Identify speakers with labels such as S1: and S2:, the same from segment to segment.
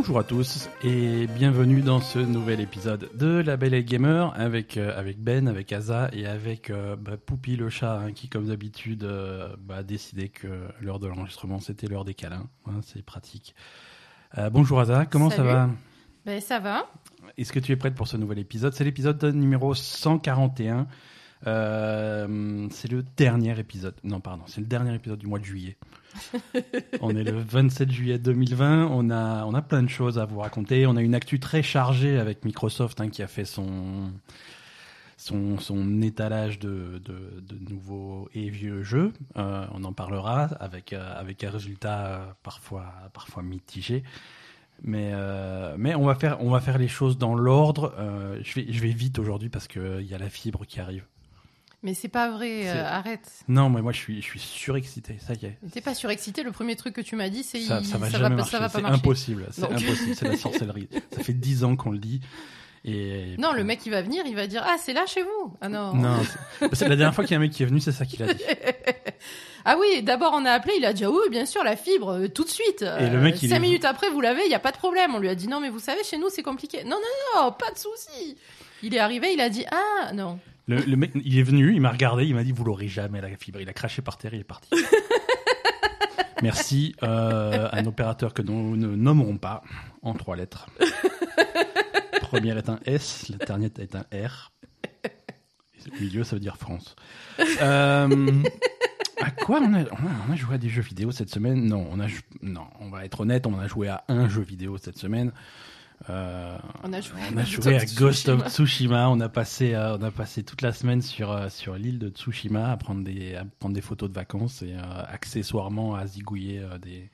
S1: Bonjour à tous et bienvenue dans ce nouvel épisode de La Belle et Gamer avec, euh, avec Ben, avec Aza et avec euh, bah, Poupy le chat hein, qui comme d'habitude euh, bah, a décidé que l'heure de l'enregistrement c'était l'heure des câlins. Hein, c'est pratique. Euh, bonjour Aza, comment ça va?
S2: Ben, ça va.
S1: Est-ce que tu es prête pour ce nouvel épisode? C'est l'épisode numéro 141. Euh, c'est le dernier épisode. Non, pardon, c'est le dernier épisode du mois de juillet. on est le 27 juillet 2020. On a, on a plein de choses à vous raconter. On a une actu très chargée avec Microsoft hein, qui a fait son, son, étalage de, de, nouveaux et vieux jeux. Euh, on en parlera avec, euh, avec un résultat euh, parfois, parfois mitigé. Mais, mais on, va faire, on va faire les choses dans l'ordre. Je, vais, je vais vite aujourd'hui parce qu'il y a la fibre qui arrive.
S2: Mais c'est pas vrai, euh, arrête.
S1: Non, mais moi je suis, je suis surexcité, ça y est.
S2: T'es pas surexcité, le premier truc que tu m'as dit, c'est
S1: Ça,
S2: il-
S1: ça va
S2: ça
S1: jamais
S2: va,
S1: marcher.
S2: ça va pas
S1: C'est impossible, c'est
S2: Donc.
S1: impossible, c'est la sorcellerie. ça fait dix ans qu'on le dit. Et
S2: Non, le mec il va venir, il va dire Ah, c'est là chez vous Ah non.
S1: Non, c'est- la dernière fois qu'il y a un mec qui est venu, c'est ça qu'il a dit.
S2: ah oui, d'abord on a appelé, il a dit Ah oui, bien sûr, la fibre, euh, tout de suite.
S1: Et le mec, il
S2: Cinq
S1: est-
S2: minutes après, vous l'avez, il y a pas de problème. On lui a dit Non, mais vous savez, chez nous c'est compliqué. Non, non, non, pas de souci. Il est arrivé, il a dit Ah non.
S1: Le, le mec, il est venu, il m'a regardé, il m'a dit vous l'aurez jamais la fibre. Il a craché par terre, il est parti. Merci euh, à un opérateur que nous ne nommerons pas en trois lettres. Première est un S, la dernière est un R. Et au milieu, ça veut dire France. Euh, à quoi on a, on, a, on a joué à des jeux vidéo cette semaine? Non, on a non, on va être honnête, on a joué à un jeu vidéo cette semaine. Euh,
S2: On a joué à
S1: on a
S2: Ghost
S1: joué
S2: of
S1: à Ghost of
S2: Tsushima.
S1: On a passé, euh, on a passé toute la semaine sur euh, sur l'île de Tsushima à prendre des à prendre des photos de vacances et euh, accessoirement à zigouiller des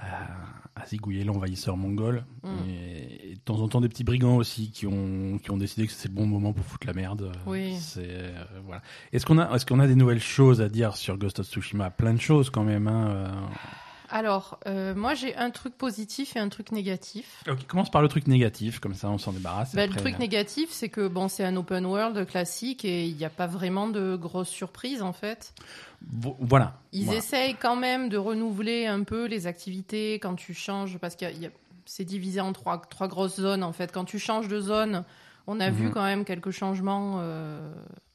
S1: à, zigouiller l'envahisseur mongol
S2: Mm.
S1: et, et de temps en temps des petits brigands aussi qui ont qui ont décidé que c'est le bon moment pour foutre la merde.
S2: Oui.
S1: C'est voilà. Est-ce qu'on a est-ce qu'on a des nouvelles choses à dire sur Ghost of Tsushima? Plein de choses quand même. Hein.
S2: Alors, euh, moi j'ai un truc positif et un truc négatif.
S1: Ok, commence par le truc négatif, comme ça on s'en débarrasse.
S2: Bah, le truc négatif, c'est que bon, c'est un open world classique et il n'y a pas vraiment de grosses surprises en fait.
S1: Vo- Voilà.
S2: Ils
S1: Voilà.
S2: essayent quand même de renouveler un peu les activités quand tu changes, parce que c'est divisé en trois, trois grosses zones en fait. Quand tu changes de zone, on a vu
S1: Mhm.
S2: quand même quelques changements. euh,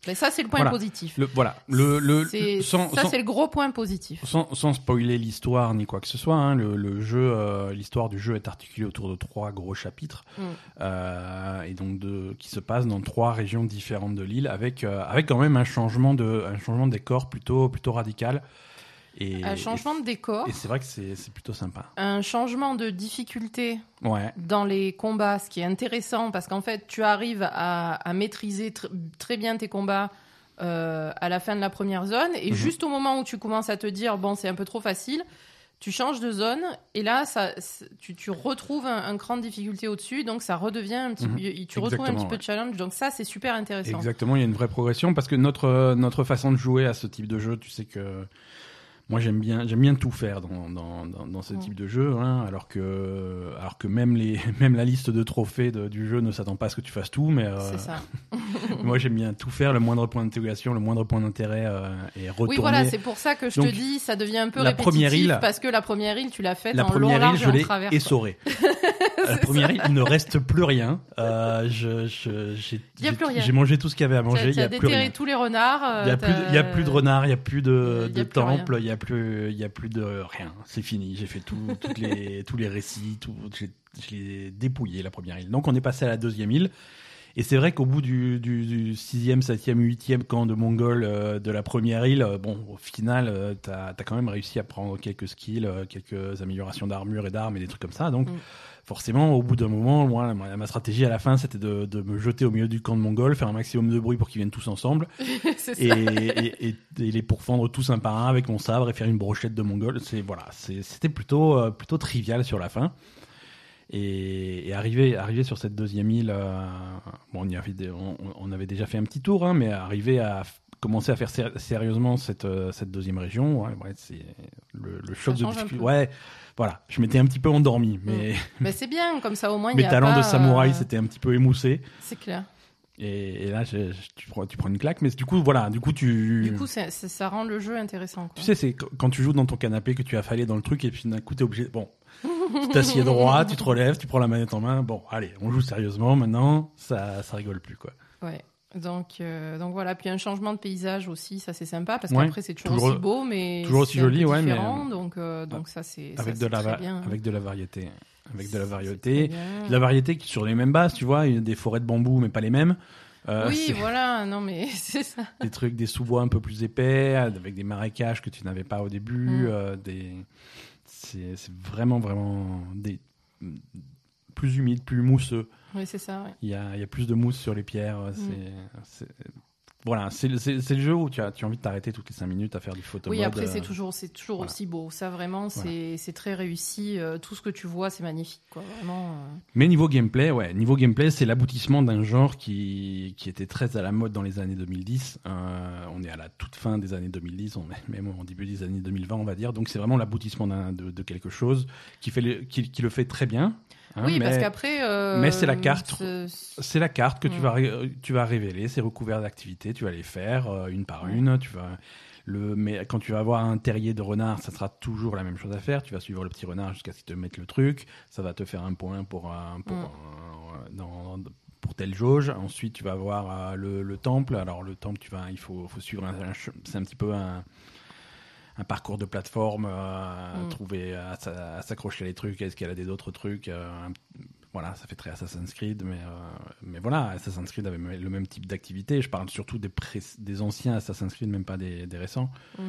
S2: Mais ça, c'est le point
S1: Voilà.
S2: positif.
S1: Le, voilà. Le, le,
S2: C'est-
S1: sans,
S2: ça,
S1: sans-
S2: c'est le gros point positif.
S1: sans, sans spoiler l'histoire ni quoi que ce soit, hein, le, jeu, euh, l'histoire du jeu est articulée autour de trois gros chapitres,
S2: Mm.
S1: euh, et donc de, qui se passent dans trois régions différentes de l'île, avec avec quand même un changement de un changement de décor plutôt plutôt radical. Et,
S2: Un changement de décor,
S1: Et, c'est vrai que c'est plutôt sympa.
S2: un changement de difficulté
S1: Ouais.
S2: dans les combats, ce qui est intéressant parce qu'en fait, tu arrives à, à maîtriser tr- très bien tes combats euh, à la fin de la première zone et
S1: Mhm.
S2: juste au moment où tu commences à te dire bon, c'est un peu trop facile, tu changes de zone et là, ça, tu, tu retrouves un, un cran de difficulté au-dessus, donc ça redevient un petit,
S1: Mhm.
S2: peu- tu retrouves un petit peu de challenge, donc ça, c'est super intéressant.
S1: Exactement, il y a une vraie progression parce que notre notre façon de jouer à ce type de jeu, tu sais que moi j'aime bien j'aime bien tout faire dans dans, dans, dans ce type de jeu, hein, alors que alors que même les même la liste de trophées de- du jeu ne s'attend pas à ce que tu fasses tout, mais euh,
S2: C'est ça.
S1: moi j'aime bien tout faire, le moindre point d'interrogation, le moindre point d'intérêt euh, et retourner.
S2: Oui, voilà, c'est pour ça que je
S1: Donc,
S2: te dis, ça devient un peu
S1: la
S2: répétitif
S1: première île-
S2: parce que la première île, tu l'as faite
S1: la
S2: en long,
S1: première île,
S2: large
S1: je
S2: et en
S1: l'ai
S2: travers.
S1: essorée. la première île, il ne reste plus rien. Euh, je, j'ai,
S2: Il y a
S1: j'ai-
S2: plus rien.
S1: j'ai mangé tout ce qu'il y avait à manger. Il y a plus rien.
S2: déterré tous les renards.
S1: Il y a
S2: euh,
S1: plus, de, il y a plus de renards, il y a plus de, de temples, il y a plus, il y a plus de rien. C'est fini. J'ai fait tout, toutes les, tous les récits, tout, j'ai- je l'ai dépouillé la première île. Donc on est passé à la deuxième île. Et c'est vrai qu'au bout du, du, du sixième, septième, huitième camp de Mongols euh, de la première île, euh, bon, au final, euh, t'as as quand même réussi à prendre quelques skills, quelques améliorations d'armure et d'armes et des trucs comme ça. Donc
S2: Mm.
S1: forcément, au bout d'un moment, moi, ma, ma stratégie à la fin, c'était de, de me jeter au milieu du camp de Mongols, faire un maximum de bruit pour qu'ils viennent tous ensemble et, et, et- et les pourfendre tous un par un avec mon sabre et faire une brochette de mongol. C'est voilà, c'était plutôt plutôt trivial sur la fin. Et, et arriver arriver sur cette deuxième île, euh, bon, on, y avait, on, on avait déjà fait un petit tour, hein, mais arriver à commencer à faire sé- sérieusement cette euh, cette deuxième région, ouais, ouais, c'est le, le choc de. Ouais, voilà, je m'étais un petit peu endormi, mais
S2: Mais c'est bien, comme ça au moins y
S1: mes
S2: a
S1: talents
S2: pas,
S1: de samouraï
S2: euh,
S1: s'étaient un petit peu émoussés.
S2: C'est clair.
S1: Et, et là, je- je- tu, prends, tu prends une claque, mais du coup, voilà, du coup, tu.
S2: Du coup, ça rend le jeu intéressant. quoi.
S1: Tu sais, c'est qu- quand tu joues dans ton canapé que tu as affalé dans le truc et puis d'un coup t'es obligé. Bon, tu t'assieds droit, tu te relèves, tu prends la manette en main. Bon, allez, on joue sérieusement maintenant. Ça, ça rigole plus quoi.
S2: Ouais. Donc, euh, donc voilà, puis un changement de paysage aussi, ça c'est sympa parce
S1: Ouais.
S2: qu'après c'est toujours,
S1: Toujours-
S2: aussi beau, mais
S1: toujours aussi joli, ouais, mais-
S2: différent, donc euh, donc ça c'est ça,
S1: Avec de la,
S2: très
S1: va-
S2: bien.
S1: avec de la variété, avec de la variété, de la variété qui sur les mêmes bases, tu vois, il y a des forêts de bambou mais pas les mêmes. Euh,
S2: oui, voilà, non mais c'est ça.
S1: des trucs, des sous-bois un peu plus épais, avec des marécages que tu n'avais pas au début.
S2: Mm.
S1: euh, des, c'est vraiment vraiment des plus humide, plus mousseux.
S2: Oui, c'est ça. ouais.
S1: Il y a, il y a plus de mousse sur les pierres.
S2: Mm.
S1: C'est- voilà, c'est le, le jeu où tu as, tu as envie de t'arrêter toutes les 5 minutes à faire du photo
S2: Oui, après c'est
S1: euh,
S2: toujours c'est toujours
S1: voilà.
S2: aussi beau. Ça vraiment c'est c'est très réussi. euh, tout ce que tu vois c'est magnifique quoi. Vraiment. euh.
S1: Mais niveau gameplay, ouais, niveau gameplay, c'est l'aboutissement d'un genre qui, qui était très à la mode dans les années 2010. Euh, on est à la toute fin des années 2010, on est même au début des années 2020, on va dire. Donc c'est vraiment l'aboutissement de, de quelque chose qui, fait le, qui, qui le fait très bien. Hein,
S2: oui, parce qu'après. euh,
S1: mais c'est la carte.
S2: ce-
S1: c'est la carte que tu,
S2: Mm.
S1: vas, ré- tu vas révéler, c'est recouvert d'activités, tu vas les faire euh, une par une. Tu vas le, mais quand tu vas avoir un terrier de renard, ça sera toujours la même chose à faire. Tu vas suivre le petit renard jusqu'à ce qu'il te mette le truc. Ça va te faire un point pour, un- pour,
S2: Mm.
S1: un- dans, pour telle jauge. Ensuite, tu vas avoir euh, le, le temple. Alors, le temple, tu vas, il faut, faut suivre un, c'est un petit peu un, un parcours de plateforme, euh,
S2: Mm.
S1: trouver à, s'a- à s'accrocher à les trucs, à escalader d'autres trucs. euh, voilà, ça fait très Assassin's Creed, mais, euh, mais voilà, Assassin's Creed avait le même type d'activité. Je parle surtout des, anciens Assassin's Creed, même pas des, des récents.
S2: Mm.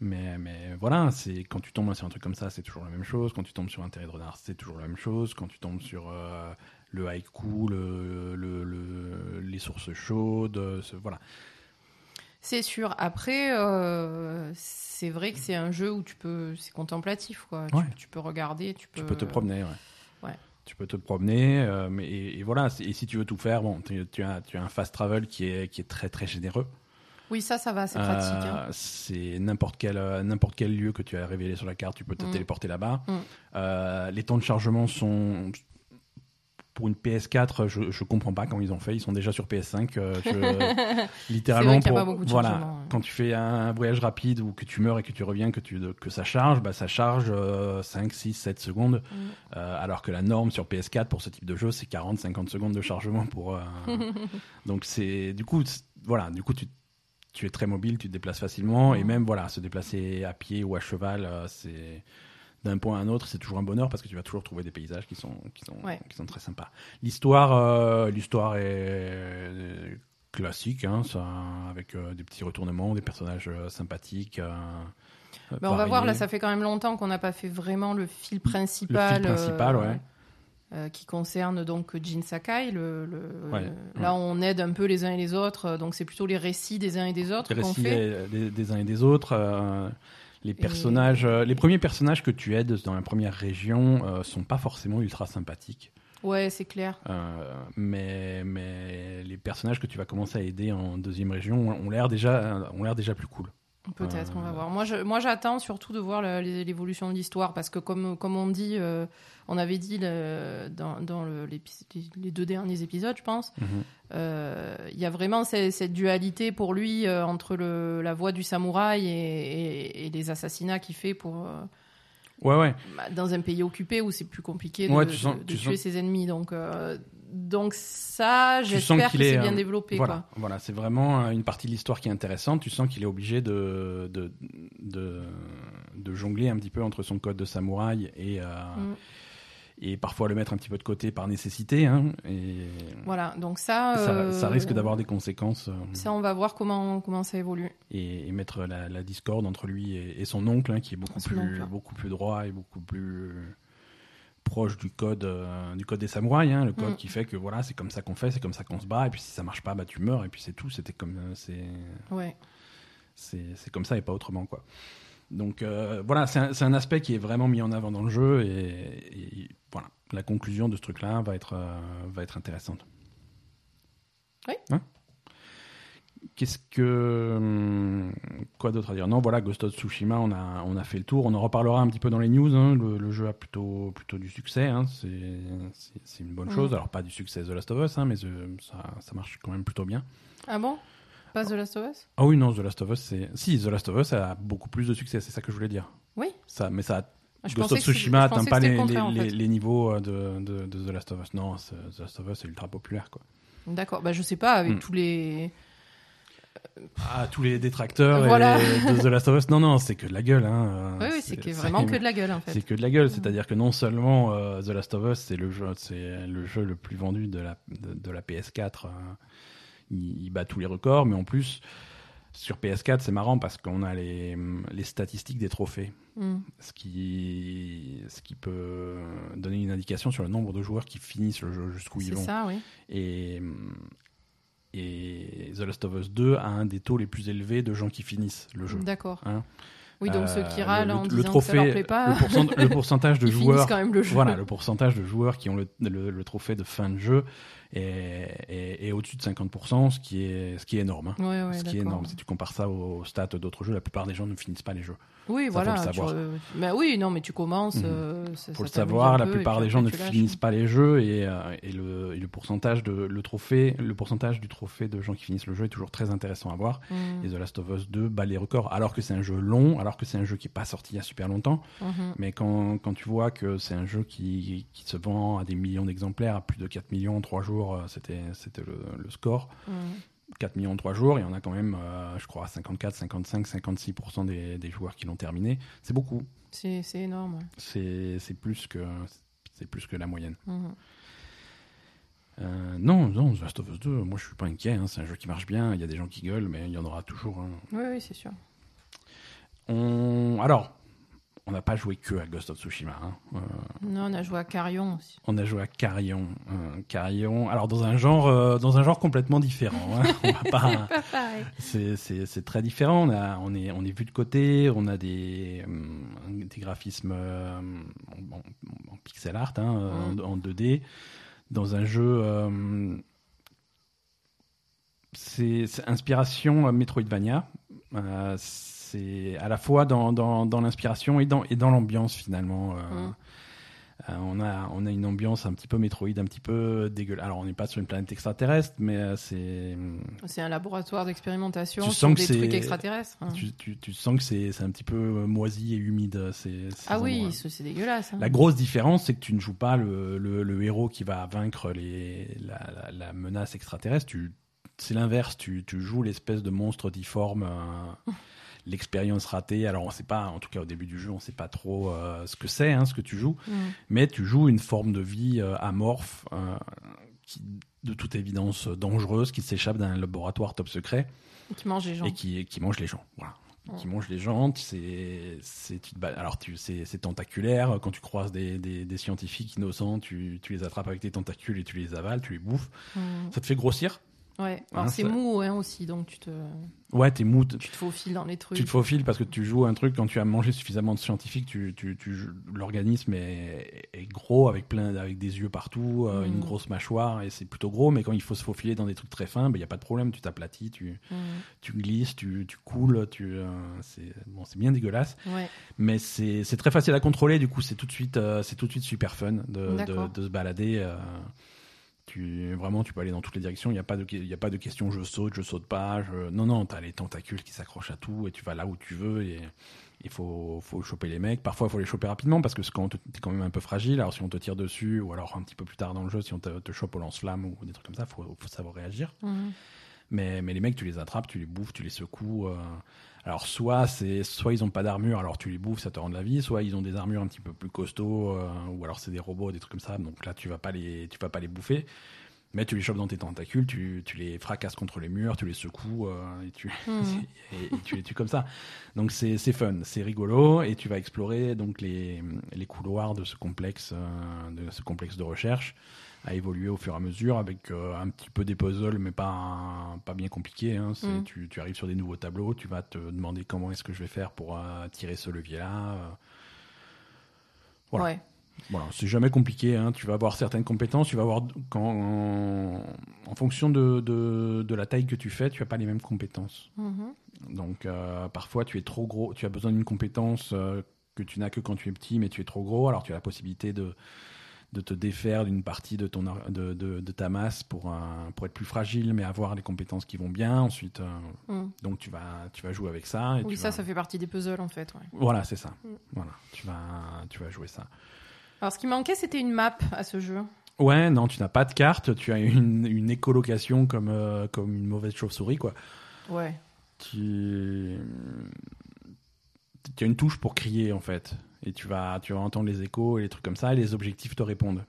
S1: Mais, mais voilà, c'est quand tu tombes sur un truc comme ça, c'est toujours la même chose. Quand tu tombes sur un de renard, c'est toujours la même chose. Quand tu tombes sur euh, le haïku, le, le- le- les sources chaudes, euh, ce- voilà.
S2: C'est sûr. Après, euh, c'est vrai que c'est un jeu où tu peux, c'est contemplatif, quoi. Tu-
S1: Ouais.
S2: Tu, peux regarder, tu peux.
S1: Tu peux te promener, ouais.
S2: ouais.
S1: Tu peux te promener, euh, mais et, et voilà. Et si tu veux tout faire, bon, tu, tu as, tu as un fast travel qui est, qui est très très généreux.
S2: Oui, ça, ça va, c'est pratique.
S1: Euh,
S2: hein.
S1: C'est n'importe quel euh, n'importe quel lieu que tu as révélé sur la carte, tu peux te
S2: Mm.
S1: téléporter là-bas.
S2: Mm.
S1: Euh, les temps de chargement sont pour une PS4, je, je comprends pas comment ils ont fait. Ils sont déjà sur PS5. euh, je- littéralement,
S2: vrai y
S1: pour, voilà,
S2: ouais.
S1: quand tu fais un voyage rapide ou que tu meurs et que tu reviens, que, tu, que ça charge, bah, ça charge euh, 5, 6, 7 secondes.
S2: Mm.
S1: Euh, alors que la norme sur PS4 pour ce type de jeu, c'est 40, 50 secondes de chargement pour. euh, donc c'est du coup, voilà, du coup tu tu es très mobile, tu te déplaces facilement et
S2: Mhm.
S1: même voilà, se déplacer à pied ou à cheval, euh, c'est d'un point à un autre, c'est toujours un bonheur parce que tu vas toujours trouver des paysages qui sont qui sont
S2: Ouais.
S1: qui sont très sympas. L'histoire, euh, l'histoire est euh, classique, hein, ça, avec euh, des petits retournements, des personnages euh, sympathiques.
S2: Ben, on va voir, là, ça fait quand même longtemps qu'on n'a pas fait vraiment le fil principal.
S1: Le fil principal, ouais.
S2: euh, qui concerne donc Jin Sakai. Le, le-
S1: Ouais,
S2: Là, on aide un peu les uns et les autres, donc c'est plutôt les récits des uns et des autres
S1: les récits
S2: fait.
S1: des, des- des uns et des autres. euh, les personnages, euh, les premiers personnages que tu aides dans la première région euh, sont pas forcément ultra sympathiques.
S2: Ouais, c'est clair.
S1: Euh, mais, mais les personnages que tu vas commencer à aider en deuxième région ont l'air déjà, ont l'air déjà plus cool.
S2: Peut-être, on va voir. Moi, je, moi, j'attends surtout de voir l'évolution de l'histoire parce que, comme, comme on dit, euh, on avait dit le- dans, dans le- l'épi- les deux derniers épisodes, je pense, euh, il y a vraiment cette, cette dualité pour lui euh, entre le, la voie du samouraï et, et- et les assassinats qu'il fait pour, euh,
S1: Ouais, ouais.
S2: bah, dans un pays occupé où c'est plus compliqué de,
S1: Ouais,
S2: tuer
S1: sens-
S2: ses ennemis. Donc, donc ça, j'espère
S1: qu'il
S2: que
S1: est,
S2: c'est bien développé.
S1: Voilà,
S2: Quoi.
S1: voilà c'est vraiment une partie de l'histoire qui est intéressante. Tu sens qu'il est obligé de, de, de, de jongler un petit peu entre son code de samouraï et, euh,
S2: Mm.
S1: Et parfois le mettre un petit peu de côté par nécessité. hein, et
S2: Voilà, donc ça,
S1: ça,
S2: euh,
S1: ça risque d'avoir des conséquences. euh,
S2: Ça, on va voir comment, comment ça évolue.
S1: et, et mettre la, la discorde entre lui et, et son oncle, hein, qui est beaucoup
S2: Son
S1: plus,
S2: oncle,
S1: beaucoup plus droit et beaucoup plus proche du code, euh, du code des samouraïs, hein, le code
S2: Mm.
S1: qui fait que voilà, c'est comme ça qu'on fait, c'est comme ça qu'on se bat, et puis si ça marche pas, bah tu meurs, et puis c'est tout. C'était comme, euh, c'est,
S2: Ouais.
S1: c'est, comme ça et pas autrement quoi. Donc euh, voilà, c'est un, un aspect qui est vraiment mis en avant dans le jeu, et, la conclusion de ce truc-là va être, euh, va être intéressante.
S2: Oui.
S1: Hein? Qu'est-ce que. hum, Quoi d'autre à dire? Non, voilà, Ghost of Tsushima, on a, on a fait le tour. On en reparlera un petit peu dans les news. hein. Le, le jeu a plutôt, plutôt du succès. hein. C'est une bonne chose. Alors, pas du succès The Last of Us, hein, mais euh, ça, ça marche quand même plutôt bien.
S2: Ah bon? Pas The Last of Us?
S1: Ah oui, non, The Last of Us, c'est. Si, The Last of Us a beaucoup plus de succès, c'est ça que je voulais dire.
S2: Oui.
S1: Ça, mais ça a
S2: Je
S1: Ghost of
S2: c'est-
S1: Tsushima atteint pas les,
S2: en
S1: les-
S2: fait.
S1: les- les niveaux euh, de, de, de The Last of Us. Non, c'est- The Last of Us c'est ultra populaire quoi.
S2: D'accord, bah je sais pas, avec
S1: Hmm.
S2: tous les.
S1: Ah, tous les détracteurs
S2: Voilà.
S1: et de The Last of Us. Non, non, c'est que de la gueule. Hein.
S2: Oui, oui, c'est vraiment que de la gueule en
S1: C'est
S2: fait.
S1: que de la gueule, c'est-à-dire que non seulement euh, The Last of Us, c'est le jeu, c'est le jeu le plus vendu de la de, de la PS4. euh, il, il bat tous les records, mais en plus sur PS4, c'est marrant parce qu'on a les, les statistiques des trophées,
S2: Hmm.
S1: ce qui ce qui peut donner une indication sur le nombre de joueurs qui finissent le jeu jusqu'où ils
S2: C'est
S1: vont.
S2: ça, oui.
S1: Et et The Last of Us 2 a un des taux les plus élevés de gens qui finissent le jeu.
S2: D'accord.
S1: Hein.
S2: Oui, donc
S1: Euh,
S2: ceux qui
S1: le-
S2: râlent
S1: le,
S2: en
S1: le
S2: disant
S1: trophée,
S2: que ça leur plaît pas,
S1: le, pourcent- le pourcentage de joueurs
S2: quand même le jeu.
S1: voilà, le pourcentage de joueurs qui ont le trophée de fin de jeu est, est- est au-dessus de 50%, ce qui est, ce qui est énorme. hein.
S2: Ouais, ouais,
S1: ce qui est énorme. Si tu compares ça aux stats d'autres jeux, la plupart des gens ne finissent pas les jeux.
S2: Oui,
S1: Ça,
S2: voilà.
S1: faut le savoir.
S2: re- bah oui, non, mais tu commences.
S1: Mhm.
S2: euh, ça-
S1: Faut le
S2: ça
S1: savoir, la
S2: peu, et
S1: plupart des gens ne finissent pas les jeux et, euh, et, le, et le pourcentage de le trophée, le pourcentage du trophée de gens qui finissent le jeu est toujours très intéressant à voir.
S2: Mhm.
S1: Et The Last of Us 2 bat les records, alors que c'est un jeu long, alors que c'est un jeu qui est pas sorti il y a super longtemps.
S2: Mhm.
S1: Mais quand, quand tu vois que c'est un jeu qui, qui se vend à des millions d'exemplaires, à plus de 4 millions en 3 jours, euh, c'était c'était le, le score.
S2: Mhm.
S1: 4 millions en 3 jours, et on a quand même, euh, je crois, 54, 55, 56% des, des joueurs qui l'ont terminé. C'est beaucoup.
S2: C'est c'est énorme.
S1: C'est c'est plus, que- c'est plus que la moyenne.
S2: Mhm.
S1: Euh, non, non, The Last of Us 2, moi je suis pas inquiet. hein, c'est un jeu qui marche bien. Il y a des gens qui gueulent, mais il y en aura toujours. hein.
S2: Oui, oui, c'est sûr.
S1: On... Alors, on n'a pas joué que à Ghost of Tsushima. hein. Euh,
S2: Non, on a joué à Carrion aussi.
S1: On a joué à Carrion. euh, Carrion. Alors dans un genre, euh, dans un genre complètement différent. hein. On va pas. C'est, très différent. On, a, on est, on est vu de côté. On a des, des graphismes euh, en, en- en pixel art, hein, euh,
S2: Mm.
S1: en, en 2D, dans un jeu. euh, c'est, inspiration euh, Metroidvania. Euh, c'est à la fois dans, dans, dans l'inspiration et dans, et dans l'ambiance finalement. euh,
S2: Mm.
S1: euh, on, a, on a une ambiance un petit peu Metroid, un petit peu dégueulasse. Alors on n'est pas sur une planète extraterrestre, mais euh, c'est.
S2: C'est un laboratoire d'expérimentation
S1: Tu
S2: sur
S1: sens que
S2: des
S1: c'est-
S2: trucs extraterrestres. hein.
S1: Tu, tu, tu sens que c'est c'est un petit peu moisi et humide. Ces, ces
S2: Ah oui, c'est dégueulasse. hein.
S1: La grosse différence, c'est que tu ne joues pas le, le, le héros qui va vaincre les, la, la, la menace extraterrestre. Tu, c'est l'inverse. Tu, tu joues l'espèce de monstre difforme. euh, L'expérience ratée. Alors, on sait pas, en tout cas au début du jeu, on sait pas trop euh, ce que c'est, hein, ce que tu joues.
S2: Mhm.
S1: Mais tu joues une forme de vie euh, amorphe, euh, qui, de toute évidence dangereuse, qui s'échappe d'un laboratoire top secret
S2: Qui mange les gens.
S1: et qui, qui mange les gens. Voilà. Qui
S2: Ouais.
S1: mange les gens, c'est, alors tu, c'est, c'est tentaculaire. Quand tu croises des, des, des scientifiques innocents, tu, tu les attrapes avec tes tentacules et tu les avales, tu les bouffes.
S2: Mhm.
S1: Ça te fait grossir.
S2: Ouais. Alors
S1: Hein,
S2: c'est
S1: ça-
S2: mou hein, aussi, donc tu te,
S1: Ouais, t'es mou,
S2: tu te faufiles dans les trucs.
S1: tu te faufiles parce que tu joues un truc quand tu as mangé suffisamment de scientifiques, tu, tu, l'organisme est, est gros avec plein, avec des yeux partout, euh,
S2: Mhm.
S1: une grosse mâchoire et c'est plutôt gros. Mais quand il faut se faufiler dans des trucs très fins, il n'y a pas de problème, tu t'aplatis, tu,
S2: Mhm.
S1: tu glisses, tu, tu coules, tu, euh, c'est, bon, bien dégueulasse.
S2: Ouais.
S1: mais c'est très facile à contrôler du coup c'est tout de suite euh, c'est tout de suite super fun de, de, se balader tu vraiment tu peux aller dans toutes les directions il n'y a pas de il y a pas de question je saute je saute pas je... non non t'as les tentacules qui s'accrochent à tout et tu vas là où tu veux et il faut faut choper les mecs parfois il faut les choper rapidement parce que quand t'es quand même un peu fragile alors si on te tire dessus ou alors un petit peu plus tard dans le jeu si on te, te chope au lance-flamme ou des trucs comme ça faut faut savoir réagir
S2: Mhm.
S1: mais, mais les mecs, tu les attrapes, tu les bouffes, tu les secoues. euh. Alors, soit, c'est, soit ils ont pas d'armure, alors tu les bouffes, ça te rend de la vie. Soit ils ont des armures un petit peu plus costauds, euh, ou alors c'est des robots, des trucs comme ça. Donc là, tu vas pas les, tu vas pas les bouffer. Mais tu les chopes dans tes tentacules, tu, tu les fracasses contre les murs, tu les secoues, euh, et, tu,
S2: Mhm.
S1: et, et tu les tues comme ça. Donc c'est, c'est fun, c'est rigolo, et tu vas explorer donc les, les couloirs de ce complexe, euh, de ce complexe de recherche à évoluer au fur et à mesure avec euh, un petit peu des puzzles mais pas pas bien compliqués hein.
S2: Mm.
S1: tu, tu arrives sur des nouveaux tableaux tu vas te demander comment est-ce que je vais faire pour euh, tirer ce levier là Voilà.
S2: Ouais.
S1: voilà c'est jamais compliqué hein. tu vas avoir certaines compétences tu vas avoir quand en, en fonction de, de, de la taille que tu fais tu as pas les mêmes compétences
S2: Mhm.
S1: donc euh, parfois tu es trop gros, tu as besoin d'une compétence euh, que tu n'as que quand tu es petit, mais tu es trop gros. Alors tu as la possibilité de de te défaire d'une partie de, ton, de, de, de ta masse pour, un- pour être plus fragile, mais avoir les compétences qui vont bien. Ensuite, euh,
S2: Mm.
S1: donc tu vas, tu vas jouer avec ça. Et
S2: Oui,
S1: tu
S2: ça,
S1: vas-
S2: ça fait partie des puzzles en fait. ouais.
S1: Voilà, c'est ça.
S2: Mm.
S1: Voilà, tu vas, tu vas jouer ça.
S2: Alors, ce qui manquait, c'était une map à ce jeu.
S1: Ouais, non, tu n'as pas de carte, tu as une, une écolocation comme, euh, comme une mauvaise chauve-souris, quoi.
S2: Ouais.
S1: Tu... tu as une touche pour crier, en fait. Et tu vas, tu vas entendre les échos et les trucs comme ça, et les objectifs te répondent.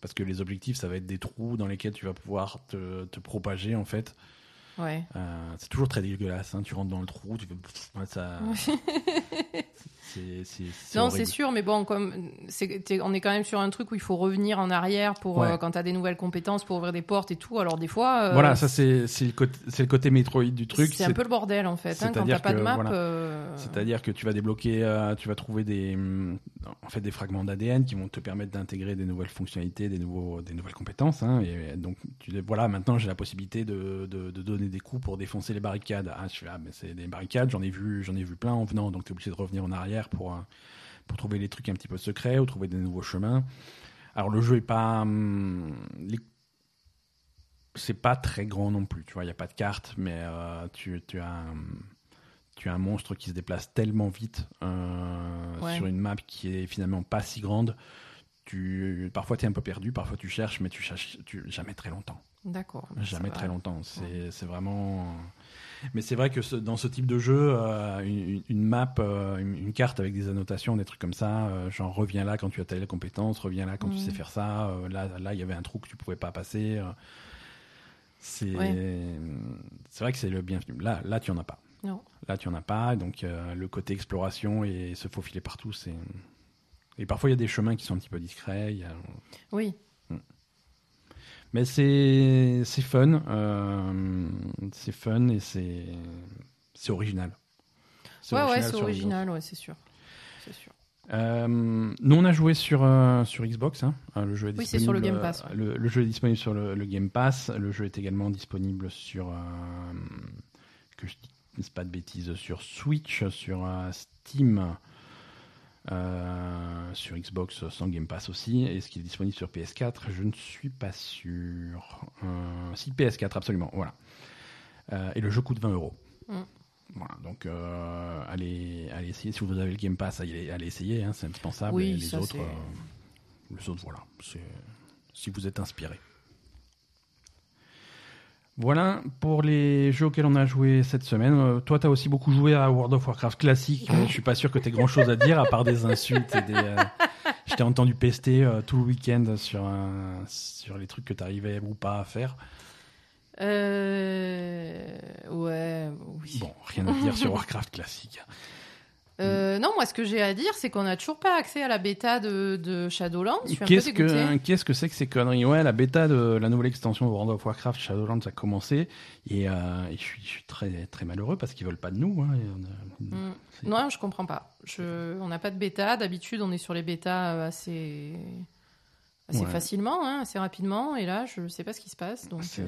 S1: Parce que les objectifs, ça va être des trous dans lesquels tu vas pouvoir te, te propager, en fait.
S2: Ouais.
S1: Euh, c'est toujours très dégueulasse, hein. tu rentres dans le trou, tu fais... ça... c'est, c'est, c'est
S2: Non,
S1: horrible.
S2: c'est sûr, mais bon, comme c'est, t'es- on est quand même sur un truc où il faut revenir en arrière pour
S1: Ouais.
S2: euh, quand t'as des nouvelles compétences pour ouvrir des portes et tout. Alors des fois, euh,
S1: Voilà, ça c'est, le côté, c'est le côté Metroid du truc.
S2: c'est un peu le bordel en fait. Hein, quand t'as pas de map,
S1: voilà.
S2: euh,
S1: C'est-à-dire que tu vas débloquer, euh, tu vas trouver des, en fait, des fragments d'ADN qui vont te permettre d'intégrer des nouvelles fonctionnalités, des, nouveaux, des nouvelles compétences. hein, et donc, tu voilà, maintenant j'ai la possibilité de, de, de donner des coups pour défoncer les barricades. Ah, je fais, ah, mais c'est des barricades, j'en ai vu, j'en ai vu plein en venant, donc tu es obligé de revenir en arrière pour, euh, pour trouver les trucs un petit peu secrets ou trouver des nouveaux chemins. Alors le jeu est pas, hum, les- c'est pas très grand non plus, tu vois, il y a pas de carte, mais euh, tu, tu as un, tu as un monstre qui se déplace tellement vite euh,
S2: Ouais.
S1: sur une map qui est finalement pas si grande. Tu, parfois tu es un peu perdu, parfois tu cherches, mais tu cherches tu, jamais très longtemps.
S2: D'accord.
S1: Jamais très longtemps. C'est c'est vraiment. Mais c'est vrai que ce- dans ce type de jeu, euh, une, une map, euh, une, une carte avec des annotations, des trucs comme ça, euh, genre reviens là quand tu as telle compétence, reviens là quand tu sais faire ça, là là il y avait un trou que tu pouvais pas passer. c'est
S2: Ouais.
S1: c'est vrai que c'est le bienvenu. Là là tu en as pas.
S2: Non.
S1: Là tu en as pas, donc euh, le côté exploration et se faufiler partout, c'est. Et parfois il y a des chemins qui sont un petit peu discrets. y a-
S2: Oui.
S1: Mais c'est fun, euh, c'est fun et c'est original.
S2: Ouais, ouais, c'est original, ouais, c'est sûr. C'est sûr.
S1: Euh, nous on a joué sur euh, sur Xbox, hein. Le jeu est
S2: Oui, c'est sur le Game Pass, ouais.
S1: Le, le jeu est disponible sur le, le Game Pass. Le jeu est également disponible sur que je dise pas de bêtises sur Switch, sur Steam. Euh, sur Xbox sans Game Pass aussi, est-ce qu'il est disponible sur PS4 Je ne suis pas sûr. Euh, si PS4, absolument, voilà. Euh, et le jeu coûte 20 euros.
S2: Mm.
S1: Voilà, donc euh, allez, allez essayer. Si vous avez le Game Pass, allez, allez essayer, hein, c'est indispensable.
S2: Oui,
S1: Et les
S2: ça,
S1: autres, les autres, voilà. Si vous êtes inspiré. Voilà pour les jeux auxquels on a joué cette semaine. Euh, toi, tu as aussi beaucoup joué à World of Warcraft classique. Euh, je suis pas sûr que tu aies grand chose à dire à part des insultes et des. euh, Je t'ai entendu pester euh, tout le week-end sur, euh, sur les trucs que tu arrivais ou pas à faire.
S2: Euh... Ouais, oui.
S1: Bon, rien à dire sur Warcraft classique.
S2: Euh, non, moi, ce que j'ai à dire, c'est qu'on n'a toujours pas accès à la bêta de, de Shadowlands.
S1: Qu'est-ce que qu'est-ce que c'est que ces conneries? Ouais, la bêta de la nouvelle extension de World of Warcraft Shadowlands a commencé et, euh, et je, suis, je suis très très malheureux parce qu'ils veulent pas de nous. hein,
S2: Mm. Non, je comprends pas. Je... On n'a pas de bêta. D'habitude, on est sur les bêtas euh, assez, assez
S1: Ouais.
S2: facilement, hein, assez rapidement. Et là, je sais pas ce qui se passe. Donc, euh,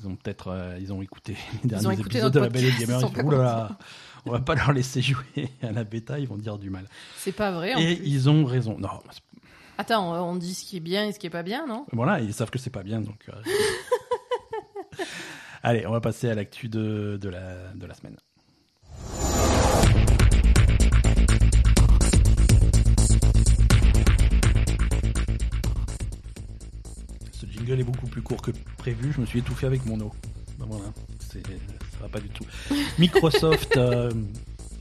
S1: Ils ont peut-être euh, ils ont écouté les derniers
S2: écouté
S1: épisodes de la Belle et Gamer.
S2: ils
S1: là là, on va pas leur laisser jouer à la bêta, ils vont dire du mal.
S2: c'est pas vrai. en
S1: Et
S2: plus.
S1: ils ont raison. Non,
S2: Attends, on dit ce qui est bien et ce qui est pas bien, non?
S1: Voilà, ils savent que c'est pas bien donc. euh, Allez, on va passer à l'actu de, de, la, de la semaine. Jingle est beaucoup plus court que prévu. Je me suis étouffé avec mon eau. Ben voilà, ça va pas du tout. Microsoft, euh,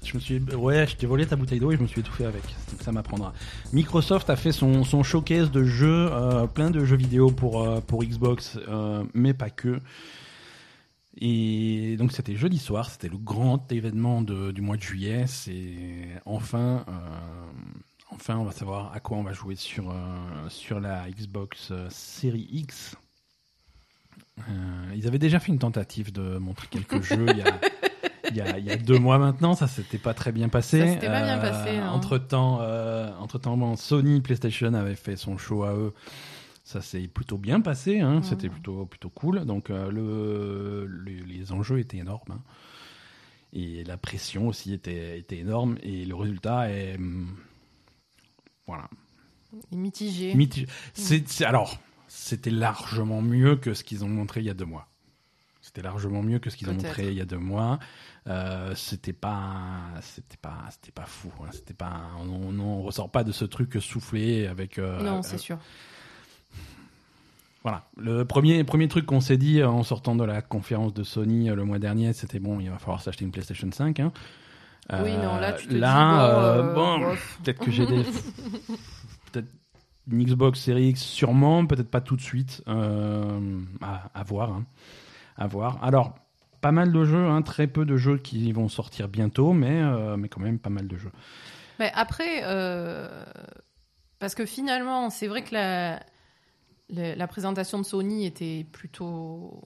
S1: je me suis, ouais, je t'ai volé ta bouteille d'eau et je me suis étouffé avec. Donc ça m'apprendra. Microsoft a fait son, son showcase de jeux, euh, plein de jeux vidéo pour euh, pour Xbox, mais pas que. Et donc c'était jeudi soir, c'était le grand événement de- du mois de juillet. C'est enfin, enfin, on va savoir à quoi on va jouer sur euh, sur la Xbox euh, Series X. Euh, ils avaient déjà fait une tentative de montrer quelques jeux il y a, il y, a, il y a deux mois maintenant, ça s'était pas très bien passé.
S2: Ça s'était pas bien passé, hein.
S1: Entre temps, entre temps, Sony PlayStation avait fait son show à eux. Ça s'est plutôt bien passé, hein. C'était plutôt plutôt cool. Donc euh, le, le- les enjeux étaient énormes hein. et la pression aussi était était énorme et le résultat est hum, voilà
S2: Mitigé.
S1: Mitigé. C'est, alors, c'était largement mieux que ce qu'ils ont montré il y a deux mois. C'était largement mieux que ce qu'ils ont montré il y a deux mois. Euh, c'était pas, c'était pas, c'était pas fou. Hein. C'était pas, on, on, ressort pas de ce truc soufflé avec.
S2: Euh, non, c'est sûr.
S1: Voilà. Le premier, premier truc qu'on s'est dit en sortant de la conférence de Sony le mois dernier, c'était bon, il va falloir s'acheter une PlayStation 5. Hein.
S2: Oui, non, là, tu te dis,
S1: bon, peut-être que j'ai des. peut-être une Xbox Series X, sûrement, peut-être pas tout de suite. Euh, à, voir. Hein. À voir. Alors, pas mal de jeux, hein, très peu de jeux qui vont sortir bientôt, mais, euh, mais quand même pas mal de jeux.
S2: Mais après, euh, parce que finalement, c'est vrai que la, la présentation de Sony était plutôt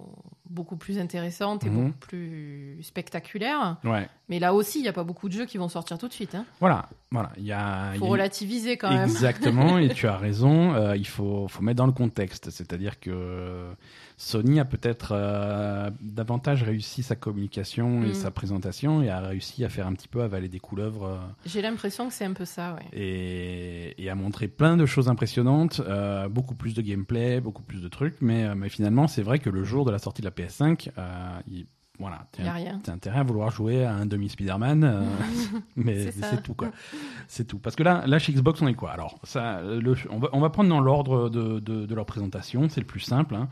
S2: beaucoup plus intéressante et mhm. beaucoup plus spectaculaire.
S1: Ouais.
S2: Mais là aussi, il n'y a pas beaucoup de jeux qui vont sortir tout de suite. Hein.
S1: Voilà, voilà. Il y a.
S2: Faut relativiser quand même.
S1: Exactement, et tu as raison. Euh, il faut, faut mettre dans le contexte. C'est-à-dire que Sony a peut-être euh, davantage réussi sa communication et mm. sa présentation et a réussi à faire un petit peu avaler des couleuvres. Euh,
S2: J'ai l'impression que c'est un peu ça, ouais.
S1: Et, et, a montré plein de choses impressionnantes, beaucoup plus de gameplay, beaucoup plus de trucs, mais, mais finalement, c'est vrai que le jour de la sortie de la PS5, il, voilà,
S2: t'as
S1: intérêt à vouloir jouer à un demi Spider-Man, mais c'est tout quoi. C'est tout. Parce que là, là chez Xbox, on est quoi? Alors, ça, le, on, va, on va prendre dans l'ordre de, de, de, leur présentation, c'est le plus simple. Hein.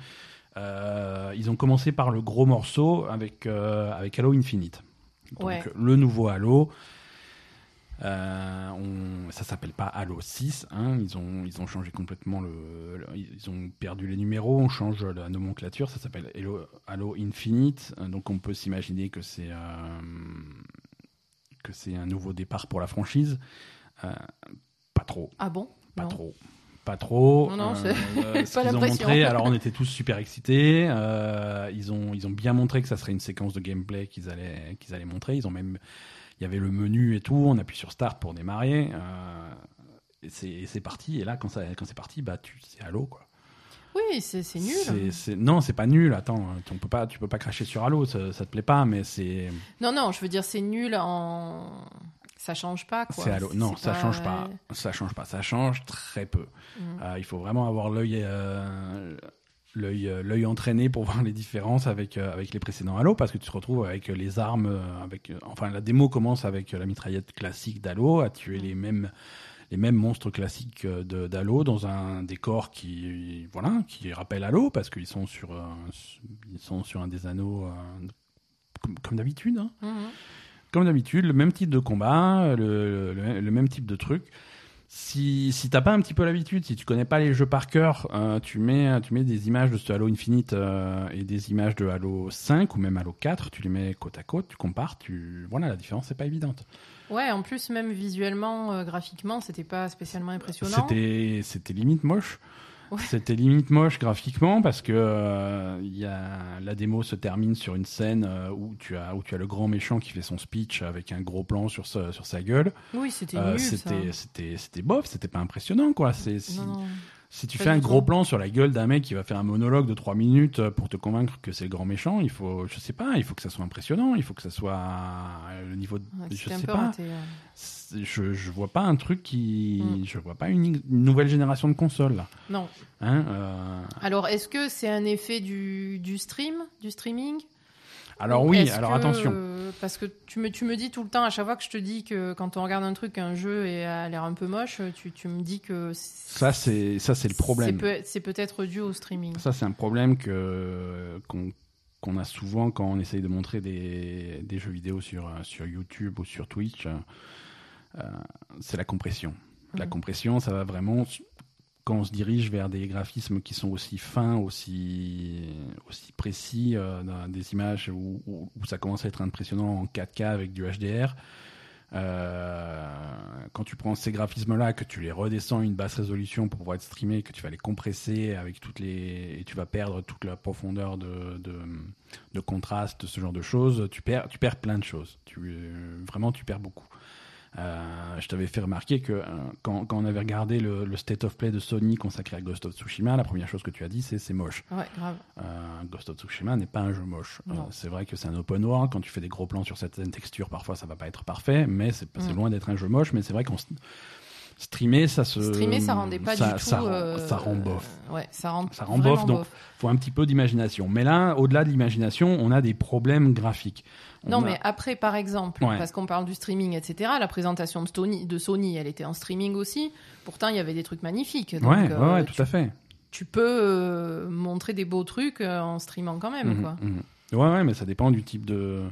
S1: Euh, ils ont commencé par le gros morceau avec, euh, avec Halo Infinite. Donc, le nouveau Halo. Euh, on, ça s'appelle pas Halo 6, hein, ils, ont, ils ont changé complètement le, Ils ont perdu les numéros, on change la nomenclature, ça s'appelle Halo, Halo, Infinite, donc on peut s'imaginer que c'est euh, que c'est un nouveau départ pour la franchise. pas trop.
S2: Ah bon?
S1: Pas trop pas trop.
S2: Non, non, euh,
S1: ce qu'ils ont montré, alors on était tous super excités. Euh, ils ont ils ont bien montré que ça serait une séquence de gameplay qu'ils allaient qu'ils allaient montrer. Ils ont même il y avait le menu et tout. On appuie sur Start pour démarrer. Euh, et c'est parti. Et là, quand quand c'est parti, bah c'est Halo quoi.
S2: Oui, c'est nul.
S1: Non, c'est pas nul. Attends, on peut pas, tu peux pas cracher sur Halo, ça, ça te plaît pas, mais c'est.
S2: Non, non, je veux dire, c'est nul en ça change pas quoi.
S1: Non, ça change pas. Ça change pas. Ça change très peu. Mm. Euh, il faut vraiment avoir l'œil euh, l'œil euh, l'œil entraîné pour voir les différences avec avec les précédents Halo parce que tu te retrouves avec les armes avec enfin la démo commence avec la mitraillette classique d'Halo à tuer les mêmes les mêmes monstres classiques de d'Halo dans un décor qui voilà qui rappelle Halo parce qu'ils sont sur ils sont sur un des anneaux comme, d'habitude. Hein. Mm-hmm comme d'habitude, le même type de combat, le, même type de truc. Si, si t'as pas un petit peu l'habitude, si tu connais pas les jeux par cœur, euh, tu, mets, tu mets des images de ce Halo Infinite euh, et des images de Halo 5 ou même Halo 4, tu les mets côte à côte, tu compares, tu... voilà, la différence n'est pas évidente.
S2: Ouais, en plus, même visuellement, euh, graphiquement, c'était pas spécialement impressionnant.
S1: C'était limite moche. C'était limite moche graphiquement parce que euh, y a, la démo se termine sur une scène euh, où, tu as, où tu as le grand méchant qui fait son speech avec un gros plan sur sa, sur sa gueule.
S2: Oui, c'était euh,
S1: C'était, c'était bof, c'était pas impressionnant quoi. C'est, si tu fais un gros plan sur la gueule d'un mec qui va faire un monologue de 3 minutes euh, pour te convaincre que c'est le grand méchant, il faut, je sais pas, il faut que ça soit impressionnant, il faut que ça soit le niveau de, je sais pas. Je, je vois pas un truc qui, mm. je vois pas une, nouvelle génération de consoles là.
S2: Non.
S1: Hein, euh,
S2: Alors, est-ce que c'est un effet du, du stream, du streaming?
S1: Alors oui, alors attention.
S2: Parce que tu me, tu me dis tout le temps, à chaque fois que je te dis que quand on regarde un truc, un jeu et a l'air un peu moche, tu, tu me dis que...
S1: Ça, c'est ça c'est le problème.
S2: C'est peut-être dû au streaming.
S1: Ça, c'est un problème que qu'on a souvent quand on essaye de montrer des, des, jeux vidéo sur, sur YouTube ou sur Twitch. Euh, c'est la compression. La compression, ça va vraiment quand on se dirige vers des graphismes qui sont aussi fins, aussi, aussi précis, euh, des images où, où, ça commence à être impressionnant en 4K avec du HDR, euh, quand tu prends ces graphismes-là, que tu les redescends à une basse résolution pour pouvoir être streamé, que tu vas les compresser avec toutes les, et tu vas perdre toute la profondeur de, de, de contraste, ce genre de choses, tu perds, tu perds plein de choses. Tu, vraiment, tu perds beaucoup. Euh, je t'avais fait remarquer que euh, quand, quand, on avait regardé le, le, State of Play de Sony consacré à Ghost of Tsushima, la première chose que tu as dit, c'est c'est moche.
S2: Ouais, grave.
S1: Euh, Ghost of Tsushima n'est pas un jeu moche. C'est vrai que c'est un open world. Quand tu fais des gros plans sur certaines textures, parfois ça va pas être parfois, mais c'est mm. loin d'être un jeu moche. Mais c'est vrai qu'on streamer, ça se.
S2: Streamer, ça rendait pas
S1: ça,
S2: du tout.
S1: Ça, rend-
S2: euh,
S1: ça rend bof.
S2: Ouais, ça rend,
S1: Ça rend bof, donc faut un petit peu d'imagination. Mais là, au-delà de l'imagination, on a des problèmes graphiques. On
S2: Non,
S1: a-
S2: mais après, par exemple,
S1: Ouais.
S2: parce qu'on parle du streaming, etc., la présentation de Sony, de Sony, elle était en streaming aussi. Pourtant, il y avait des trucs magnifiques. Donc,
S1: Ouais, ouais,
S2: euh,
S1: ouais,
S2: tu,
S1: tout à fait.
S2: tu peux euh, montrer des beaux trucs euh, en streamant quand même,
S1: Mhm,
S2: quoi.
S1: mhm. Ouais, ouais, mais ça dépend du type de.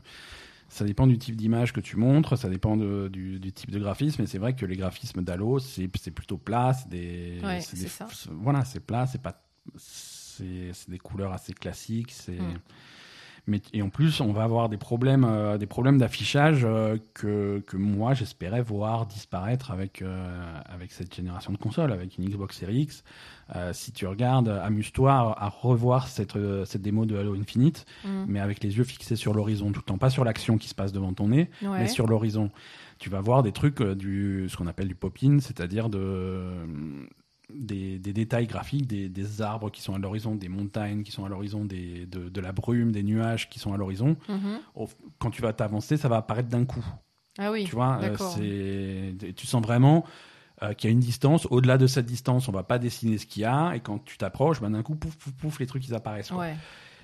S1: Ça dépend du type d'image que tu montres, ça dépend de- du, du type de graphisme. Et c'est vrai que les graphismes d'Halo, c'est plutôt plat, c'est des.
S2: Ouais,
S1: des-
S2: ça.
S1: Voilà, c'est plat, c'est pas. C'est des couleurs assez classiques. C'est.
S2: Mm.
S1: Mais, et en plus, on va avoir des problèmes, euh, des problèmes d'affichage euh, que, que moi j'espérais voir disparaître avec, euh, avec cette génération de consoles, avec une Xbox Series X. Euh, si tu regardes, amuse-toi à, à revoir cette, euh, cette démo de Halo Infinite,
S2: Mm.
S1: mais avec les yeux fixés sur l'horizon tout le temps, pas sur l'action qui se passe devant ton nez,
S2: Ouais.
S1: mais sur l'horizon. Tu vas voir des trucs, du, ce qu'on appelle du pop-in, c'est-à-dire de, des, des détails graphiques, des, des arbres qui sont à l'horizon, des montagnes qui sont à l'horizon, de, de la brume, des nuages qui sont à l'horizon.
S2: Mhm.
S1: Quand tu vas t'avancer, ça va apparaître d'un coup.
S2: Ah oui,
S1: Tu vois, euh, tu sens vraiment euh, qu'il y a une distance. Au-delà de cette distance, on va pas dessiner ce qu'il y a. Et quand tu t'approches, ben, d'un coup, pouf, pouf, pouf, les trucs ils apparaissent.
S2: Ouais.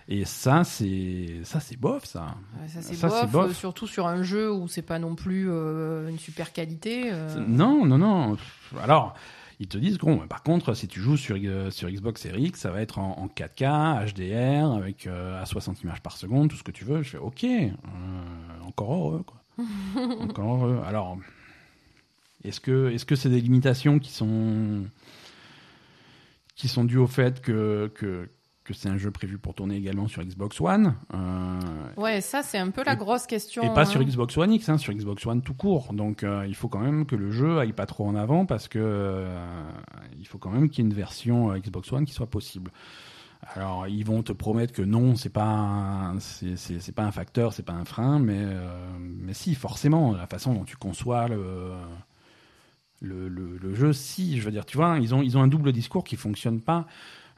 S1: Et ça, c'est ça, c'est bof, ça.
S2: Ouais, ça c'est bof, euh, surtout sur un jeu où c'est pas non plus euh, une super qualité.
S1: Non, non, non. Alors, ils te disent, bon, par contre, si tu joues sur, euh, sur Xbox Series X, ça va être en, en 4K, HDR, avec euh, à 60 images par seconde, tout ce que tu veux. Je fais, ok, euh, encore heureux, quoi. encore heureux. Alors, est-ce que c'est des limitations qui sont qui sont dues au fait que que, que c'est un jeu prévu pour tourner également sur Xbox One euh,
S2: Ouais, ça c'est un peu la
S1: Et-
S2: grosse question.
S1: et pas
S2: hein.
S1: sur Xbox One X, hein, sur Xbox One tout court. Donc euh, il faut quand même que le jeu aille pas trop en avant parce que euh, il faut quand même qu'il y ait une version euh, Xbox One qui soit possible. Alors ils vont te promettre que non, c'est pas c'est pas un facteur, c'est pas un frein, mais mais si forcément la façon dont tu conçois le le, le, le jeu, si je veux dire, tu vois, ils ont ils ont un double discours qui fonctionne pas.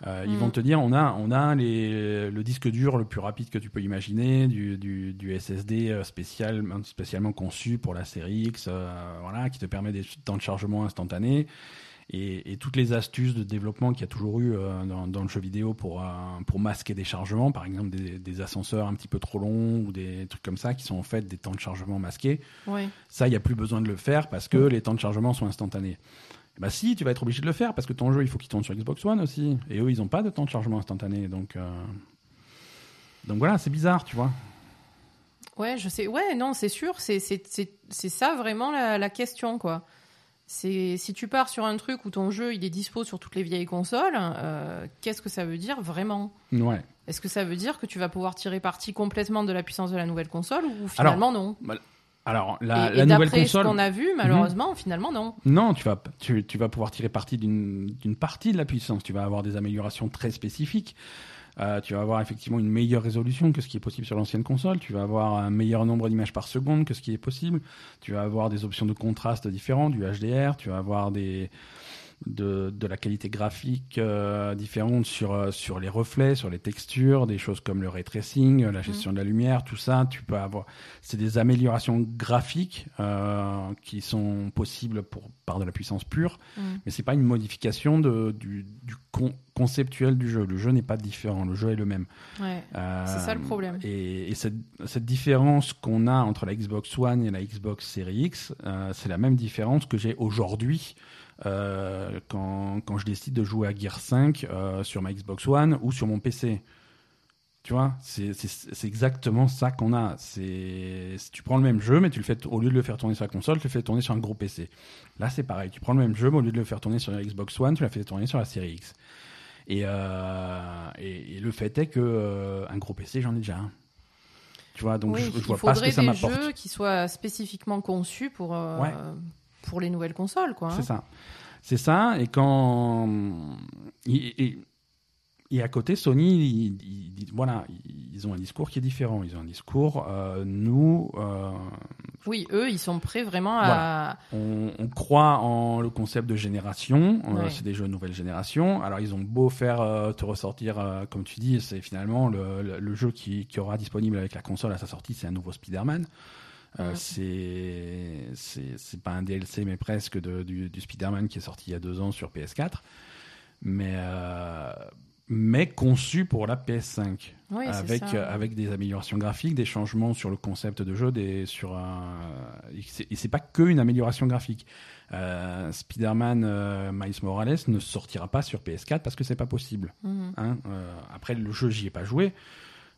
S1: Euh, Ils
S2: Mm.
S1: vont te dire on a on a les, le disque dur le plus rapide que tu peux imaginer, du, du, du SSD euh, spécial, spécialement conçu pour la série X, euh, voilà, qui te permet des temps de chargement instantanés. Et, et toutes les astuces de développement qu'il y a toujours eu euh, dans, dans le jeu vidéo pour, euh, pour masquer des chargements, par exemple des, des ascenseurs un petit peu trop longs ou des trucs comme ça qui sont en fait des temps de chargement masqués.
S2: Ouais.
S1: Ça, il n'y a plus besoin de le faire parce que les temps de chargement sont instantanés. Bah si, tu vas être obligé de le faire parce que ton jeu, il faut qu'il tourne sur Xbox One aussi. Et eux, ils n'ont pas de temps de chargement instantané. Donc, euh, donc voilà, c'est bizarre, tu vois.
S2: Ouais, je sais. Ouais, non, c'est sûr. C'est ça vraiment la, la question, quoi. C'est si tu pars sur un truc où ton jeu il est dispo sur toutes les vieilles consoles, euh, qu'est-ce que ça veut dire vraiment?
S1: Ouais.
S2: Est-ce que ça veut dire que tu vas pouvoir tirer parti complètement de la puissance de la nouvelle console ou finalement non?
S1: Alors, la,
S2: Et,
S1: la
S2: et
S1: nouvelle
S2: d'après ce
S1: console.
S2: qu'on a vu, malheureusement, finalement non.
S1: Non, tu vas, tu, tu vas pouvoir tirer parti d'une d'une partie de la puissance. Tu vas avoir des améliorations très spécifiques. Euh, tu vas avoir effectivement une meilleure résolution que ce qui est possible sur l'ancienne console. Tu vas avoir un meilleur nombre d'images par seconde que ce qui est possible. Tu vas avoir des options de contraste différentes, du HDR. Tu vas avoir des de, de la qualité graphique euh, différente sur euh, sur les reflets, sur les textures, des choses comme le ray tracing, la gestion de la lumière, tout ça. Tu peux avoir, c'est des améliorations graphiques euh, qui sont possibles pour par de la puissance pure,
S2: Mm.
S1: mais c'est pas une modification de, du, du con- conceptuel du jeu. Le jeu n'est pas différent, le jeu est le même.
S2: Ouais.
S1: Euh,
S2: C'est ça le problème.
S1: Et, et cette, cette différence qu'on a entre la Xbox One et la Xbox Series X, euh, c'est la même différence que j'ai aujourd'hui euh, quand, quand je décide de jouer à Gear 5 euh, sur ma Xbox One ou sur mon PC. Tu vois, c'est exactement ça qu'on a. C'est tu prends le même jeu, mais tu le fais au lieu de le faire tourner sur la console, tu le fais tourner sur un gros PC. Là, c'est pareil. Tu prends le même jeu, mais au lieu de le faire tourner sur la Xbox One, tu l'as fait tourner sur la série X. Et, euh, et, et le fait est que un gros PC, j'en ai déjà un. Tu vois, donc
S2: Oui,
S1: je, je
S2: il
S1: vois pas ce
S2: faudrait
S1: que ça
S2: des
S1: m'apporte.
S2: jeux qui soient spécifiquement conçus pour euh,
S1: Ouais.
S2: Pour les nouvelles consoles, quoi. hein.
S1: C'est ça. C'est ça. Et quand. Et, et- et à côté, Sony, ils, voilà, ils ont un discours qui est différent. Ils ont un discours. euh, nous, euh,
S2: Oui, eux, ils sont prêts vraiment à.
S1: on, on croit en le concept de génération. euh, c'est des jeux de nouvelle génération. Alors, ils ont beau faire te ressortir, comme tu dis, c'est finalement le, le- le jeu qui, qui aura disponible avec la console à sa sortie, c'est un nouveau Spider-Man. Euh, c'est c'est pas un DLC mais presque de, du, du Spider-Man qui est sorti il y a deux ans sur PS4, mais euh, mais conçu pour la PS5
S2: Oui, c'est
S1: avec
S2: ça.
S1: euh, avec des améliorations graphiques, des changements sur le concept de jeu, des sur un et c'est- pas que une amélioration graphique. Euh, Spider-Man euh, Miles Morales ne sortira pas sur PS4 parce que c'est pas possible.
S2: Mhm.
S1: hein. Euh, après le jeu, j'y ai pas joué.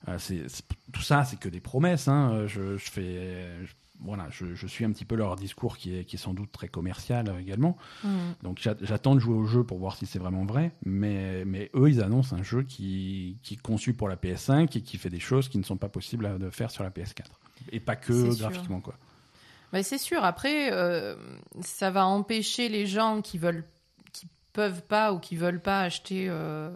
S1: Euh, c'est tout ça, c'est que des promesses. hein. Euh, Je, je fais je- voilà, je, je suis un petit peu leur discours qui est qui est sans doute très commercial euh, également.
S2: Mhm.
S1: Donc j'a- j'attends de jouer au jeu pour voir si c'est vraiment vrai, mais, mais eux, ils annoncent un jeu qui, qui est conçu pour la PS5 et qui fait des choses qui ne sont pas possibles à- de faire sur la PS4. Et pas que graphiquement, quoi.
S2: Bah, c'est sûr. Après, euh, ça va empêcher les gens qui veulent, qui peuvent pas ou qui veulent pas acheter euh,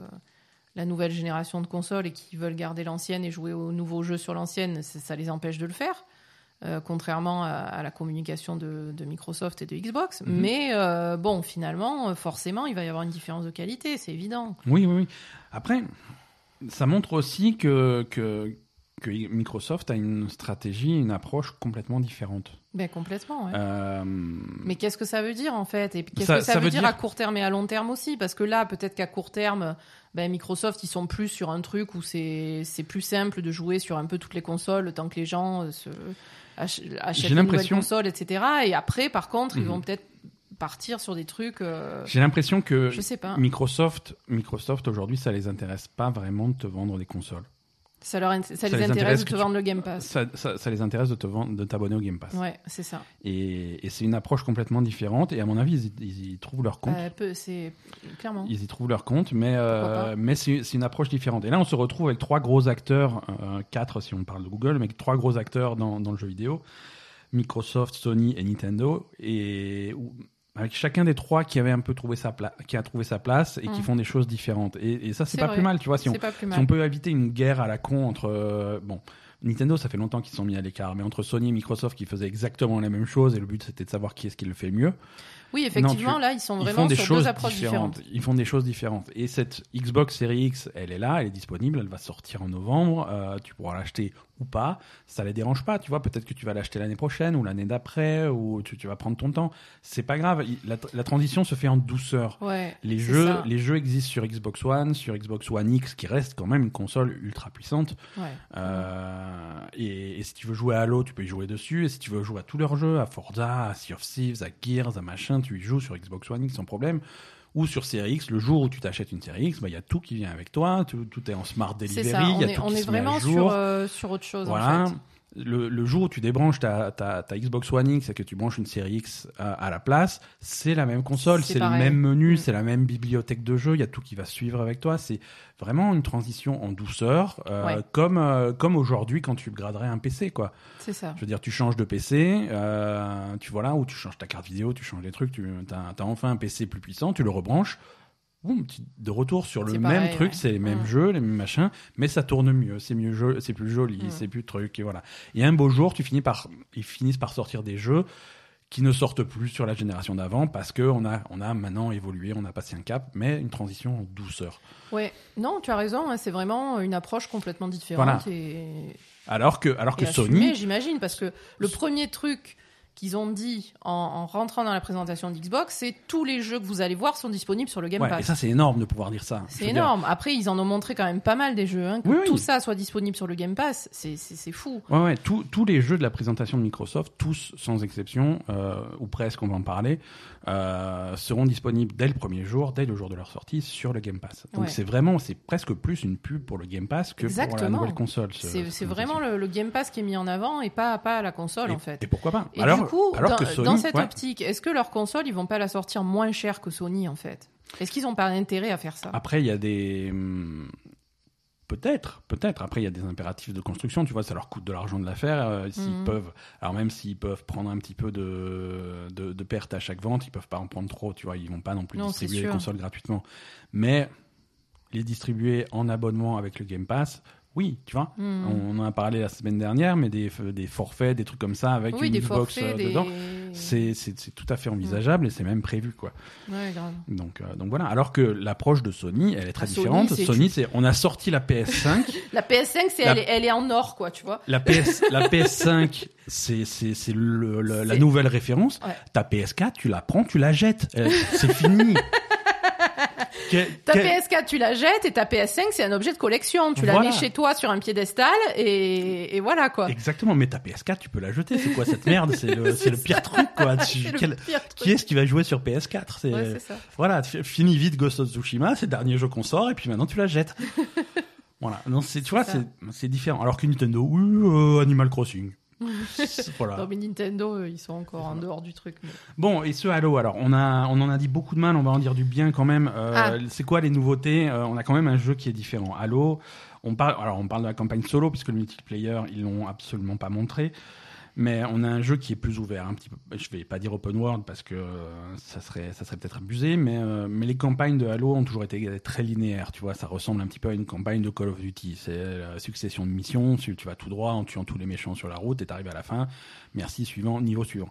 S2: la nouvelle génération de consoles et qui veulent garder l'ancienne et jouer aux nouveaux jeux sur l'ancienne. Ça, ça les empêche de le faire. euh, contrairement à, à la communication de, de Microsoft et de Xbox.
S1: Mhm.
S2: Mais euh, bon, finalement, forcément, il va y avoir une différence de qualité, c'est évident.
S1: Oui, oui, oui. Après, ça montre aussi que, que, que Microsoft a une stratégie, une approche complètement différente.
S2: Ben, complètement, ouais.
S1: Euh,
S2: Mais qu'est-ce que ça veut dire en fait? Et qu'est-ce que ça,
S1: ça
S2: veut
S1: veut
S2: dire,
S1: dire-
S2: à court terme et à long terme aussi? Parce que là, peut-être qu'à court terme, ben, Microsoft, ils sont plus sur un truc où c'est c'est plus simple de jouer sur un peu toutes les consoles tant que les gens euh, se ach- achètent une nouvelle console, etc. Et après, par contre, ils
S1: Mhm.
S2: vont peut-être partir sur des trucs. euh,
S1: J'ai l'impression que
S2: je sais pas.
S1: Microsoft, Microsoft aujourd'hui, ça les intéresse pas vraiment de te vendre des consoles.
S2: Ça, leur, int- ça,
S1: Ça
S2: les
S1: les
S2: intéresse
S1: intéresse
S2: de te
S1: tu-
S2: vendre le Game Pass.
S1: Ça, les intéresse de te vendre, de t'abonner au Game Pass.
S2: Ouais, c'est ça.
S1: Et, et c'est une approche complètement différente. Et à mon avis, ils, y- ils y trouvent leur compte.
S2: Euh, c'est clairement.
S1: Ils y trouvent leur compte, mais, euh, mais c'est une approche différente. Et là, on se retrouve avec trois gros acteurs, euh, quatre si on parle de Google, mais trois gros acteurs dans, dans le jeu vidéo Microsoft, Sony et Nintendo. Et avec chacun des trois qui avait un peu trouvé sa place, qui a trouvé sa place et qui
S2: Mm.
S1: font des choses différentes. Et, et ça, c'est pas
S2: vrai.
S1: plus mal, tu vois. Si on, si on peut éviter une guerre à la con entre euh, bon. Nintendo, ça fait longtemps qu'ils sont mis à l'écart, mais entre Sony et Microsoft qui faisaient exactement la même chose, et le but c'était de savoir qui est-ce qui le fait mieux.
S2: Oui, effectivement,
S1: Non, tu-
S2: là, ils sont vraiment
S1: font des
S2: sur
S1: choses
S2: deux approches
S1: différentes.
S2: différentes.
S1: Ils font des choses différentes. Et cette Xbox Series X, elle est là, elle est disponible, elle va sortir en novembre. euh, tu pourras l'acheter ou pas. Ça les dérange pas, tu vois. Peut-être que tu vas l'acheter l'année prochaine ou l'année d'après, ou tu, tu vas prendre ton temps. C'est pas grave. La, la transition se fait en douceur.
S2: Ouais,
S1: Les jeux,
S2: ça.
S1: les jeux existent sur Xbox One, sur Xbox One X, qui reste quand même une console ultra puissante.
S2: Ouais.
S1: Euh, et, et si tu veux jouer à Halo, tu peux y jouer dessus. Et si tu veux jouer à tous leurs jeux, à Forza, à Sea of Thieves, à Gears, à machin, tu y joues sur Xbox One X sans problème. Ou sur Series X, le jour où tu t'achètes une Série X, bah, il y a tout qui vient avec toi, tout, tout est en smart delivery, il
S2: on
S1: y a
S2: est,
S1: tout
S2: on
S1: qui
S2: est
S1: se met à
S2: vraiment sur, euh, sur autre chose
S1: Voilà.
S2: en fait.
S1: Le, le jour où tu débranches ta, ta, ta Xbox One X et que tu branches une série X à, à la place, c'est la même console,
S2: C'est
S1: le même menu,
S2: Mm.
S1: c'est la même bibliothèque de jeux, il y a tout qui va suivre avec toi. C'est vraiment une transition en douceur, euh,
S2: Ouais.
S1: comme, euh, comme aujourd'hui quand tu upgraderais un PC, quoi.
S2: C'est ça.
S1: Je veux dire, tu changes de PC, euh, tu vois là, ou tu changes ta carte vidéo, tu changes les trucs, tu as, enfin un PC plus puissant, tu le rebranches. Boum, de retour sur le même
S2: pareil,
S1: truc,
S2: ouais.
S1: c'est les mêmes jeux, les mêmes machins, mais ça tourne mieux, c'est mieux, c'est plus joli, c'est plus truc, et voilà. Et un beau jour, tu finis par, ils finissent par sortir des jeux qui ne sortent plus sur la génération d'avant parce que on a, on a maintenant évolué, on a passé un cap, mais une transition en douceur.
S2: Ouais, non, tu as raison, hein, c'est vraiment une approche complètement différente
S1: Voilà.
S2: et,
S1: Alors que, alors que Sony,
S2: j'imagine, parce que le premier truc qu'ils ont dit en, en rentrant dans la présentation d'Xbox, c'est tous les jeux que vous allez voir sont disponibles sur le Game
S1: ouais, et
S2: Pass.
S1: ça c'est énorme de pouvoir dire ça.
S2: C'est
S1: dire,
S2: énorme. Après, ils en ont montré quand même pas mal des jeux. Hein, que
S1: Oui, oui.
S2: tout ça soit disponible sur le Game Pass, c'est fou.
S1: Ouais, ouais, tous- tous les jeux de la présentation de Microsoft, tous sans exception, euh, ou presque, on va en parler, euh, seront disponibles dès le premier jour, dès le jour de leur sortie, sur le Game Pass. Donc
S2: Ouais.
S1: c'est vraiment, c'est presque plus une pub pour le Game Pass que pour la nouvelle console. ce-
S2: C'est vraiment le, le Game Pass qui est mis en avant et pas, pas la console,
S1: et,
S2: en fait.
S1: Et pourquoi pas
S2: Et
S1: alors,
S2: du coup,
S1: alors
S2: dans,
S1: que Sony,
S2: dans cette
S1: ouais,
S2: optique, est-ce que leur console, ils vont pas la sortir moins cher que Sony, en fait? Est-ce qu'ils ont pas intérêt à faire ça?
S1: Après, il y a des. Peut-être, peut-être. Après, il y a des impératifs de construction. Tu vois, ça leur coûte de l'argent de la faire. euh, s'ils
S2: Mhm.
S1: peuvent, alors même s'ils peuvent prendre un petit peu de, de, de perte à chaque vente, ils peuvent pas en prendre trop. Tu vois, ils vont pas non plus
S2: Non,
S1: distribuer les consoles gratuitement. Mais les distribuer en abonnement avec le Game Pass, Oui, tu vois.
S2: Hmm.
S1: On en a parlé la semaine dernière, mais des, des forfaits, des trucs comme ça avec
S2: Oui,
S1: une
S2: forfaits,
S1: euh,
S2: des...
S1: dedans, c'est tout à fait envisageable et c'est même prévu, quoi.
S2: Ouais, grave.
S1: Donc, euh, donc voilà. Alors que l'approche de Sony, elle est très
S2: Sony,
S1: différente. Sony, c'est on a sorti la PS5.
S2: La PS5, c'est
S1: La-
S2: elle, est, elle est en or, quoi, tu vois.
S1: la PS, la PS5, c'est la nouvelle référence.
S2: Ouais.
S1: Ta PS4, tu la prends, tu la jettes. Euh, c'est fini.
S2: Ta
S1: que-
S2: PS4, tu la jettes et ta PS5, c'est un objet de collection. Tu la mets chez toi sur un piédestal et, et voilà, quoi.
S1: Exactement, mais ta PS4, tu peux la jeter. C'est quoi cette merde? C'est le, c'est le pire truc, quoi. Tu-
S2: C'est le
S1: quel-
S2: pire truc.
S1: Qui est-ce qui va jouer sur PS4 C'est
S2: Ouais, c'est ça.
S1: voilà, fini vite Ghost of Tsushima, c'est le dernier jeu qu'on sort, et puis maintenant tu la jettes. voilà, non, c'est tu vois,
S2: C'est
S1: c'est différent. Alors que Nintendo, oui, euh, Animal Crossing. Voilà.
S2: Non, mais Nintendo, eux, ils sont encore en dehors du truc. mais-
S1: Bon, et ce Halo, alors, on, a, on en a dit beaucoup de mal, on va en dire du bien quand même. Euh,
S2: Ah.
S1: C'est quoi les nouveautés? Euh, On a quand même un jeu qui est différent. Halo, on parle, alors on parle de la campagne solo, puisque le multiplayer, ils l'ont absolument pas montré. Mais on a un jeu qui est plus ouvert, un petit peu. Je vais pas dire open world parce que euh, ça serait, ça serait peut-être abusé, mais, euh, mais les campagnes de Halo ont toujours été très linéaires. Tu vois, ça ressemble un petit peu à une campagne de Call of Duty. C'est la succession de missions. Tu, vas tout droit en tuant tous les méchants sur la route et t'arrives à la fin. Merci, suivant, niveau suivant.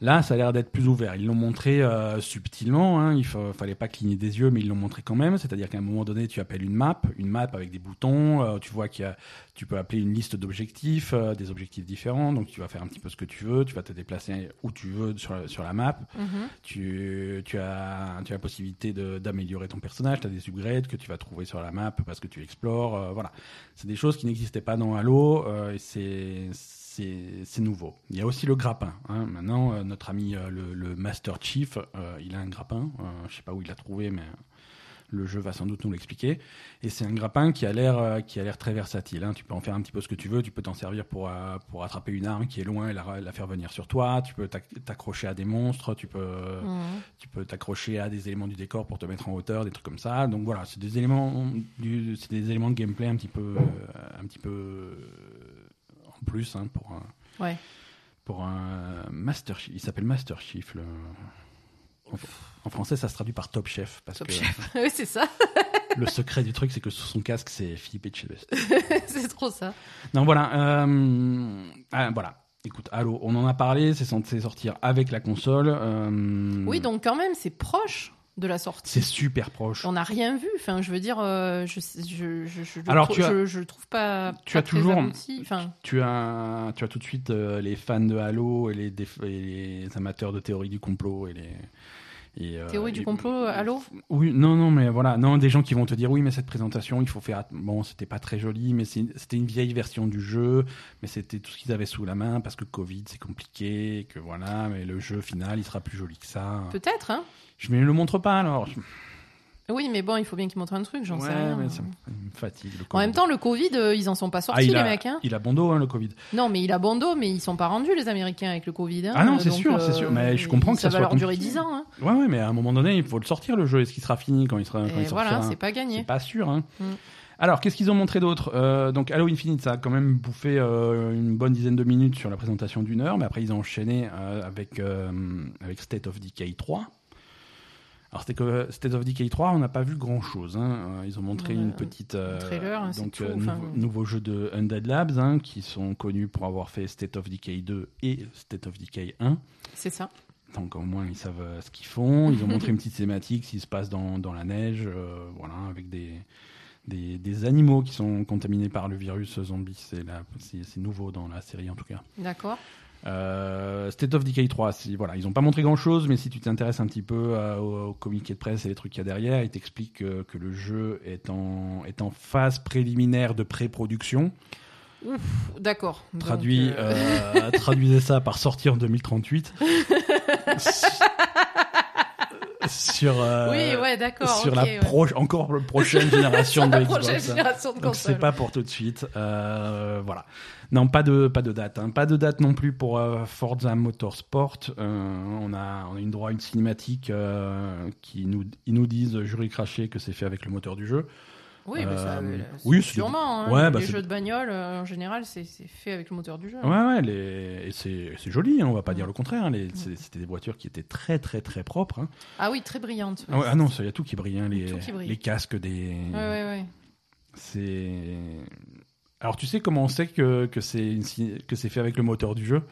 S1: Là, ça a l'air d'être plus ouvert. Ils l'ont montré euh, subtilement. Hein. Il fa- fallait pas cligner des yeux, mais ils l'ont montré quand même. C'est-à-dire qu'à un moment donné, tu appelles une map, une map avec des boutons. euh, tu vois qu'il y a, tu peux appeler une liste d'objectifs, euh, des objectifs différents. Donc, tu vas faire un petit peu ce que tu veux. Tu vas te déplacer où tu veux sur la, sur la map.
S2: Mhm.
S1: Tu, tu as, tu as la possibilité d'améliorer ton personnage. Tu as des upgrades que tu vas trouver sur la map parce que tu explores. euh, voilà, c'est des choses qui n'existaient pas dans Halo euh, et c'est nouveau. Il y a aussi le grappin. Hein. Maintenant, euh, notre ami euh, le, le Master Chief, il a un grappin. Je sais pas où il l'a trouvé, mais le jeu va sans doute nous l'expliquer. Et c'est un grappin qui a l'air euh, qui a l'air très versatile. Hein. Tu peux en faire un petit peu ce que tu veux. Tu peux t'en servir pour euh, pour attraper une arme qui est loin et la, la faire venir sur toi. Tu peux t'ac- t'accrocher à des monstres. Tu peux
S2: Mhm.
S1: tu peux t'accrocher à des éléments du décor pour te mettre en hauteur, des trucs comme ça. Donc voilà, c'est des éléments du, c'est des éléments de gameplay un petit peu, euh, un petit peu en plus hein, pour un,
S2: Ouais.
S1: pour un Master Chief. Il s'appelle Master Chief. Le... En, français, ça se traduit par Top Chef parce
S2: Top
S1: que
S2: oui, c'est ça.
S1: le secret du truc, c'est que sous son casque, c'est Philippe Etchebest.
S2: c'est trop ça.
S1: Non, voilà. euh, ah, voilà. Écoute, allô, on en a parlé, c'est censé sortir avec la console. euh,
S2: Oui, donc quand même, c'est proche de la sortie.
S1: C'est super proche.
S2: On n'a rien vu. Enfin, je veux dire, euh, je, je, je, je,
S1: Alors, tu as-
S2: je, je trouve pas.
S1: tu
S2: pas
S1: as toujours-
S2: abouti. Enfin,
S1: Tu as, tu as tout de suite euh, les fans de Halo et les, et les amateurs de théorie du complot et les. Et, euh,
S2: théorie du
S1: et-
S2: complot, Halo
S1: Oui, non, non, mais voilà, non, des gens qui vont te dire oui, mais cette présentation, il faut faire. Bon, c'était pas très joli, mais c'était une vieille version du jeu, mais c'était tout ce qu'ils avaient sous la main parce que Covid, c'est compliqué, que voilà, mais le jeu final, il sera plus joli que ça.
S2: Peut-être, hein
S1: Je me le montre pas alors.
S2: Oui, mais bon, il faut bien qu'ils montrent un truc, j'en sais rien.
S1: mais ça me me fatigue. le
S2: En même temps, le Covid, euh, ils en sont pas
S1: Ah,
S2: sortis, les
S1: a,
S2: mecs. Hein
S1: il a bon dos, hein, le Covid.
S2: non, mais il a bon dos, mais ils sont pas rendus, les Américains, avec le Covid. hein.
S1: Ah non, c'est sûr, c'est sûr. Mais je comprends que
S2: ça
S1: ça
S2: va
S1: soit
S2: leur durer
S1: compliqué.
S2: 10 ans. Hein.
S1: Ouais, ouais, mais à un moment donné, il faut le sortir le jeu. Est-ce qu'il sera fini quand il sera quand
S2: Et
S1: il sortira
S2: voilà, c'est pas
S1: C'est
S2: gagné.
S1: pas sûr. Hein.
S2: Mm.
S1: Alors, qu'est-ce qu'ils ont montré d'autre? Euh, Donc, Halo Infinite, ça a quand même bouffé euh, une bonne dizaine de minutes sur la présentation d'une heure, mais après ils ont enchaîné euh, avec euh, avec State of Decay 3. Alors, c'était que State of Decay 3, on n'a pas vu grand-chose. Hein. Euh, Ils ont montré
S2: Ouais,
S1: une petite euh,
S2: trailer, hein,
S1: donc
S2: tout,
S1: euh,
S2: enfin,
S1: nouveau, jeu de Undead Labs, hein, qui sont connus pour avoir fait State of Decay 2 et State of Decay 1.
S2: C'est ça.
S1: Donc au moins ils savent ce qu'ils font. Ils ont montré une petite thématique, qui se passe dans, dans la neige, euh, voilà, avec des, des, des animaux qui sont contaminés par le virus zombie. C'est nouveau dans la série en tout cas.
S2: D'accord.
S1: Euh, State of Decay 3, si, voilà, ils n'ont pas montré grand chose, mais si tu t'intéresses un petit peu euh, au, au communiqué de presse et les trucs qu'il y a derrière, ils t'expliquent que, que le jeu est en, est en phase préliminaire de pré-production.
S2: D'accord.
S1: Traduit,
S2: euh,
S1: euh, traduisez ça par sortir en 2038. sur euh,
S2: Oui, ouais, d'accord.
S1: sur la
S2: ouais.
S1: encore prochaine génération de Xbox.
S2: génération de
S1: Donc c'est pas pour tout de suite. Euh, voilà. Non, pas de pas de date. hein. Pas de date non plus pour euh, Forza Motorsport. Euh, on a on a une droit à une cinématique euh, qui nous ils nous disent jury craché que c'est fait avec le moteur du jeu.
S2: Oui, mais ça,
S1: oui,
S2: sûrement. hein.
S1: ouais, bah,
S2: les
S1: c'est-
S2: jeux de bagnole, en général, c'est c'est fait avec le moteur du jeu.
S1: Ouais, ouais, les... et c'est c'est joli, hein, on va pas
S2: Mm.
S1: dire le contraire. hein, les- c'est- C'était des voitures qui étaient très, très, très propres.
S2: Ah oui, très brillante.
S1: Ah, ouais, ah non, il y a tout qui brille, hein, les,
S2: Tout qui brille.
S1: les casques des.
S2: Ouais, ouais, ouais.
S1: C'est. Alors tu sais comment on sait que, que c'est que fait avec le moteur du jeu?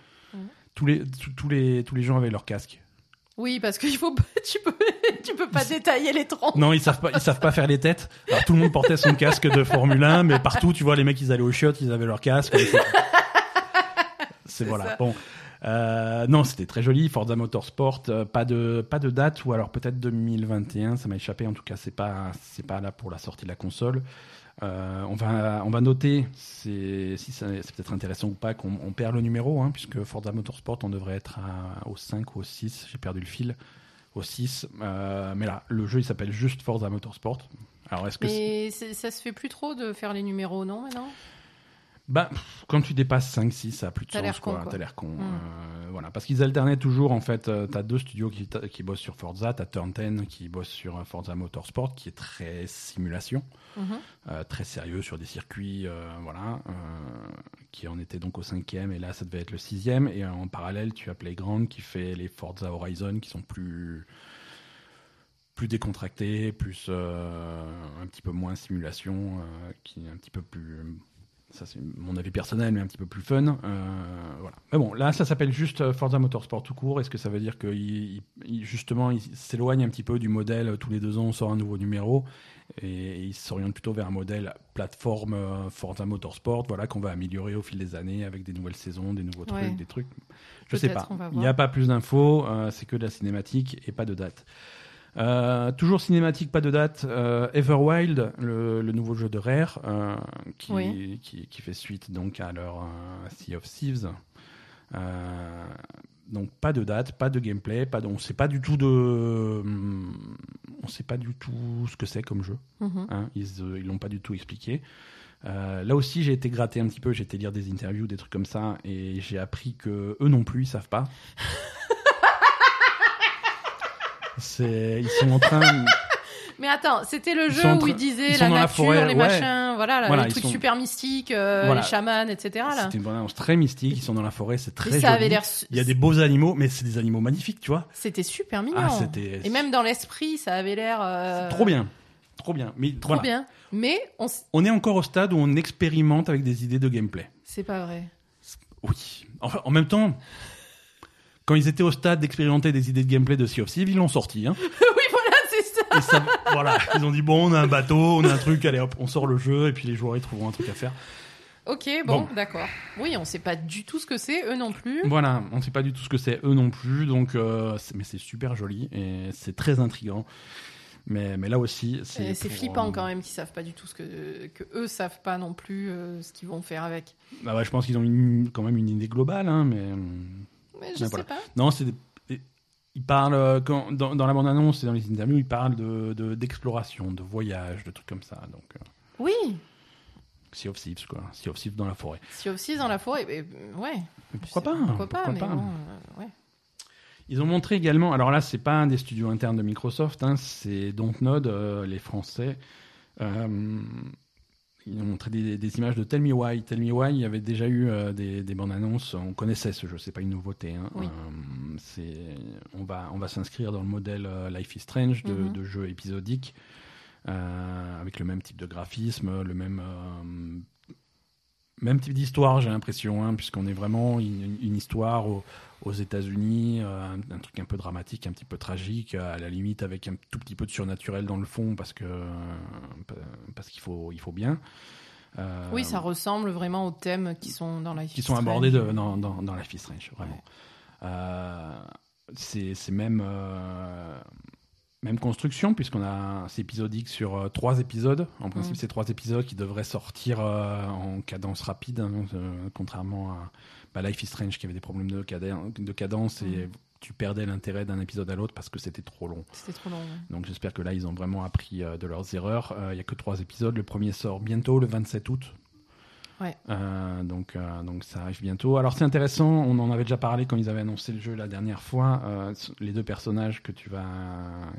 S1: Tous, les, tous- les, tous les gens avaient leur casque.
S2: Oui, parce qu'il faut pas, tu peux, tu peux pas détailler les troncs.
S1: Non, ils savent pas, ils savent pas faire les têtes. Alors tout le monde portait son casque de Formule 1, mais partout, tu vois, les mecs, ils allaient au shot, ils avaient leur casque. C'est- C'est voilà.
S2: ça.
S1: Bon, Euh, non, c'était très joli. Forza Motorsport, euh, pas de pas de date ou alors peut-être 2021. Ça m'a échappé. En tout cas, c'est pas c'est pas là pour la sortie de la console. Euh, on va on va noter c'est si c'est peut-être intéressant ou pas qu'on on perd le numéro hein, puisque Forza Motorsport on devrait être à- au 5 ou au 6 j'ai perdu le fil. Au 6 Euh, mais là le jeu il s'appelle juste Forza Motorsport. Alors est-ce que c'est-
S2: Mais ça se fait plus trop de faire les numéros, non, maintenant?
S1: Bah, pff, quand tu dépasses 5-6, ça a plus de
S2: T'as
S1: sens.
S2: l'air con,
S1: quoi. T'as l'air con.
S2: Mm.
S1: Euh, voilà. Parce qu'ils alternaient toujours, en fait. euh, t'as deux studios qui, qui bossent sur Forza. T'as Turn 10 qui bosse sur euh, Forza Motorsport, qui est très simulation,
S2: Mhm.
S1: euh, très sérieux sur des circuits, voilà. qui en était donc au cinquième, et là, ça devait être le sixième. Et en parallèle, tu as Playground qui fait les Forza Horizon, qui sont plus plus décontractés, plus un petit peu moins simulation, qui est un petit peu plus ça c'est mon avis personnel, mais un petit peu plus fun. Euh, voilà. Mais bon, là, ça s'appelle juste euh, Forza Motorsport tout court. Est-ce que ça veut dire qu'il il- il- justement il s'éloigne un petit peu du modèle euh, tous les deux ans on sort un nouveau numéro et il s'oriente plutôt vers un modèle plateforme Forza Motorsport, voilà qu'on va améliorer au fil des années avec des nouvelles saisons, des nouveaux trucs,
S2: Ouais.
S1: des trucs. Je sais pas. Il n'y a pas plus d'infos. euh, c'est que de la cinématique et pas de date. Euh, toujours cinématique, pas de date. Euh, Everwild, le, le nouveau jeu de Rare, euh, qui,
S2: Oui.
S1: qui, qui fait suite donc à leur euh, Sea of Thieves. Donc pas de date, pas de gameplay, pas de, on sait pas du tout de, hum, on sait pas du tout ce que c'est comme jeu.
S2: Mhm.
S1: hein, ils ils l'ont pas du tout expliqué. Là aussi, j'ai été gratter un petit peu, j'ai été lire des interviews, des trucs comme ça, et j'ai appris que eux non plus, ils savent pas. C'est, ils sont en train.
S2: Mais attends, c'était le jeu où ils disaient
S1: ils
S2: la nature,
S1: forêt,
S2: les
S1: ouais.
S2: machins, voilà, là,
S1: Voilà,
S2: les trucs
S1: sont-
S2: super mystiques, euh,
S1: Voilà.
S2: les chamans, etc.
S1: C'est une bande-annonce très mystique. Ils sont dans la forêt, c'est très
S2: Mais ça
S1: joli.
S2: avait l'air. su-
S1: Il y a des beaux animaux, mais c'est des animaux magnifiques, tu vois.
S2: C'était super mignon.
S1: Ah, c'était
S2: Et même dans l'esprit, ça avait l'air. euh,
S1: trop bien, trop bien. Mais
S2: Trop
S1: voilà.
S2: bien. Mais on...
S1: est encore au stade où on expérimente avec des idées de gameplay.
S2: c'est pas vrai.
S1: Oui. Enfin, en même temps, quand ils étaient au stade d'expérimenter des idées de gameplay de Sea of Thieves, ils l'ont sorti. Hein.
S2: oui, voilà, c'est ça.
S1: Et ça- voilà, ils ont dit bon, on a un bateau, on a un truc, allez hop, on sort le jeu et puis les joueurs ils trouveront un truc à faire.
S2: Ok, bon,
S1: Bon.
S2: d'accord. Oui, on sait pas du tout ce que c'est, eux non plus.
S1: Voilà, on ne sait pas du tout ce que c'est, eux non plus, donc euh, mais c'est super joli et c'est très intriguant. Mais, mais là aussi, c'est
S2: C'est flippant
S1: euh,
S2: quand même qu'ils savent pas du tout ce que, que eux savent pas non plus euh, ce qu'ils vont faire avec.
S1: Bah ouais, je pense qu'ils ont une- quand même une idée globale, hein, mais
S2: Mais je
S1: Mais
S2: sais
S1: voilà.
S2: pas.
S1: non, c'est des- ils parlent euh, quand, dans, dans la bande annonce et dans les interviews, ils parlent de de- d'exploration, de, voyage, de trucs comme ça. Donc euh,
S2: Oui,
S1: Sea of Thieves quoi, Sea of Thieves dans la forêt.
S2: si aussi dans la forêt, eh ben, ouais.
S1: Mais pourquoi pas
S2: Pourquoi pas, mais bon, euh, ouais.
S1: Ils ont montré également, alors là, c'est pas un des studios internes de Microsoft, hein, c'est Dontnod, euh, les Français. Ils ont montré des, des images de Tell Me Why. Tell Me Why, il y avait déjà eu euh, des, des bandes annonces. On connaissait ce jeu, c'est pas une nouveauté. hein.
S2: Oui.
S1: Euh, c'est, on va, on va s'inscrire dans le modèle euh, Life is Strange de,
S2: Mhm.
S1: de jeu épisodique, euh, avec le même type de graphisme, le même. même type d'histoire, j'ai l'impression, hein, puisqu'on est vraiment une, une histoire au- aux États-Unis, euh, un, un truc un peu dramatique, un petit peu tragique, euh, à la limite avec un tout petit peu de surnaturel dans le fond, parce que euh, parce qu'il faut il faut bien. Euh,
S2: Oui, ça ressemble vraiment aux thèmes qui sont dans la
S1: qui sont abordés de- dans, dans, dans Life is Strange, vraiment. Euh, c'est même, euh, même construction, puisqu'on a c'est épisodique sur trois épisodes. En principe,
S2: Mm.
S1: c'est trois épisodes qui devraient sortir en cadence rapide, hein, contrairement à bah, Life is Strange qui avait des problèmes de, cadence, de cadence et
S2: Mm.
S1: tu perdais l'intérêt d'un épisode à l'autre parce que c'était trop long.
S2: C'était trop long. ouais.
S1: Donc j'espère que là, ils ont vraiment appris euh, de leurs erreurs. Euh, Il y a que trois épisodes. Le premier sort bientôt, le 27 août.
S2: Ouais.
S1: Euh, donc, euh, donc ça arrive bientôt. Alors c'est intéressant, on en avait déjà parlé quand ils avaient annoncé le jeu la dernière fois. Euh, les deux personnages que tu vas,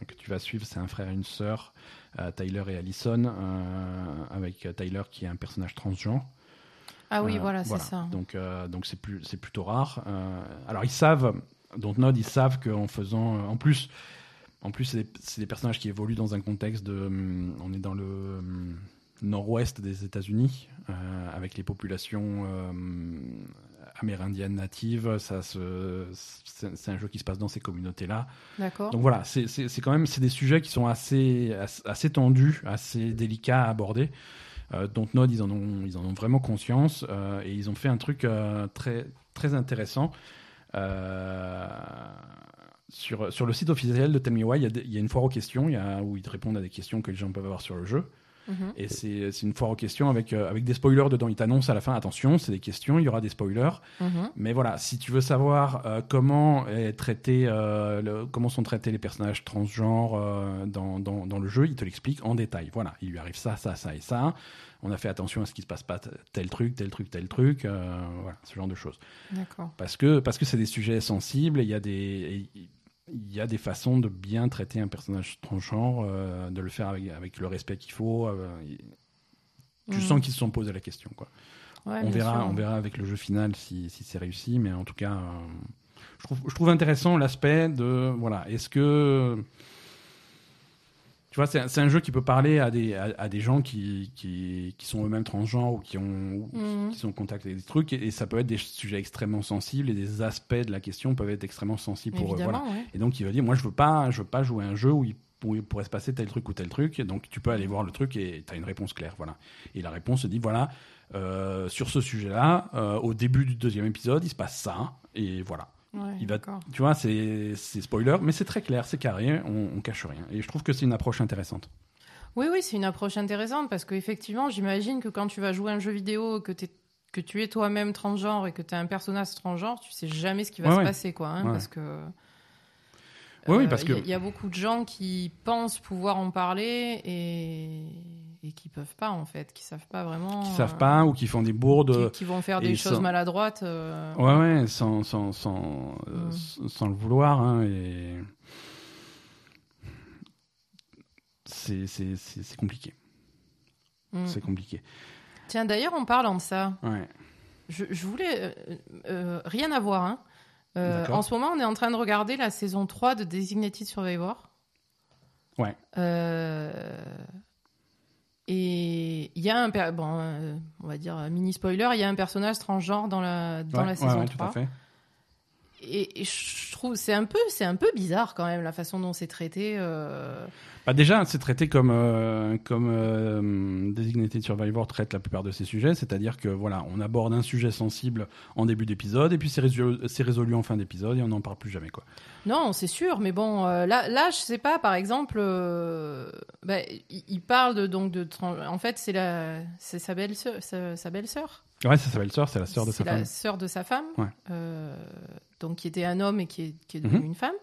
S1: que tu vas suivre, c'est un frère et une sœur, euh, Tyler et Allison, euh, avec Tyler qui est un personnage transgenre.
S2: Ah oui,
S1: Euh,
S2: voilà, c'est ça.
S1: Donc euh, donc c'est plus c'est plutôt rare. Euh, alors ils savent, Dontnod, ils savent qu'en faisant, en plus, en plus c'est des, c'est des personnages qui évoluent dans un contexte de, hum, on est dans le hum, nord-ouest des États-Unis, avec les populations amérindiennes natives. Ça c'est un jeu qui se passe dans ces communautés-là.
S2: D'accord.
S1: Donc voilà, c'est quand même c'est des sujets qui sont assez, assez, tendus, assez délicats à aborder. Euh, Dontnod, ils en ont, ils en ont vraiment conscience et ils ont fait un truc très, très intéressant. sur, sur le site officiel de Tell il y, a une foire aux questions où ils répondent à des questions que les gens peuvent avoir sur le jeu. Mhm. Et c'est une foire aux questions avec, euh, avec des spoilers dedans. Ils t'annoncent à la fin, attention, c'est des questions, il y aura des spoilers. Mhm. Mais voilà, si tu veux savoir euh, comment, est traité, euh, comment sont traités les personnages transgenres dans, dans, dans, le jeu, il te l'explique en détail. Voilà, il lui arrive ça, ça, ça et ça. On a fait attention à ce qui se passe pas tel truc, tel truc, tel truc. voilà, ce genre de choses.
S2: D'accord.
S1: Parce que parce que c'est des sujets sensibles et il y a des il y a des façons de bien traiter un personnage transgenre, euh, de le faire avec, le respect qu'il faut. Euh, tu mm. sens qu'ils se sont posés la question. Quoi. on, verra, on verra avec le jeu final si, c'est réussi, mais en tout cas, euh, je, trouve, je trouve intéressant l'aspect de voilà, est-ce que tu vois, c'est un jeu qui peut parler à des, à, des gens qui, qui, qui sont eux-mêmes transgenres ou qui, ont, mhm. qui sont en contact avec des trucs. Et, ça peut être des sujets extrêmement sensibles et des aspects de la question peuvent être extrêmement sensibles pour eux. Voilà. Et donc, il va dire Moi, je veux pas, je veux pas jouer un jeu où il, pourrait se passer tel truc ou tel truc. Donc, tu peux aller voir le truc et tu as une réponse claire. Voilà. Et la réponse se dit Voilà, euh, sur ce sujet-là, euh, au début du deuxième épisode, il se passe ça. Et voilà il va, tu vois, c'est spoiler, mais c'est très clair, c'est carré, on, on, cache rien. Et je trouve que c'est une approche intéressante.
S2: Oui, oui, c'est une approche intéressante parce qu'effectivement, j'imagine que quand tu vas jouer un jeu vidéo, que, es, que tu es toi-même transgenre et que tu es un personnage transgenre, tu sais jamais ce qui va se passer, quoi. Hein, parce que.
S1: Oui, oui, parce
S2: euh,
S1: que.
S2: Il y, a beaucoup de gens qui pensent pouvoir en parler et et qui peuvent pas en fait, qui savent pas vraiment.
S1: Qui savent pas ou qui font des bourdes.
S2: Qui, vont faire des choses maladroites. Euh.
S1: Ouais, ouais, sans, sans, sans, euh, mm. sans le vouloir. Hein, et... C'est compliqué. Mm. C'est compliqué.
S2: Tiens, d'ailleurs, en parlant de ça,
S1: ouais.
S2: je, je, voulais. Euh, rien à voir. Hein. en ce moment, on est en train de regarder la saison 3 de Designated Survivor.
S1: Ouais.
S2: Euh, et il y a un bon, euh, on va dire mini spoiler, il y a un personnage transgenre dans la dans la saison 3. Et, je trouve c'est un peu c'est un peu bizarre quand même la façon dont c'est traité. Euh...
S1: Bah déjà, c'est traité comme euh, comme euh, Designated Survivor traite la plupart de ces sujets, c'est-à-dire que voilà, on aborde un sujet sensible en début d'épisode et puis c'est résolu, résolu, en fin d'épisode et on n'en parle plus jamais quoi.
S2: Non, c'est sûr, mais bon, euh, là, là, je sais pas, par exemple, bah, il, parle de, donc de, en fait, c'est la, c'est sa belle sœur, sa, belle sœur.
S1: Ouais, c'est sa belle sœur, c'est la sœur de sa femme.
S2: La sœur de sa femme, donc qui était un homme et qui est, qui est devenu mhm. une femme.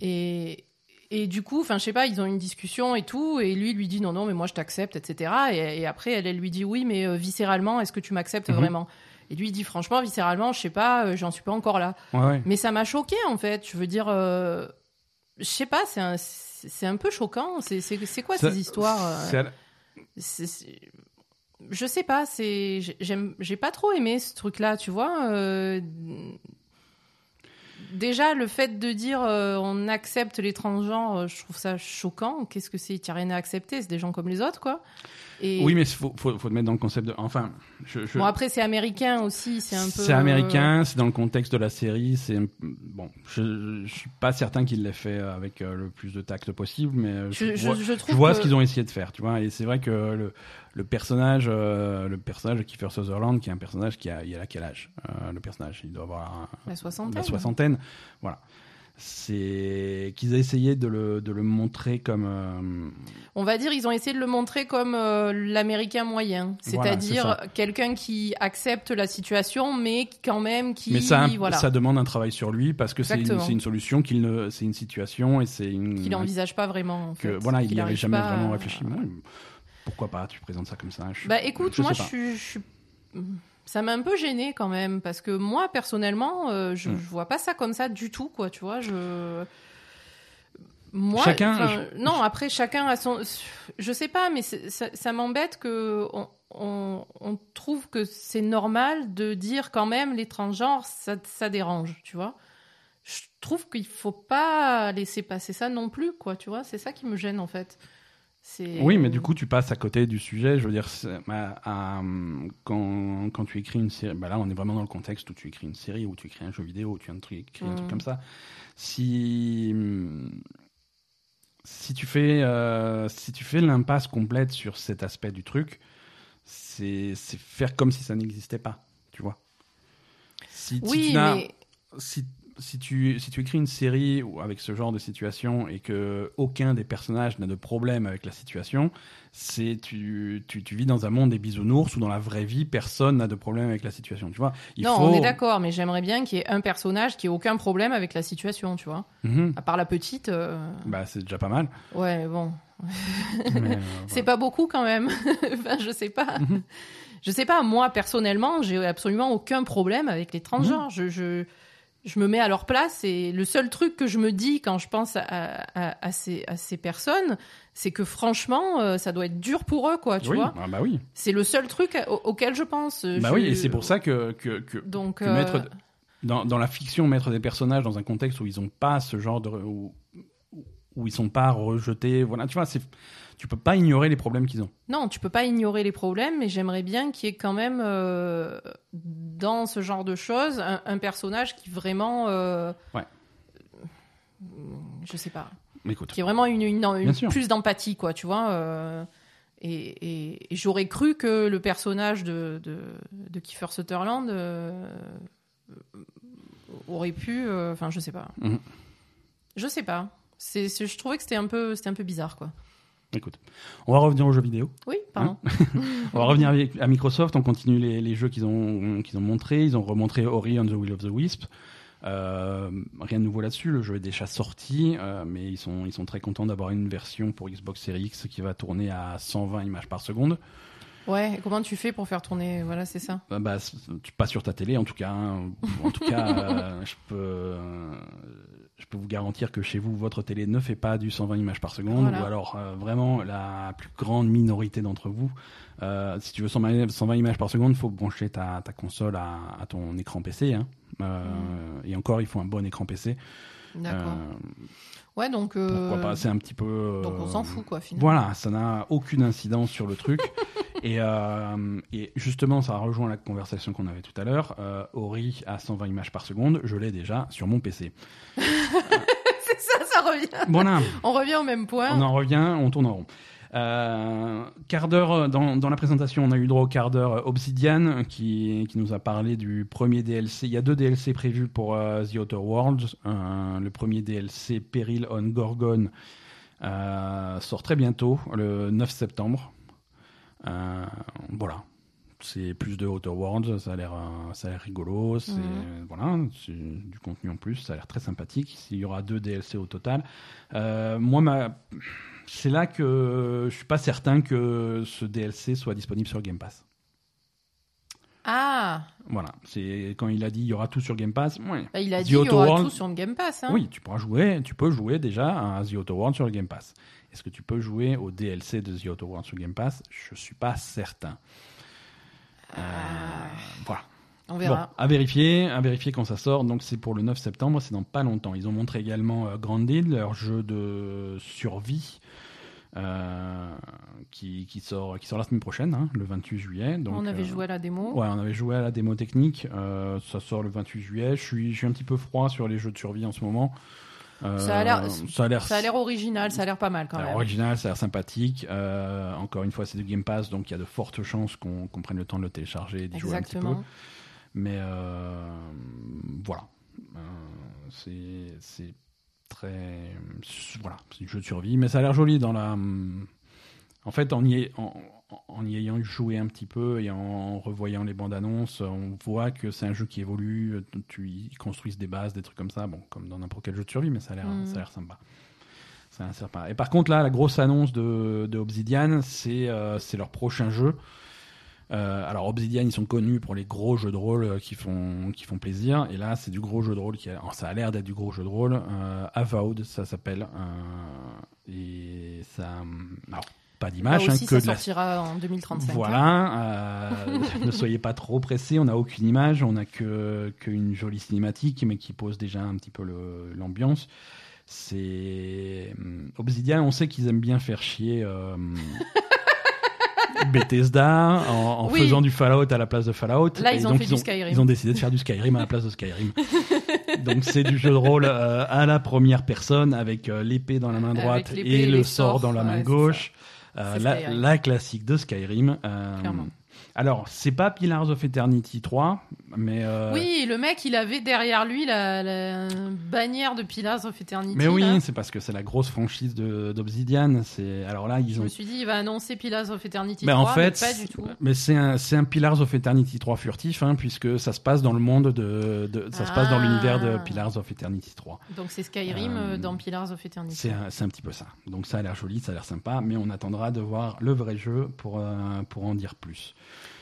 S2: Et, et du coup, enfin, je sais pas, ils ont une discussion et tout, et lui lui dit non, non, mais moi je t'accepte, etc. Et, après, elle, elle lui dit oui, mais euh, viscéralement, est-ce que tu m'acceptes mhm. vraiment? Et lui il dit franchement, viscéralement, je sais pas, euh, j'en suis pas encore là. Mais ça m'a choqué en fait. Je veux dire, euh, je sais pas, c'est un, c'est un peu choquant. C'est, c'est, quoi ces histoires Je sais pas, c'est, j'aime, j'ai pas trop aimé ce truc-là, tu vois déjà, le fait de dire euh, on accepte les transgenres, euh, je trouve ça choquant. Qu'est-ce que c'est Il n'y a rien à accepter, c'est des gens comme les autres, quoi.
S1: Oui, mais il faut, faut, faut, te mettre dans le concept de. Enfin.
S2: Je, Bon, après, c'est américain aussi, c'est un peu.
S1: C'est américain, c'est dans le contexte de la série. C'est bon, je, ne suis pas certain qu'il l'ait fait avec euh, le plus de tact possible, mais je, vois, je vois ce qu'ils ont essayé de faire, tu vois. Et c'est vrai que le, le personnage, euh, le personnage de Kiefer Sutherland, qui est un personnage qui a, il a quel âge euh, Le personnage, il doit avoir
S2: la soixantaine.
S1: La soixantaine, voilà. C'est qu'ils aient essayé de le, de le montrer comme. Euh,
S2: On va dire, ils ont essayé de le montrer comme l'américain moyen, c'est-à-dire quelqu'un qui accepte la situation, mais quand même qui.
S1: Mais ça, ça demande un travail sur lui parce que c'est une, une, solution qu'il ne, c'est une situation et c'est une.
S2: Qu'il n'envisage pas vraiment. En fait.
S1: voilà, il n'y avait jamais vraiment réfléchi pourquoi pas Tu présentes ça comme ça
S2: Bah écoute, moi je suis, ça m'a un peu gêné quand même parce que moi personnellement, euh, je, je, vois pas ça comme ça du tout, quoi. Tu vois, je. Moi, chacun, non. Après, chacun a son. Je sais pas, mais ça, m'embête que on, on, trouve que c'est normal de dire quand même les transgenres, ça, ça dérange, tu vois. Je trouve qu'il faut pas laisser passer ça non plus, quoi. Tu vois, c'est ça qui me gêne en fait.
S1: Oui, mais du coup, tu passes à côté du sujet. Je veux dire, bah, quand, quand, tu écris une série, bah là, on est vraiment dans le contexte où tu écris une série, où tu écris un jeu vidéo, où tu écris un truc mm. comme ça. Si si tu fais euh, si tu fais l'impasse complète sur cet aspect du truc, c'est faire comme si ça n'existait pas, tu vois.
S2: Si, oui, mais...
S1: si si tu, si tu écris une série avec ce genre de situation et que aucun des personnages n'a de problème avec la situation, c'est tu, tu, tu, vis dans un monde des bisounours où dans la vraie vie personne n'a de problème avec la situation, tu vois.
S2: non, on est d'accord, mais j'aimerais bien qu'il y ait un personnage qui ait aucun problème avec la situation, tu vois. Mhm. À part la petite. Euh,
S1: bah c'est déjà pas mal.
S2: Ouais, mais bon. Euh, c'est pas beaucoup quand même. enfin, je sais pas. Mhm. Je sais pas, moi personnellement, j'ai absolument aucun problème avec les transgenres. Mhm. je, je je me mets à leur place et le seul truc que je me dis quand je pense à, ces, à ces, personnes, c'est que franchement, euh, ça doit être dur pour eux, quoi, tu vois.
S1: Ah bah oui.
S2: C'est le seul truc auquel je pense.
S1: Bah oui, et c'est pour ça que, que, que, Donc, euh, mettre, dans, dans, la fiction, mettre des personnages dans un contexte où ils n'ont pas ce genre de. où, où ils sont pas rejetés, voilà, tu vois, c'est tu peux pas ignorer les problèmes qu'ils ont.
S2: Non, tu peux pas ignorer les problèmes, mais j'aimerais bien qu'il y ait quand même euh, dans ce genre de choses un, personnage qui vraiment, euh,
S1: ouais,
S2: je sais pas,
S1: Écoute.
S2: qui est vraiment une, une, plus d'empathie, quoi, tu vois. Euh, et, j'aurais cru que le personnage de, de, de Kiefer Sutherland aurait pu, enfin, je sais pas, mhm. je sais pas. C'est, je trouvais que c'était un peu, c'était un peu bizarre, quoi.
S1: Écoute, on va revenir aux jeux vidéo.
S2: Oui, pardon.
S1: Hein on va revenir à Microsoft. On continue les, jeux qu'ils ont, qu'ils ont montrés. Ils ont remontré Ori and the Will of the Wisp. Euh, rien de nouveau là-dessus. Le jeu est déjà sorti, euh, mais ils sont, ils sont très contents d'avoir une version pour Xbox Series X qui va tourner à 120 images par seconde.
S2: Ouais, et comment tu fais pour faire tourner Voilà, c'est ça.
S1: Euh, bah, tu passes sur ta télé, en tout cas. Hein. En tout cas, je peux je peux vous garantir que chez vous, votre télé ne fait pas du 120 images par seconde, ou alors euh, vraiment la plus grande minorité d'entre vous. Euh, si tu veux 120, images par seconde, il faut brancher ta, console à, ton écran PC. Hein. Euh, mm. Et encore, il faut un bon écran PC.
S2: D'accord. Ouais, donc.
S1: Pourquoi pas C'est un petit peu.
S2: Donc on s'en fout, quoi, finalement.
S1: Voilà, ça n'a aucune incidence sur le truc. Et, et, justement, ça rejoint la conversation qu'on avait tout à l'heure. Ori à 120 images par seconde, je l'ai déjà sur mon PC.
S2: c'est ça, ça revient. On revient au même point.
S1: On en revient, on tourne en rond. Euh, quart d'heure euh, dans, dans, la présentation, on a eu droit au quart d'heure euh, Obsidian qui, qui, nous a parlé du premier DLC. Il y a deux DLC prévus pour The Outer Worlds. le premier DLC Peril on Gorgon sort très bientôt, le 9 septembre. voilà, c'est plus de Outer Worlds, ça a l'air ça a l'air rigolo, c'est mhm. voilà, du contenu en plus, ça a l'air très sympathique. Il y aura deux DLC au total. Moi ma c'est là que je suis pas certain que ce DLC soit disponible sur Game Pass.
S2: Ah.
S1: Voilà, c'est quand il a dit il y aura tout sur Game Pass. Ouais.
S2: Bah, il a dit il y aura tout sur Game Pass. Hein.
S1: Oui, tu pourras jouer, tu peux jouer déjà à The Outer Worlds sur le Game Pass. Est-ce que tu peux jouer au DLC de The Outer Worlds sur Game Pass? Je suis pas certain. Euh, voilà.
S2: On verra.
S1: à vérifier, à vérifier quand ça sort. Donc c'est pour le 9 septembre, c'est dans pas longtemps. Ils ont montré également euh, Grounded, leur jeu de survie. Euh, qui, qui, sort, qui sort la semaine prochaine, hein, le 28 juillet. Donc,
S2: on avait joué à la démo.
S1: Ouais, on avait joué à la démo technique. ça sort le 28 juillet. Je suis, je suis un petit peu froid sur les jeux de survie en ce moment.
S2: Euh, ça a l'air, ça a l'air, original, ça a l'air pas mal quand même.
S1: Original, ça a l'air sympathique. Euh, encore une fois, c'est du Game Pass, donc il y a de fortes chances qu'on, prenne le temps de le télécharger et d'y jouer un petit peu. Mais euh, voilà, c'est, c'est très, voilà, c'est du jeu de survie, mais ça a l'air joli dans la. En fait, on y en y ayant joué un petit peu et en revoyant les bandes annonces, on voit que c'est un jeu qui évolue. Tu y construisent des bases, des trucs comme ça, bon, comme dans n'importe quel jeu de survie, mais ça a l'air, mm. l'air sympa. Ça a l'air sympa. Et par contre, là, la grosse annonce de, de Obsidian, c'est, euh, c'est leur prochain jeu. Euh, alors Obsidian, ils sont connus pour les gros jeux de rôle euh, qui font qui font plaisir. Et là, c'est du gros jeu de rôle qui, a, ça a l'air d'être du gros jeu de rôle. Euh, Avowed, ça s'appelle. et ça, alors, pas d'image.
S2: Hein, que ça sortira en 2035.
S1: Voilà, euh, ne soyez pas trop pressés, on n'a aucune image, on n'a que qu'une jolie cinématique, mais qui pose déjà un petit peu l'ambiance. C'est hum, Obsidian, on sait qu'ils aiment bien faire chier euh, Bethesda en, en
S2: Oui.
S1: faisant du Fallout à la place de Fallout.
S2: Là,
S1: Et
S2: ils ont
S1: donc,
S2: fait du Skyrim.
S1: Ils ont décidé de faire du Skyrim à la place de Skyrim. donc c'est du jeu de rôle euh, à la première personne avec euh, l'épée dans la main droite et le sort dans la main
S2: ouais,
S1: gauche. Euh, la, la classique de Skyrim. Euh,
S2: Clairement.
S1: alors, c'est pas Pillars of Eternity 3, mais. euh,
S2: Oui, le mec, il avait derrière lui la, la bannière de Pillars of Eternity.
S1: Mais oui, c'est parce que c'est la grosse franchise d'Obsidian. Alors là ils
S2: Je
S1: ont.
S2: me suis dit, il va annoncer Pillars of Eternity
S1: Mais
S2: 3,
S1: en fait,
S2: mais pas du tout.
S1: mais c'est un, un Pillars of Eternity 3 furtif, hein, puisque ça se passe dans le monde de, de- ça se passe dans
S2: Ah.
S1: l'univers de Pillars of Eternity 3.
S2: Donc c'est Skyrim
S1: Euh,
S2: euh, dans Pillars of Eternity.
S1: C'est un, c'est un petit peu ça. Donc ça a l'air joli, ça a l'air sympa, mais on attendra de voir le vrai jeu pour, euh, pour en dire plus.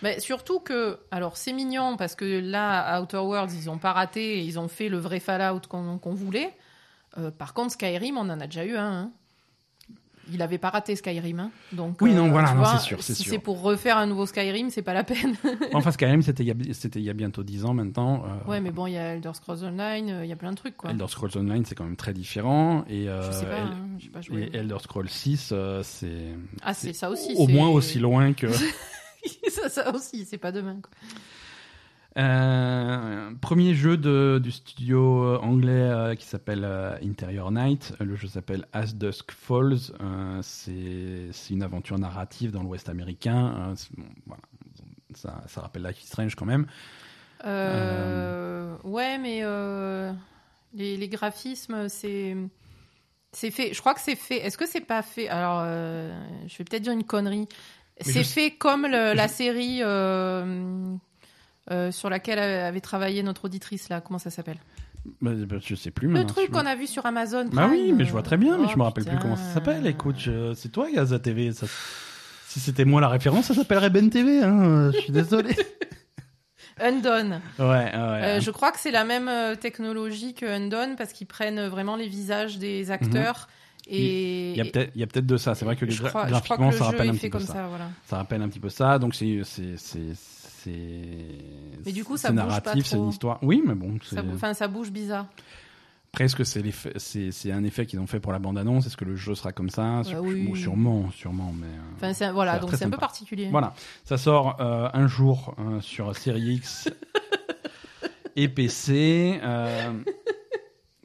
S2: Mais surtout que, alors c'est mignon parce que là, à Outer Worlds, ils ont pas raté, ils ont fait le vrai Fallout qu'on voulait. Euh, par contre, Skyrim, on en a déjà eu un. hein. Il avait pas raté Skyrim, hein. donc.
S1: Oui, non, voilà, non,
S2: vois,
S1: c'est sûr,
S2: Si c'est pour refaire un nouveau Skyrim, c'est pas la peine.
S1: Enfin, Skyrim, c'était il, y a- bientôt 10 ans maintenant. euh,
S2: ouais, mais bon, il y a Elder Scrolls Online, euh, il y a plein de trucs, quoi.
S1: Elder Scrolls Online, c'est quand même très différent. Et, euh,
S2: Je sais pas,
S1: El-
S2: hein, pas joué.
S1: et Elder Scrolls 6, euh, c'est
S2: Ah, c'est ça aussi.
S1: au moins aussi loin que.
S2: ça, ça aussi, c'est pas demain. Quoi.
S1: Euh, premier jeu de, du studio euh, anglais euh, qui s'appelle euh, Interior Night. Le jeu s'appelle As Dusk Falls. C'est une aventure narrative dans l'Ouest américain. Bon, voilà. ça, ça rappelle Life is Strange quand même.
S2: Ouais, mais les, les graphismes, c'est. C'est fait, je crois que c'est fait. Est-ce que c'est pas fait? Alors, je vais peut-être dire une connerie. C'est
S1: je-
S2: fait comme le- la série euh, euh, sur laquelle avait travaillé notre auditrice là. Comment ça s'appelle?
S1: Bah, bah, je sais plus
S2: Le truc qu'on a vu sur Amazon.
S1: Bah oui,
S2: Prime,
S1: mais je vois très bien, mais
S2: euh,
S1: je me rappelle plus comment ça s'appelle. Écoute, je- c'est toi, Gaza TV. Ça... Si c'était moi la référence, ça s'appellerait Ben TV. Hein. Je suis désolé.
S2: Undone.
S1: ouais, ouais.
S2: Euh, je crois que c'est la même technologie que Undone parce qu'ils prennent vraiment les visages des acteurs. Et.
S1: Il y a peut-être, peut-être de ça. C'est vrai que les gra-
S2: crois,
S1: graphiquement,
S2: que le
S1: ça rappelle un petit peu ça.
S2: ça. voilà.
S1: Ça rappelle un petit peu ça. Donc c'est, c'est, c'est, c'est.
S2: Mais du coup, ça
S1: c'est
S2: bouge pas
S1: narratif, c'est une histoire. Oui, mais bon, c'est
S2: Ça, enfin, ça bouge bizarre.
S1: presque c'est l'effet, c'est, c'est un effet qu'ils ont fait pour la bande annonce. Est-ce que le jeu sera comme ça? Sur-
S2: oui.
S1: bon, Sûrement, sûrement, mais. euh,
S2: Enfin, voilà, donc c'est un peu particulier.
S1: Voilà, ça sort euh, un jour euh, sur Series X et PC. euh,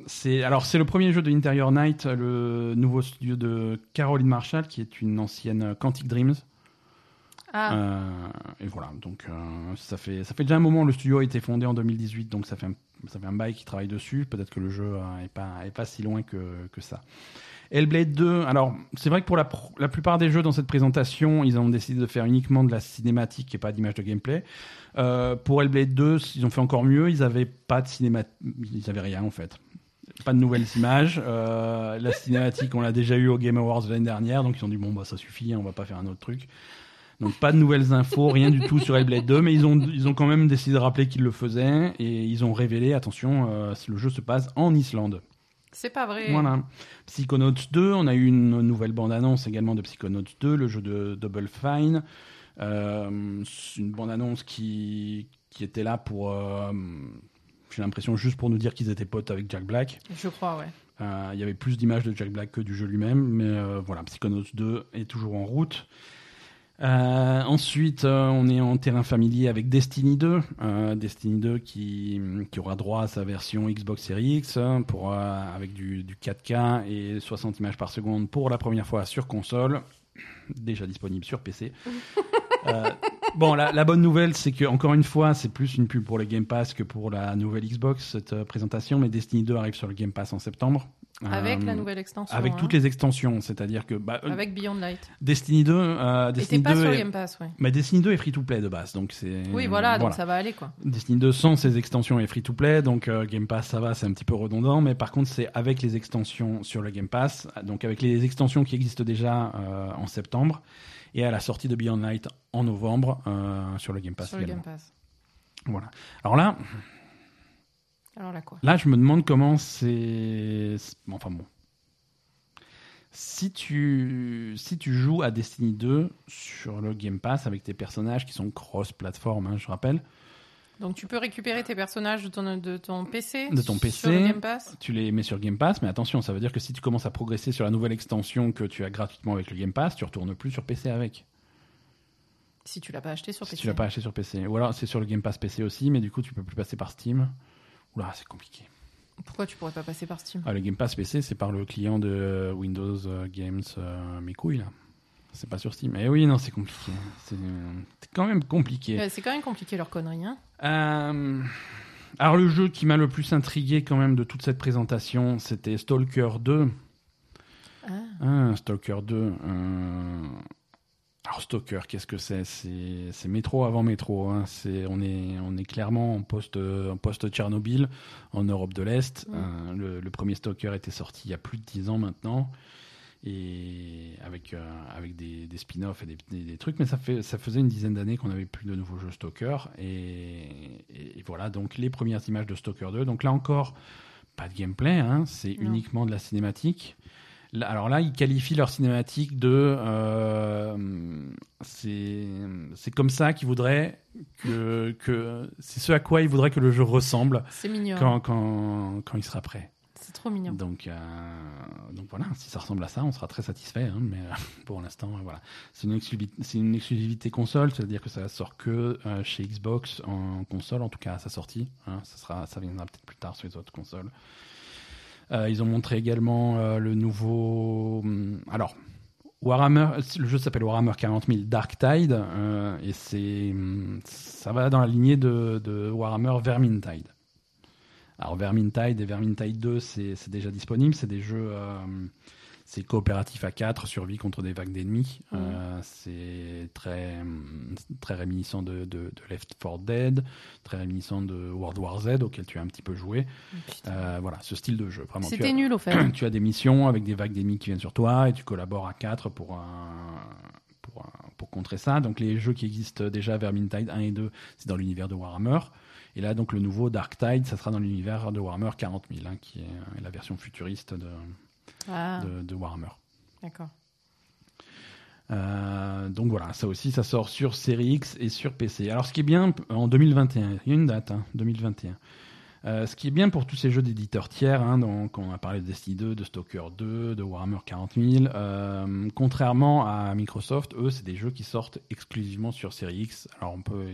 S1: c'est alors c'est le premier jeu de Interior Night, le nouveau studio de Caroline Marshall, qui est une ancienne Quantic Dreams.
S2: Ah,
S1: Euh, et voilà, donc euh, ça fait ça fait déjà un moment. Le studio a été fondé en 2018, donc ça fait un, ça fait un bail qui travaille dessus. Peut-être que le jeu euh, est pas est pas si loin que que ça. Hellblade 2, alors c'est vrai que pour la, la plupart des jeux dans cette présentation, ils ont décidé de faire uniquement de la cinématique et pas d'image de gameplay. Euh, pour Hellblade 2, ils ont fait encore mieux, ils avaient pas de cinéma, ils avaient rien en fait. Pas de nouvelles images. Euh, la cinématique, on l'a déjà eu au Game Awards l'année dernière, donc ils ont dit bon bah ça suffit, hein, on va pas faire un autre truc. Donc pas de nouvelles infos, rien du tout sur Hellblade 2, mais ils ont, ils ont quand même décidé de rappeler qu'ils le faisaient et ils ont révélé, attention, euh, le jeu se passe en Islande.
S2: c'est pas vrai.
S1: Voilà. Psychonauts 2, on a eu une nouvelle bande-annonce également de Psychonauts 2, le jeu de Double Fine. Euh, c'est une bande-annonce qui, qui était là pour, euh, j'ai l'impression, juste pour nous dire qu'ils étaient potes avec Jack Black.
S2: Je crois, ouais.
S1: Euh, Il y avait plus d'images de Jack Black que du jeu lui-même, mais euh, voilà, Psychonauts 2 est toujours en route. Euh, ensuite, on est en terrain familier avec Destiny 2. Euh, Destiny 2 qui, qui aura droit à sa version Xbox Series X hein, pour, avec du, du 4K et 60 images par seconde pour la première fois sur console. Déjà disponible sur PC. Euh, bon, la, la bonne nouvelle, c'est que encore une fois, c'est plus une pub pour le Game Pass que pour la nouvelle Xbox cette euh, présentation. Mais Destiny 2 arrive sur le Game Pass en septembre.
S2: Avec
S1: Euh,
S2: la nouvelle extension.
S1: avec
S2: hein.
S1: toutes les extensions, c'est-à-dire que bah, euh,
S2: Avec Beyond Light.
S1: Destiny 2, euh,
S2: Et
S1: Destiny
S2: pas
S1: 2
S2: sur
S1: est...
S2: Game Pass, ouais.
S1: mais Destiny 2 est free to play de base, donc c'est
S2: Oui, voilà, donc ça va aller, quoi.
S1: Destiny 2 sans ses extensions est free to play, donc euh, Game Pass ça va, c'est un petit peu redondant, mais par contre c'est avec les extensions sur le Game Pass, donc avec les extensions qui existent déjà euh, en septembre et à la sortie de Beyond Light en novembre euh, sur le Game Pass
S2: Sur le
S1: également.
S2: Game Pass.
S1: Voilà. Alors là,
S2: Alors là, quoi?
S1: Là, je me demande comment c'est. c'est- Enfin bon. Si tu, si tu joues à Destiny 2 sur le Game Pass avec tes personnages qui sont cross-platform, hein, je rappelle,
S2: Donc tu peux récupérer tes personnages de ton, de ton PC
S1: De ton
S2: sur le. Game Pass?
S1: Tu les mets sur Game Pass, mais attention, ça veut dire que si tu commences à progresser sur la nouvelle extension que tu as gratuitement avec le Game Pass, tu retournes plus sur PC avec.
S2: Si tu l'as pas acheté sur
S1: Si
S2: PC.
S1: tu l'as pas acheté sur PC. Ou alors c'est sur le Game Pass PC aussi, mais du coup tu peux plus passer par Steam. Oula, c'est compliqué.
S2: Pourquoi tu pourrais pas passer par Steam?
S1: Ah, le Game Pass PC, c'est par le client de Windows euh, Games, euh, mes couilles là. C'est pas sur Steam. Eh oui, non, c'est compliqué. C'est quand même compliqué.
S2: Ouais, C'est quand même compliqué leur connerie. Hein
S1: Euh, alors le jeu qui m'a le plus intrigué quand même de toute cette présentation, c'était Stalker 2.
S2: ah.
S1: Ah, Stalker 2. euh, Alors Stalker, qu'est-ce que c'est? C'est métro avant métro. hein. On est on est clairement en post en post en Europe de l'Est. Euh, le, le premier Stalker était sorti il y a plus de 10 ans maintenant et avec euh, avec des, des spin-offs et des, des- des trucs mais ça fait ça faisait une dizaine d'années qu'on n'avait plus de nouveaux jeux Stalker et, et- et voilà. Donc les premières images de Stalker 2 donc là encore pas de gameplay hein, c'est uniquement de la cinématique. Là- alors là ils qualifient leur cinématique de euh, c'est comme ça qu'ils voudraient que que c'est ce à quoi ils voudraient que le jeu ressemble quand quand quand il sera prêt
S2: C'est trop mignon.
S1: donc, euh, donc voilà, si ça ressemble à ça, on sera très satisfait. hein, mais euh, pour l'instant, euh, voilà, c'est une, exclusivité- console, c'est-à-dire que ça sort que chez Xbox en console, en tout cas à sa sortie. hein, ça ça viendra peut-être plus tard sur les autres consoles. Ils ont montré également le nouveau. hum, Alors, Warhammer, le jeu s'appelle Warhammer 40 000 Dark Tide et c'est, hum, ça va dans la lignée de, de Warhammer Vermintide. Alors Vermintide et Vermintide 2, c'est déjà disponible. C'est des jeux, euh, c'est coopératif à 4, survie contre des vagues d'ennemis.
S2: Mhm.
S1: Euh, c'est très très réminiscent de, de, de Left 4 Dead, très réminiscent de World War Z auquel tu as un petit peu joué.
S2: Putain.
S1: Euh, voilà, ce style de jeu.
S2: C'était nul au fait.
S1: tu as des missions avec des vagues d'ennemis qui viennent sur toi et tu collabores à 4 pour, un- pour, un- pour contrer ça. Donc les jeux qui existent déjà, Vermintide 1 et 2, c'est dans l'univers de Warhammer. Et là, donc le nouveau Dark Tide, ça sera dans l'univers de Warhammer 40 000, hein, qui est euh, la version futuriste de,
S2: Ah,
S1: de, de Warhammer.
S2: d'accord.
S1: Euh, donc voilà, ça aussi, ça sort sur Série X et sur PC. Alors ce qui est bien en 2021, il y a une date, hein, 2021. Euh, ce qui est bien pour tous ces jeux d'éditeurs tiers, hein, donc on a parlé de Destiny 2, de Stalker 2, de Warhammer 40 000, euh, contrairement à Microsoft, eux, c'est des jeux qui sortent exclusivement sur Série X. Alors on peut,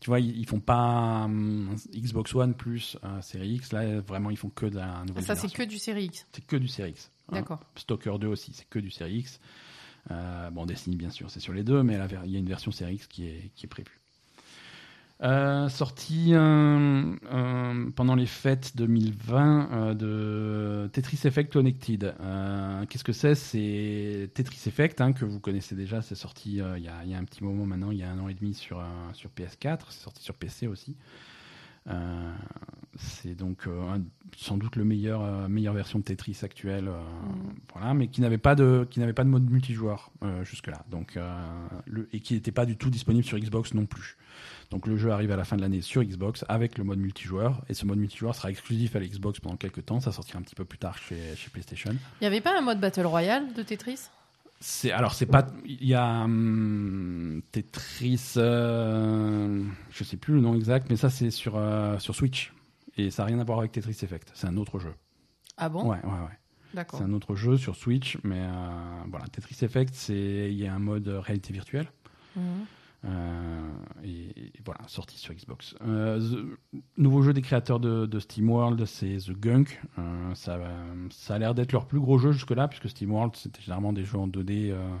S1: tu vois, ils, ils font pas hum, Xbox One plus euh, Série X, là vraiment ils font que de la nouvelle
S2: Ça, c'est que du Série X.
S1: C'est que du Série X. hein.
S2: D'accord.
S1: Stalker 2 aussi, c'est que du Série X. Euh, bon, Destiny, bien sûr, c'est sur les deux, mais il y a une version Série X qui est, qui est prévue. Euh, sorti euh, euh, pendant les fêtes 2020 euh, de Tetris Effect Connected. Qu'est-ce que c'est? C'est Tetris Effect, hein, que vous connaissez déjà, c'est sorti il y, y a un petit moment maintenant, il y a un an et demi sur, sur PS4, c'est sorti sur PC aussi. Euh, c'est donc euh, sans doute le meilleur euh, meilleure version de Tetris actuelle,
S2: Mhm.
S1: voilà, mais qui n'avait pas de qui n'avait pas de mode multijoueur jusque là, donc le, et qui n'était pas du tout disponible sur Xbox non plus. Donc le jeu arrive à la fin de l'année sur Xbox avec le mode multijoueur et ce mode multijoueur sera exclusif à l'Xbox pendant quelques temps. Ça sortira un petit peu plus tard chez, chez PlayStation.
S2: Il n'y avait pas un mode Battle Royale de Tetris?
S1: C'est alors c'est pas il y a hum, Tetris euh, je sais plus le nom exact mais ça c'est sur euh, sur Switch et ça n'a rien à voir avec Tetris Effect. C'est un autre jeu.
S2: Ah bon?
S1: Ouais ouais ouais.
S2: D'accord.
S1: C'est un autre jeu sur Switch mais euh, voilà Tetris Effect c'est il y a un mode réalité virtuelle.
S2: Mhm.
S1: Euh, et, et voilà, sorti sur Xbox. Euh, The- nouveau jeu des créateurs de, de SteamWorld, c'est The Gunk. Euh, ça, ça a l'air d'être leur plus gros jeu jusque-là, puisque SteamWorld, c'était généralement des jeux en 2D euh,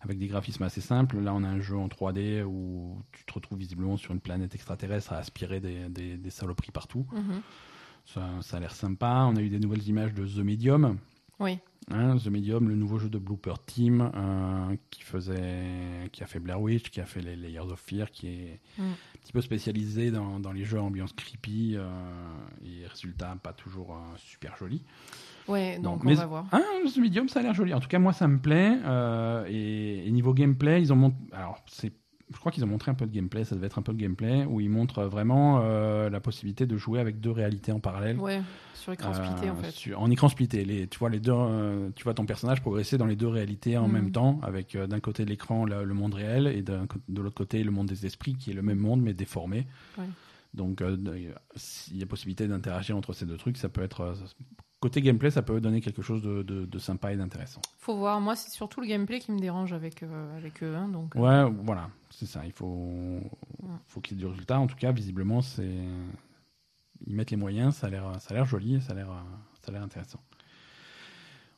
S1: avec des graphismes assez simples. Là, on a un jeu en 3D où tu te retrouves visiblement sur une planète extraterrestre à aspirer des, des, des saloperies partout.
S2: Mhm.
S1: Ça, ça a l'air sympa. On a eu des nouvelles images de The Medium.
S2: Oui.
S1: Hein, The Medium, le nouveau jeu de Blooper Team euh, qui faisait, qui a fait Blair Witch, qui a fait les Layers of Fear, qui est
S2: Mm.
S1: un petit peu spécialisé dans, dans les jeux à ambiance creepy euh, et résultat pas toujours euh, super joli.
S2: Ouais, donc
S1: mais-
S2: on va voir.
S1: Ah, The Medium, ça a l'air joli. En tout cas, moi, ça me plaît. et, et niveau gameplay, ils ont montré. Alors, c'est. Je crois qu'ils ont montré un peu de gameplay, ça devait être un peu de gameplay, où ils montrent vraiment euh, la possibilité de jouer avec deux réalités en parallèle.
S2: Ouais, sur écran splitté
S1: Euh,
S2: en fait.
S1: sur- en écran splitté. Les, tu vois les deux, euh, tu vois ton personnage progresser dans les deux réalités en
S2: Mhm.
S1: même temps, avec d'un côté de l'écran le, monde réel et de l'autre côté le monde des esprits, qui est le même monde mais déformé.
S2: Ouais.
S1: Donc, s'il y a possibilité d'interagir entre ces deux trucs, ça peut être. Côté gameplay, ça peut donner quelque chose de, de- de sympa et d'intéressant.
S2: Faut voir. Moi, c'est surtout le gameplay qui me dérange avec, euh, avec eux. hein, donc, euh,
S1: Ouais, voilà, c'est ça. Il faut, faut qu'il y ait du résultat. En tout cas, visiblement, c'est. Ils mettent les moyens, ça a l'air, ça a l'air joli ça a l'air, ça a l'air intéressant.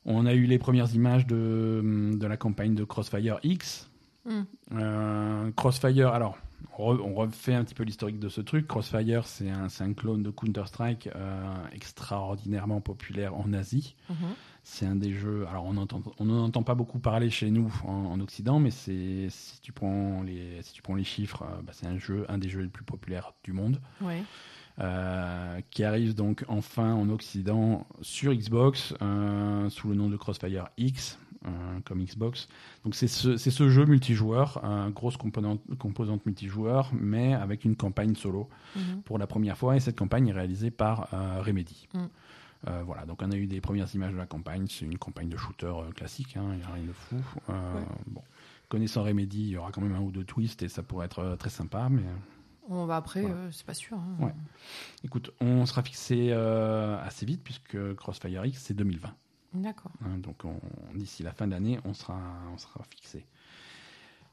S1: On a eu les premières images de, de la campagne de Crossfire X.
S2: Hmm.
S1: Euh, Crossfire, alors, on, re- on refait un petit peu l'historique de ce truc. Crossfire, c'est un, clone de Counter-Strike euh, extraordinairement populaire en Asie.
S2: mhm.
S1: C'est un des jeux. Alors, on entend, on n'en entend pas beaucoup parler chez nous en, en Occident, mais c'est si tu prends les, si tu prends les chiffres, euh, bah, c'est un jeu, un des jeux les plus populaires du monde,
S2: Ouais.
S1: euh, qui arrive donc enfin en Occident sur Xbox sous le nom de Crossfire X, comme Xbox. Donc, c'est ce, ce jeu multijoueur, grosse composante, composante multijoueur, mais avec une campagne solo
S2: Mhm.
S1: pour la première fois et cette campagne est réalisée par euh, Remedy.
S2: Mm.
S1: Euh, voilà, donc on a eu des premières images de la campagne, c'est une campagne de shooter euh, classique, hein, il n'y a rien de fou. Euh,
S2: Ouais.
S1: bon. Connaissant Remedy, il y aura quand même un ou deux twists et ça pourrait être très sympa, mais
S2: On va après,
S1: Voilà.
S2: euh, c'est pas sûr. hein.
S1: Ouais. écoute, on sera fixé assez vite puisque Crossfire X c'est 2020.
S2: D'accord.
S1: hein, donc on- d'ici la fin de l'année, on sera, on sera fixé.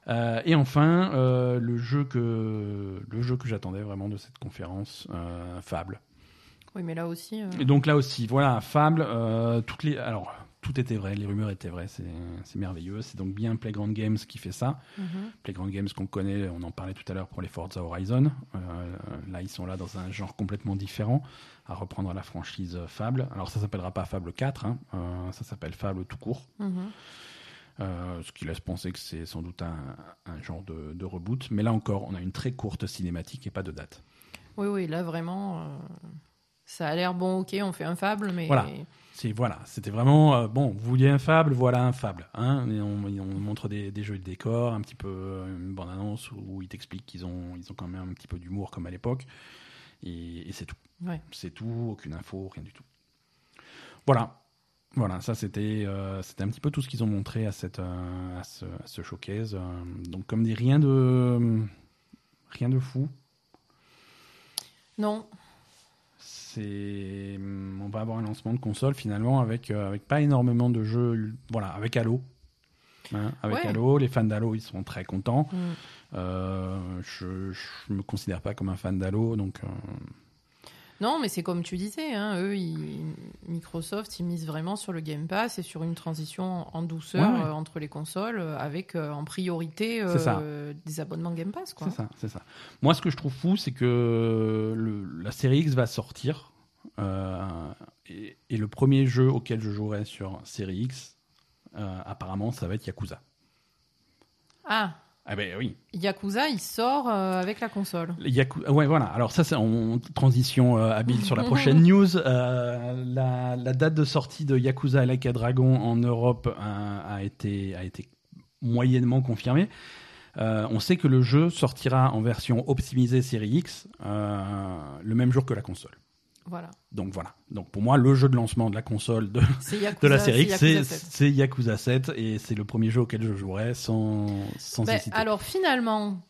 S1: Euh, et enfin, euh, le jeu que, le jeu que j'attendais vraiment de cette conférence, euh, Fable.
S2: Oui, mais là aussi.
S1: Et donc là aussi, voilà, Fable, toutes les, alors tout était vrai, les rumeurs étaient vraies, c'est merveilleux. C'est donc bien Playground Games qui fait ça.
S2: mhm.
S1: Playground Games qu'on connaît, on en parlait tout à l'heure pour les Forza Horizon. Euh, là, ils sont là dans un genre complètement différent, à reprendre la franchise Fable. Alors ça s'appellera pas Fable 4, hein, euh, ça s'appelle Fable tout court.
S2: Mhm.
S1: Euh, ce qui laisse penser que c'est sans doute un, un genre de, de reboot. Mais là encore, on a une très courte cinématique et pas de date.
S2: Oui, oui, là vraiment, euh, ça a l'air bon, ok, on fait un fable, mais.
S1: Voilà. C'est voilà, c'était vraiment euh, bon. Vous vouliez un fable, voilà un fable. Hein et on, montre des, des jeux de décor, un petit peu euh, une bande annonce où ils t'expliquent qu'ils ont ils ont quand même un petit peu d'humour comme à l'époque. Et, et c'est tout.
S2: Ouais.
S1: C'est tout, aucune info, rien du tout. Voilà, voilà, ça c'était euh, c'était un petit peu tout ce qu'ils ont montré à cette euh, à, ce, à ce showcase. euh, donc comme dit rien de rien de fou.
S2: Non,
S1: C'est, hum, on va avoir un lancement de console finalement avec euh, avec pas énormément de jeux, voilà, avec Halo. Hein, avec
S2: Ouais.
S1: Halo, les fans d'Halo ils sont très contents.
S2: Mm.
S1: Euh, je, je me considère pas comme un fan d'Halo, donc euh,
S2: non, mais c'est comme tu disais, hein, eux, ils- Microsoft, ils misent vraiment sur le Game Pass et sur une transition en douceur
S1: Ouais, ouais.
S2: euh, entre les consoles, euh, avec euh, en priorité euh, des abonnements Game Pass,
S1: c'est ça, c'est ça. Moi, ce que je trouve fou, c'est que le- la série X va sortir et, et le premier jeu auquel je jouerai sur série X, apparemment, ça va être Yakuza.
S2: Ah,
S1: Ah ben oui,
S2: Yakuza, il sort euh, avec la console.
S1: Yaku- ouais, voilà. Alors ça, c'est en transition euh, habile sur la prochaine news. Euh, la, la date de sortie de Yakuza Like a Dragon en Europe a, été, a été moyennement confirmée. Euh, on sait que le jeu sortira en version optimisée série X euh, le même jour que la console.
S2: Voilà.
S1: Donc voilà. Donc pour moi, le jeu de lancement de la console de,
S2: Yakuza,
S1: de la série X,
S2: c'est Yakuza 7.
S1: c'est Yakuza 7 et c'est le premier jeu auquel je jouerai sans, sans
S2: Ben, alors finalement,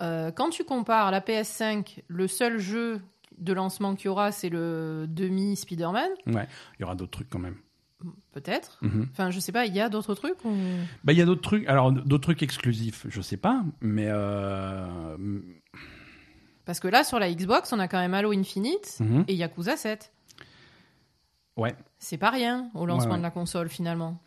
S2: euh, quand tu compares la PS5, le seul jeu de lancement qu'il y aura, c'est le demi Spider-Man,
S1: Ouais, il y aura d'autres trucs quand même.
S2: peut-être.
S1: Mhm.
S2: Enfin, je sais pas, il y a d'autres trucs ou...
S1: Bah, il y a d'autres trucs. Alors, d'autres trucs exclusifs, je sais pas, mais euh,
S2: Parce que là, sur la Xbox, on a quand même Halo Infinite
S1: mhm.
S2: et Yakuza 7.
S1: ouais,
S2: C'est pas rien au lancement
S1: Ouais, ouais.
S2: de la console, finalement.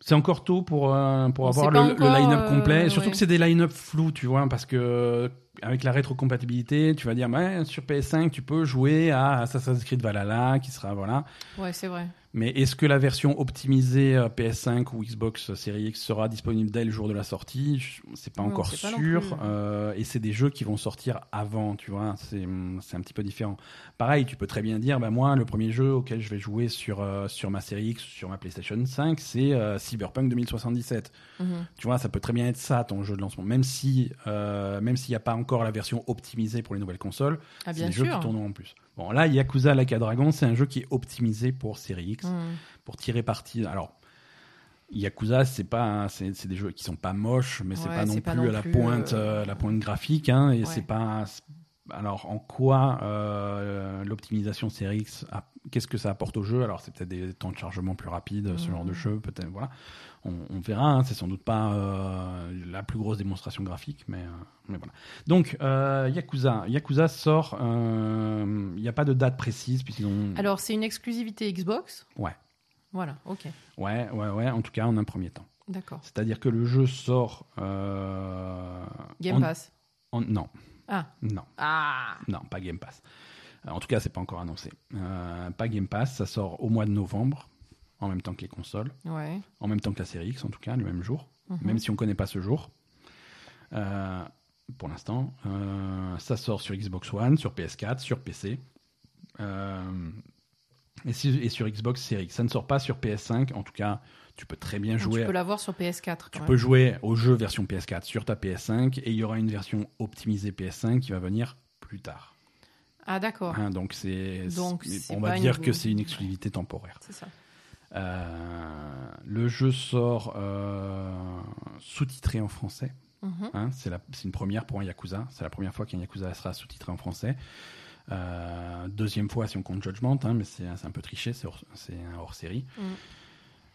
S1: c'est encore tôt pour euh, pour avoir le, le line-up
S2: euh,
S1: complet. Et surtout que c'est des line-up flous, tu vois, parce que avec la rétrocompatibilité, tu vas dire, ouais, sur PS5, tu peux jouer à Assassin's Creed Valhalla, qui sera voilà.
S2: Ouais, c'est vrai.
S1: Mais est-ce que la version optimisée euh, PS5 ou Xbox Series X sera disponible dès le jour de la sortie? C'est pas encore
S2: pas
S1: sûr. euh, et c'est des jeux qui vont sortir avant, tu vois. C'est un petit peu différent. Pareil, tu peux très bien dire, bah moi, le premier jeu auquel je vais jouer sur euh, sur ma Série X, sur ma PlayStation 5, c'est euh, Cyberpunk 2077.
S2: Mhm.
S1: Tu vois, ça peut très bien être ça ton jeu de lancement, même si même s'il n'y a pas encore la version optimisée pour les nouvelles consoles.
S2: Ah,
S1: c'est des jeux
S2: sûr.
S1: qui tourneront en plus. Bon, là, Yakuza Like a Dragon, c'est un jeu qui est optimisé pour Série X
S2: Mhm.
S1: pour tirer parti. Alors, Yakuza, c'est pas, c'est des jeux qui sont pas moches, mais c'est
S2: Ouais,
S1: pas non plus
S2: non
S1: à la pointe,
S2: euh,
S1: euh, la pointe graphique, hein, et
S2: ouais.
S1: c'est pas, alors, en quoi euh, l'optimisation CRX, qu'est-ce que ça apporte au jeu? Alors, c'est peut-être des temps de chargement plus rapides, ce genre de jeu, peut-être. Voilà, on, verra. Hein, c'est sans doute pas euh, la plus grosse démonstration graphique, mais, euh, mais voilà. Donc, Yakuza, Yakuza sort. Il n'y a pas de date précise puisqu'ils ont.
S2: Alors, c'est une exclusivité Xbox?
S1: Ouais.
S2: Voilà. Ok.
S1: Ouais, ouais, ouais. En tout cas, en un premier temps.
S2: D'accord.
S1: C'est-à-dire que le jeu sort.
S2: Game Pass?
S1: non.
S2: Ah.
S1: Non.
S2: Ah.
S1: Non, pas Game Pass. Euh, en tout cas, c'est pas encore annoncé. Euh, pas Game Pass, ça sort au mois de novembre, en même temps que les consoles.
S2: Ouais.
S1: En même temps que la série X, en tout cas, le même jour.
S2: Mhm.
S1: Même si on connaît pas ce jour. Euh, pour l'instant. ça sort sur Xbox One, sur PS4, sur PC. Et, et, sur Xbox Series X. Ça ne sort pas sur PS5, en tout cas tu peux très bien jouer.
S2: Tu peux l'avoir sur PS4.
S1: Tu peux jouer au jeu version PS4 sur ta PS5 et il y aura une version optimisée PS5 qui va venir plus tard.
S2: Ah d'accord.
S1: Hein, donc c'est, on va dire que c'est une exclusivité temporaire.
S2: C'est ça.
S1: Euh, le jeu sort euh, sous-titré en français.
S2: Mhm.
S1: Hein, c'est, une première pour un Yakuza. C'est la première fois qu'un Yakuza sera sous-titré en français. Euh, deuxième fois si on compte Judgment, hein, mais c'est, un peu triché, c'est, un hors série.
S2: Mhm.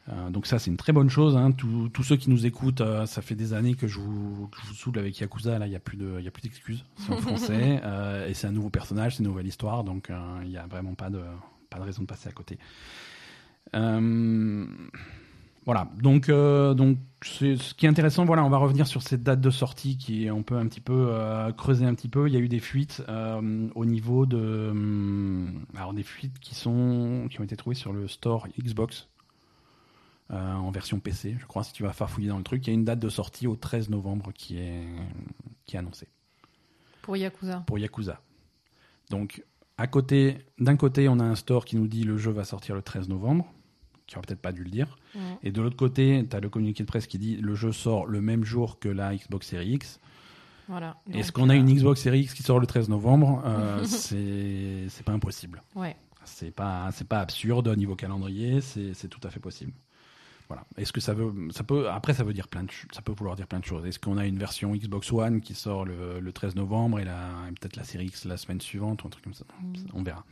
S1: Euh, donc ça, c'est une très bonne chose. Hein. Tous ceux qui nous écoutent, euh, ça fait des années que je vous, que je vous saoule avec Yakuza. Là, il n'y a plus de, il a plus d'excuses. C'est en français et c'est un nouveau personnage, c'est une nouvelle histoire. Donc il n'y a vraiment pas de, pas de raison de passer à côté. Voilà. Donc, donc ce qui est intéressant. Voilà, on va revenir sur cette date de sortie qui on peut un petit peu creuser un petit peu. Il y a eu des fuites au niveau de, alors des fuites qui sont, qui ont été trouvées sur le store Xbox. Euh, en version PC, je crois, si tu vas farfouiller dans le truc. Il y a une date de sortie au 13 novembre qui est, qui est annoncée.
S2: Pour Yakuza.
S1: Pour Yakuza. Donc, à côté, d'un côté, on a un store qui nous dit le jeu va sortir le 13 novembre, qui aurait peut-être pas dû le dire. Et de l'autre côté, tu as le communiqué de presse qui dit le jeu sort le même jour que la Xbox Series X.
S2: Voilà.
S1: Est-ce qu'on a une Xbox Series X qui sort le 13 novembre euh, C'est pas impossible.
S2: Ouais.
S1: C'est pas, pas absurde au niveau calendrier, c'est tout à fait possible. Voilà. Est-ce que ça veut, ça peut, après ça veut dire plein de, ça peut vouloir dire plein de choses. Est-ce qu'on a une version Xbox One qui sort le, le 13 novembre et, et peut-être la série X la semaine suivante ou un truc comme ça? Mm. On verra.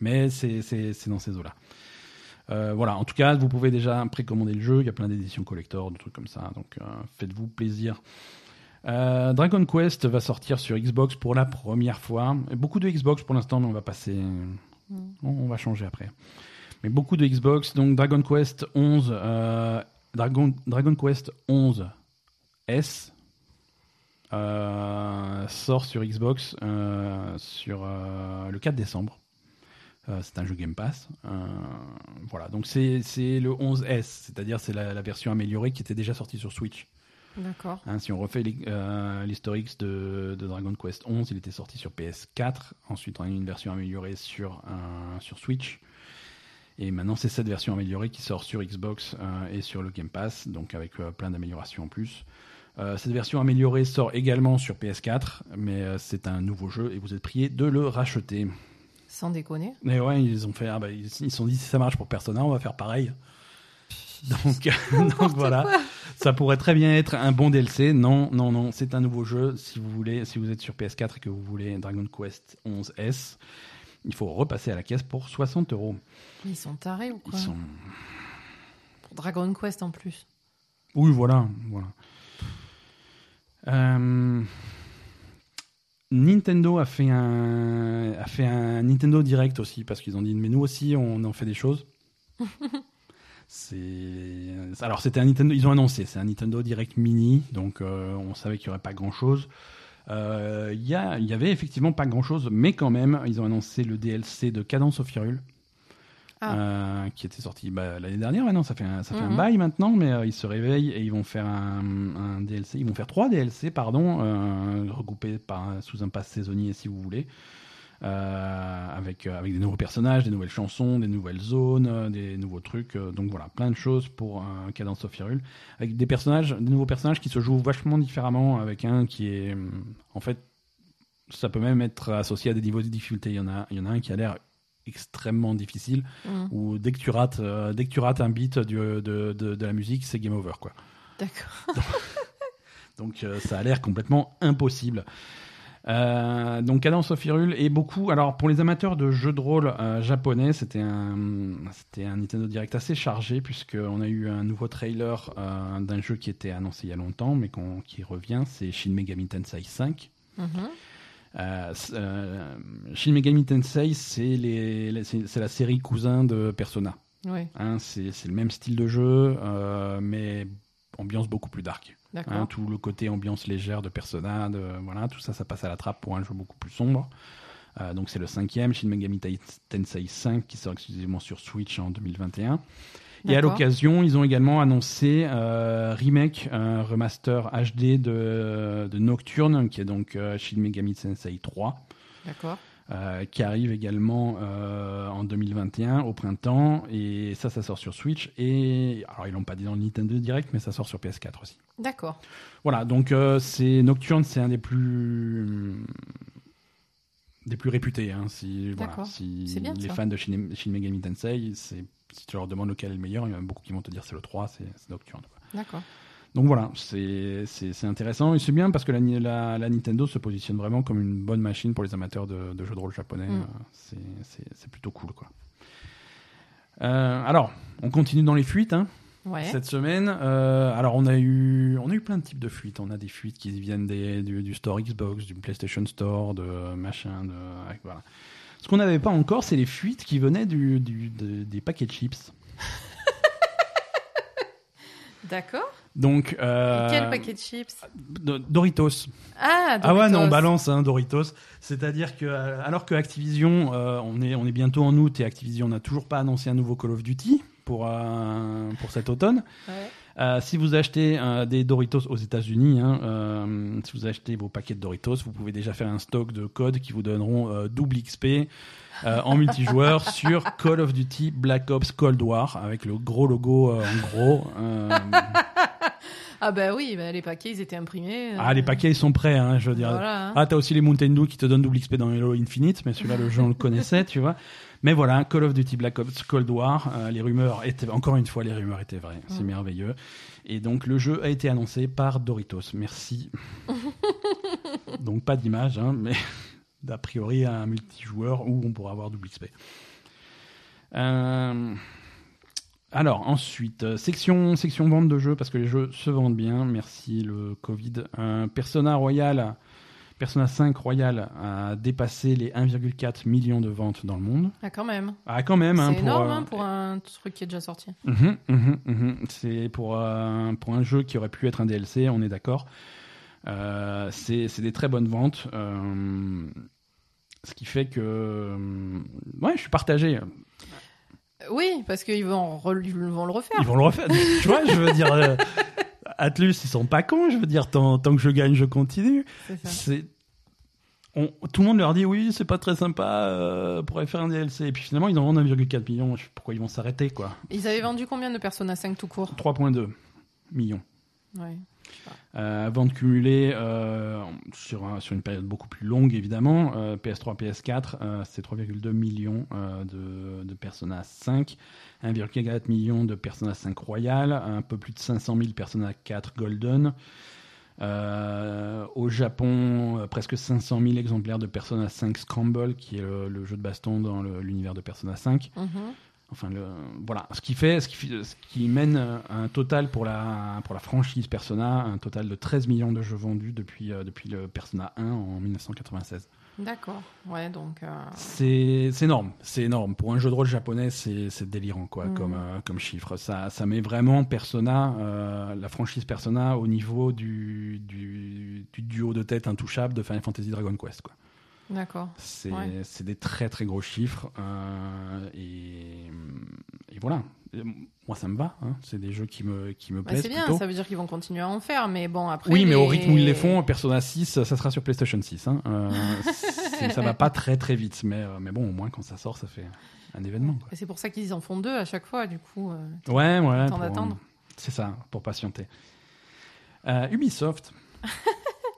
S1: Mais c'est dans ces eaux-là. Euh, voilà. En tout cas, vous pouvez déjà précommander le jeu. Il y a plein d'éditions collector, de trucs comme ça. Donc, euh, faites-vous plaisir. Euh, Dragon Quest va sortir sur Xbox pour la première fois. Beaucoup de Xbox pour l'instant, mais on va passer. Mm. on va changer après mais beaucoup de Xbox. Donc Dragon Quest 11, euh, Dragon, Dragon Quest 11 S sort sur Xbox sur le 4 décembre. C'est un jeu Game Pass. voilà, donc c'est le 11S, c'est-à-dire c'est la, version améliorée qui était déjà sortie sur Switch.
S2: D'accord.
S1: Hein, si on refait l'historique de, de, Dragon Quest 11, il était sorti sur PS4. Ensuite, on a eu une version améliorée sur, sur Switch. Et maintenant, c'est cette version améliorée qui sort sur Xbox euh, et sur le Game Pass, donc avec euh, plein d'améliorations en plus. Euh, cette version améliorée sort également sur PS4, mais c'est un nouveau jeu et vous êtes prié de le racheter.
S2: Sans déconner.
S1: Mais ouais, ils ont fait, ah bah, ils se sont dit si ça marche pour Persona, on va faire pareil. Donc, donc voilà, ça pourrait très bien être un bon DLC. Non, non, non, c'est un nouveau jeu. Si vous voulez, si vous êtes sur PS4 et que vous voulez Dragon Quest 11S, il faut repasser à la caisse pour 60 euros.
S2: Ils sont tarés ou quoi
S1: Ils sont...
S2: Pour Dragon Quest en plus.
S1: Oui, voilà. voilà. Euh, Nintendo a fait un a fait un Nintendo Direct aussi parce qu'ils ont dit mais nous aussi on en fait des choses. c'est alors c'était un Nintendo ils ont annoncé c'est un Nintendo Direct Mini donc euh, on savait qu'il y aurait pas grand chose. Euh, il y, y avait effectivement pas grand chose mais quand même ils ont annoncé le DLC de Cadence of Hyrule. Ah. Euh, qui était sorti bah, l'année dernière. Maintenant, ça fait un, ça fait un mhm. bail maintenant, mais euh, ils se réveillent et ils vont faire un, DLC. Ils vont faire trois DLC, pardon, euh, regroupés par, sous un pass saisonnier, si vous voulez. avec, avec des nouveaux personnages, des nouvelles chansons, des nouvelles zones, des nouveaux trucs. donc voilà, plein de choses pour un Cadence of Hyrule. Avec des personnages, des nouveaux personnages qui se jouent vachement différemment. Avec un qui est. En fait, ça peut même être associé à des niveaux de difficulté. Il y en a, il y en a un qui a l'air extrêmement difficile mm. où dès que tu rates euh, dès que tu rates un beat de, de, de, la musique c'est game over quoi
S2: d'accord
S1: donc, euh, ça a l'air complètement impossible Euh, donc Cadence of Hyrule et beaucoup. Alors pour les amateurs de jeux de rôle euh, japonais, c'était un c'était un Nintendo Direct assez chargé puisque on a eu un nouveau trailer euh, d'un jeu qui était annoncé il y a longtemps mais qui revient, c'est Shin Megami Tensei 5.
S2: Mhm.
S1: Euh, euh, Shin Megami Tensei, c'est la série cousin de Persona. Hein, c'est le même style de jeu, euh, mais ambiance beaucoup plus dark. Hein, tout le côté ambiance légère de Persona, de, voilà, tout ça, ça passe à la trappe pour un jeu beaucoup plus sombre. Donc c'est le cinquième, Shin Megami Tensei 5, qui sort exclusivement sur Switch en 2021. Et à l'occasion, ils ont également annoncé euh, remake, un remaster HD de, de Nocturne, qui est donc euh, Shin Megami Tensei 3.
S2: D'accord.
S1: euh, qui arrive également euh, en 2021 au printemps et ça ça sort sur Switch et alors ils l'ont pas dit dans le Nintendo Direct mais ça sort sur PS4 aussi.
S2: D'accord.
S1: Voilà, donc euh, c'est Nocturne, c'est un des plus des plus réputés. Hein, si voilà, si
S2: bien,
S1: les
S2: ça.
S1: fans de Shin, Shin Megami Tensei, c'est si tu leur demandes lequel est le meilleur, il y en a beaucoup qui vont te dire c'est le 3, c'est Nocturne.
S2: D'accord.
S1: Donc voilà, c'est intéressant et c'est bien parce que la, la, la Nintendo se positionne vraiment comme une bonne machine pour les amateurs de, de jeux de rôle japonais.
S2: Mm.
S1: Euh, c'est- plutôt cool quoi. Euh, alors, on continue dans les fuites. Hein
S2: Ouais.
S1: cette semaine. Euh, alors on a eu on a eu plein de types de fuites. On a des fuites qui viennent des, du, du store Xbox, du PlayStation Store, de machin, de voilà. Ce qu'on n'avait pas encore, c'est les fuites qui venaient du, du- de- des paquets de chips.
S2: D'accord.
S1: Donc euh,
S2: Et quel paquet de chips?
S1: Doritos.
S2: Ah,
S1: Ah ouais, non, on balance hein, Doritos. C'est-à-dire que euh, alors que Activision, euh, on est on est bientôt en août et Activision n'a toujours pas annoncé un nouveau Call of Duty pour euh, pour cet automne.
S2: Ouais.
S1: Euh, si vous achetez euh, des Doritos aux États-Unis, hein, euh, si vous achetez vos paquets de Doritos, vous pouvez déjà faire un stock de codes qui vous donneront euh, double XP euh, en multijoueur sur Call of Duty Black Ops Cold War avec le gros logo euh, en gros.
S2: Ah bah oui, bah, les paquets, ils étaient imprimés. euh,
S1: ah, les paquets ils sont prêts, hein, je veux dire.
S2: Voilà. hein.
S1: Ah, t'as aussi les Mountain Dew qui te donnent double XP dans Halo Infinite, mais celui-là, le jeu, on le connaissait, tu vois. Mais voilà, Call of Duty Black Ops Cold War, euh, les rumeurs étaient, encore une fois, les rumeurs étaient vraies. C'est merveilleux. Et donc, le jeu a été annoncé par Doritos. Merci. donc, pas d'image, hein, mais d'a priori, un multijoueur où on pourra avoir double XP. Euh, alors, ensuite, euh, section, section vente de jeux, parce que les jeux se vendent bien. Merci le Covid. Euh, Persona Royal, Persona 5 Royal a dépassé les 1,4 millions de ventes dans le monde.
S2: Ah, quand même.
S1: Ah, quand même. hein,
S2: C'est
S1: pour,
S2: énorme
S1: euh,
S2: hein, pour un truc qui est déjà sorti.
S1: Mhm, mhm, mhm. C'est pour, euh, pour un jeu qui aurait pu être un DLC, on est d'accord. C'est des très bonnes ventes. ce qui fait que. Ouais, je suis partagé.
S2: Oui, parce qu'ils vont, re- ils vont le refaire.
S1: Ils vont le refaire. tu vois, je veux dire. euh, Atlus, ils sont pas cons. Je veux dire, tant, tant que je gagne, je continue.
S2: C'est ça.
S1: C'est. on- tout le monde leur dit oui, c'est pas très sympa, euh, pourrait faire un DLC. Et puis finalement, ils en vendent 1,4 million. Je sais pas pourquoi ils vont s'arrêter, quoi.
S2: Ils avaient vendu combien de Persona 5 tout court?
S1: 3,2 millions.
S2: Ouais.
S1: Euh, vente cumulée euh, sur, un- sur une période beaucoup plus longue, évidemment. Euh, PS3, PS4, euh, c'est 3,2 millions de, de Persona 5, 1,4 million de Persona 5 Royal, un peu plus de 500 000 Persona 4 Golden. Au Japon, presque 500 000 exemplaires de Persona 5 Scramble, qui est le, jeu de baston dans l'univers de Persona 5.
S2: Mhm.
S1: Enfin, le, voilà, ce qui fait, ce qui, fait- ce qui mène euh, un total pour la, pour la franchise Persona, un total de 13 millions de jeux vendus depuis, euh, depuis le Persona 1 en 1996.
S2: D'accord. Ouais, donc. euh,
S1: C'est c'est énorme, c'est énorme. Pour un jeu de rôle japonais, c'est c'est délirant quoi,
S2: Mhm.
S1: comme, euh, comme chiffre. Ça, ça met vraiment Persona, euh, la franchise Persona, au niveau du, du, du duo de tête intouchable de Final Fantasy Dragon Quest. Quoi.
S2: D'accord.
S1: C'est
S2: Ouais.
S1: des très très gros chiffres. euh, et, et voilà. Moi, ça me va. hein. C'est des jeux qui me, qui me
S2: Bah,
S1: plaisent
S2: c'est bien,
S1: plutôt.
S2: ça veut dire qu'ils vont continuer à en faire, mais bon, après.
S1: Oui, mais au rythme où ils les font, Persona 6, ça sera sur PlayStation 6. Hein. Euh, ça va pas très très vite. Mais, euh, mais bon, au moins, quand ça sort, ça fait un événement.
S2: C'est pour ça qu'ils en font deux à chaque fois, du coup. euh,
S1: Ouais, ouais. Pour-
S2: d'attendre.
S1: C'est ça, pour patienter. Euh, Ubisoft.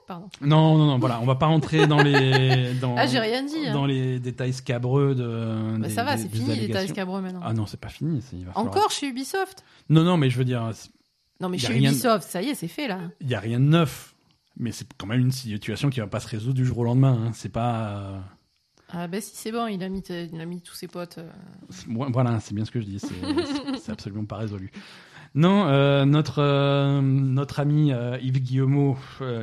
S2: Pardon.
S1: Non, non, non, voilà, on va pas rentrer dans les. Dans,
S2: Ah, j'ai rien dit. hein.
S1: Dans les détails scabreux de.
S2: Bah,
S1: des-
S2: ça va, c'est fini les tailles scabreux maintenant.
S1: Ah non, c'est pas fini. il va falloir-
S2: Encore chez Ubisoft?
S1: Non, non, mais je veux dire,
S2: Non, mais chez
S1: de-
S2: Ubisoft, ça y est, c'est fait là.
S1: il y a rien de neuf. Mais c'est quand même une situation qui va pas se résoudre du jour au lendemain. Hein. C'est pas. euh,
S2: Ah bah si c'est bon, il a mis, il a mis tous ses potes. euh.
S1: Voilà, c'est bien ce que je dis. C'est absolument pas résolu. Non, euh, notre euh, notre ami euh, Yves Guillemot,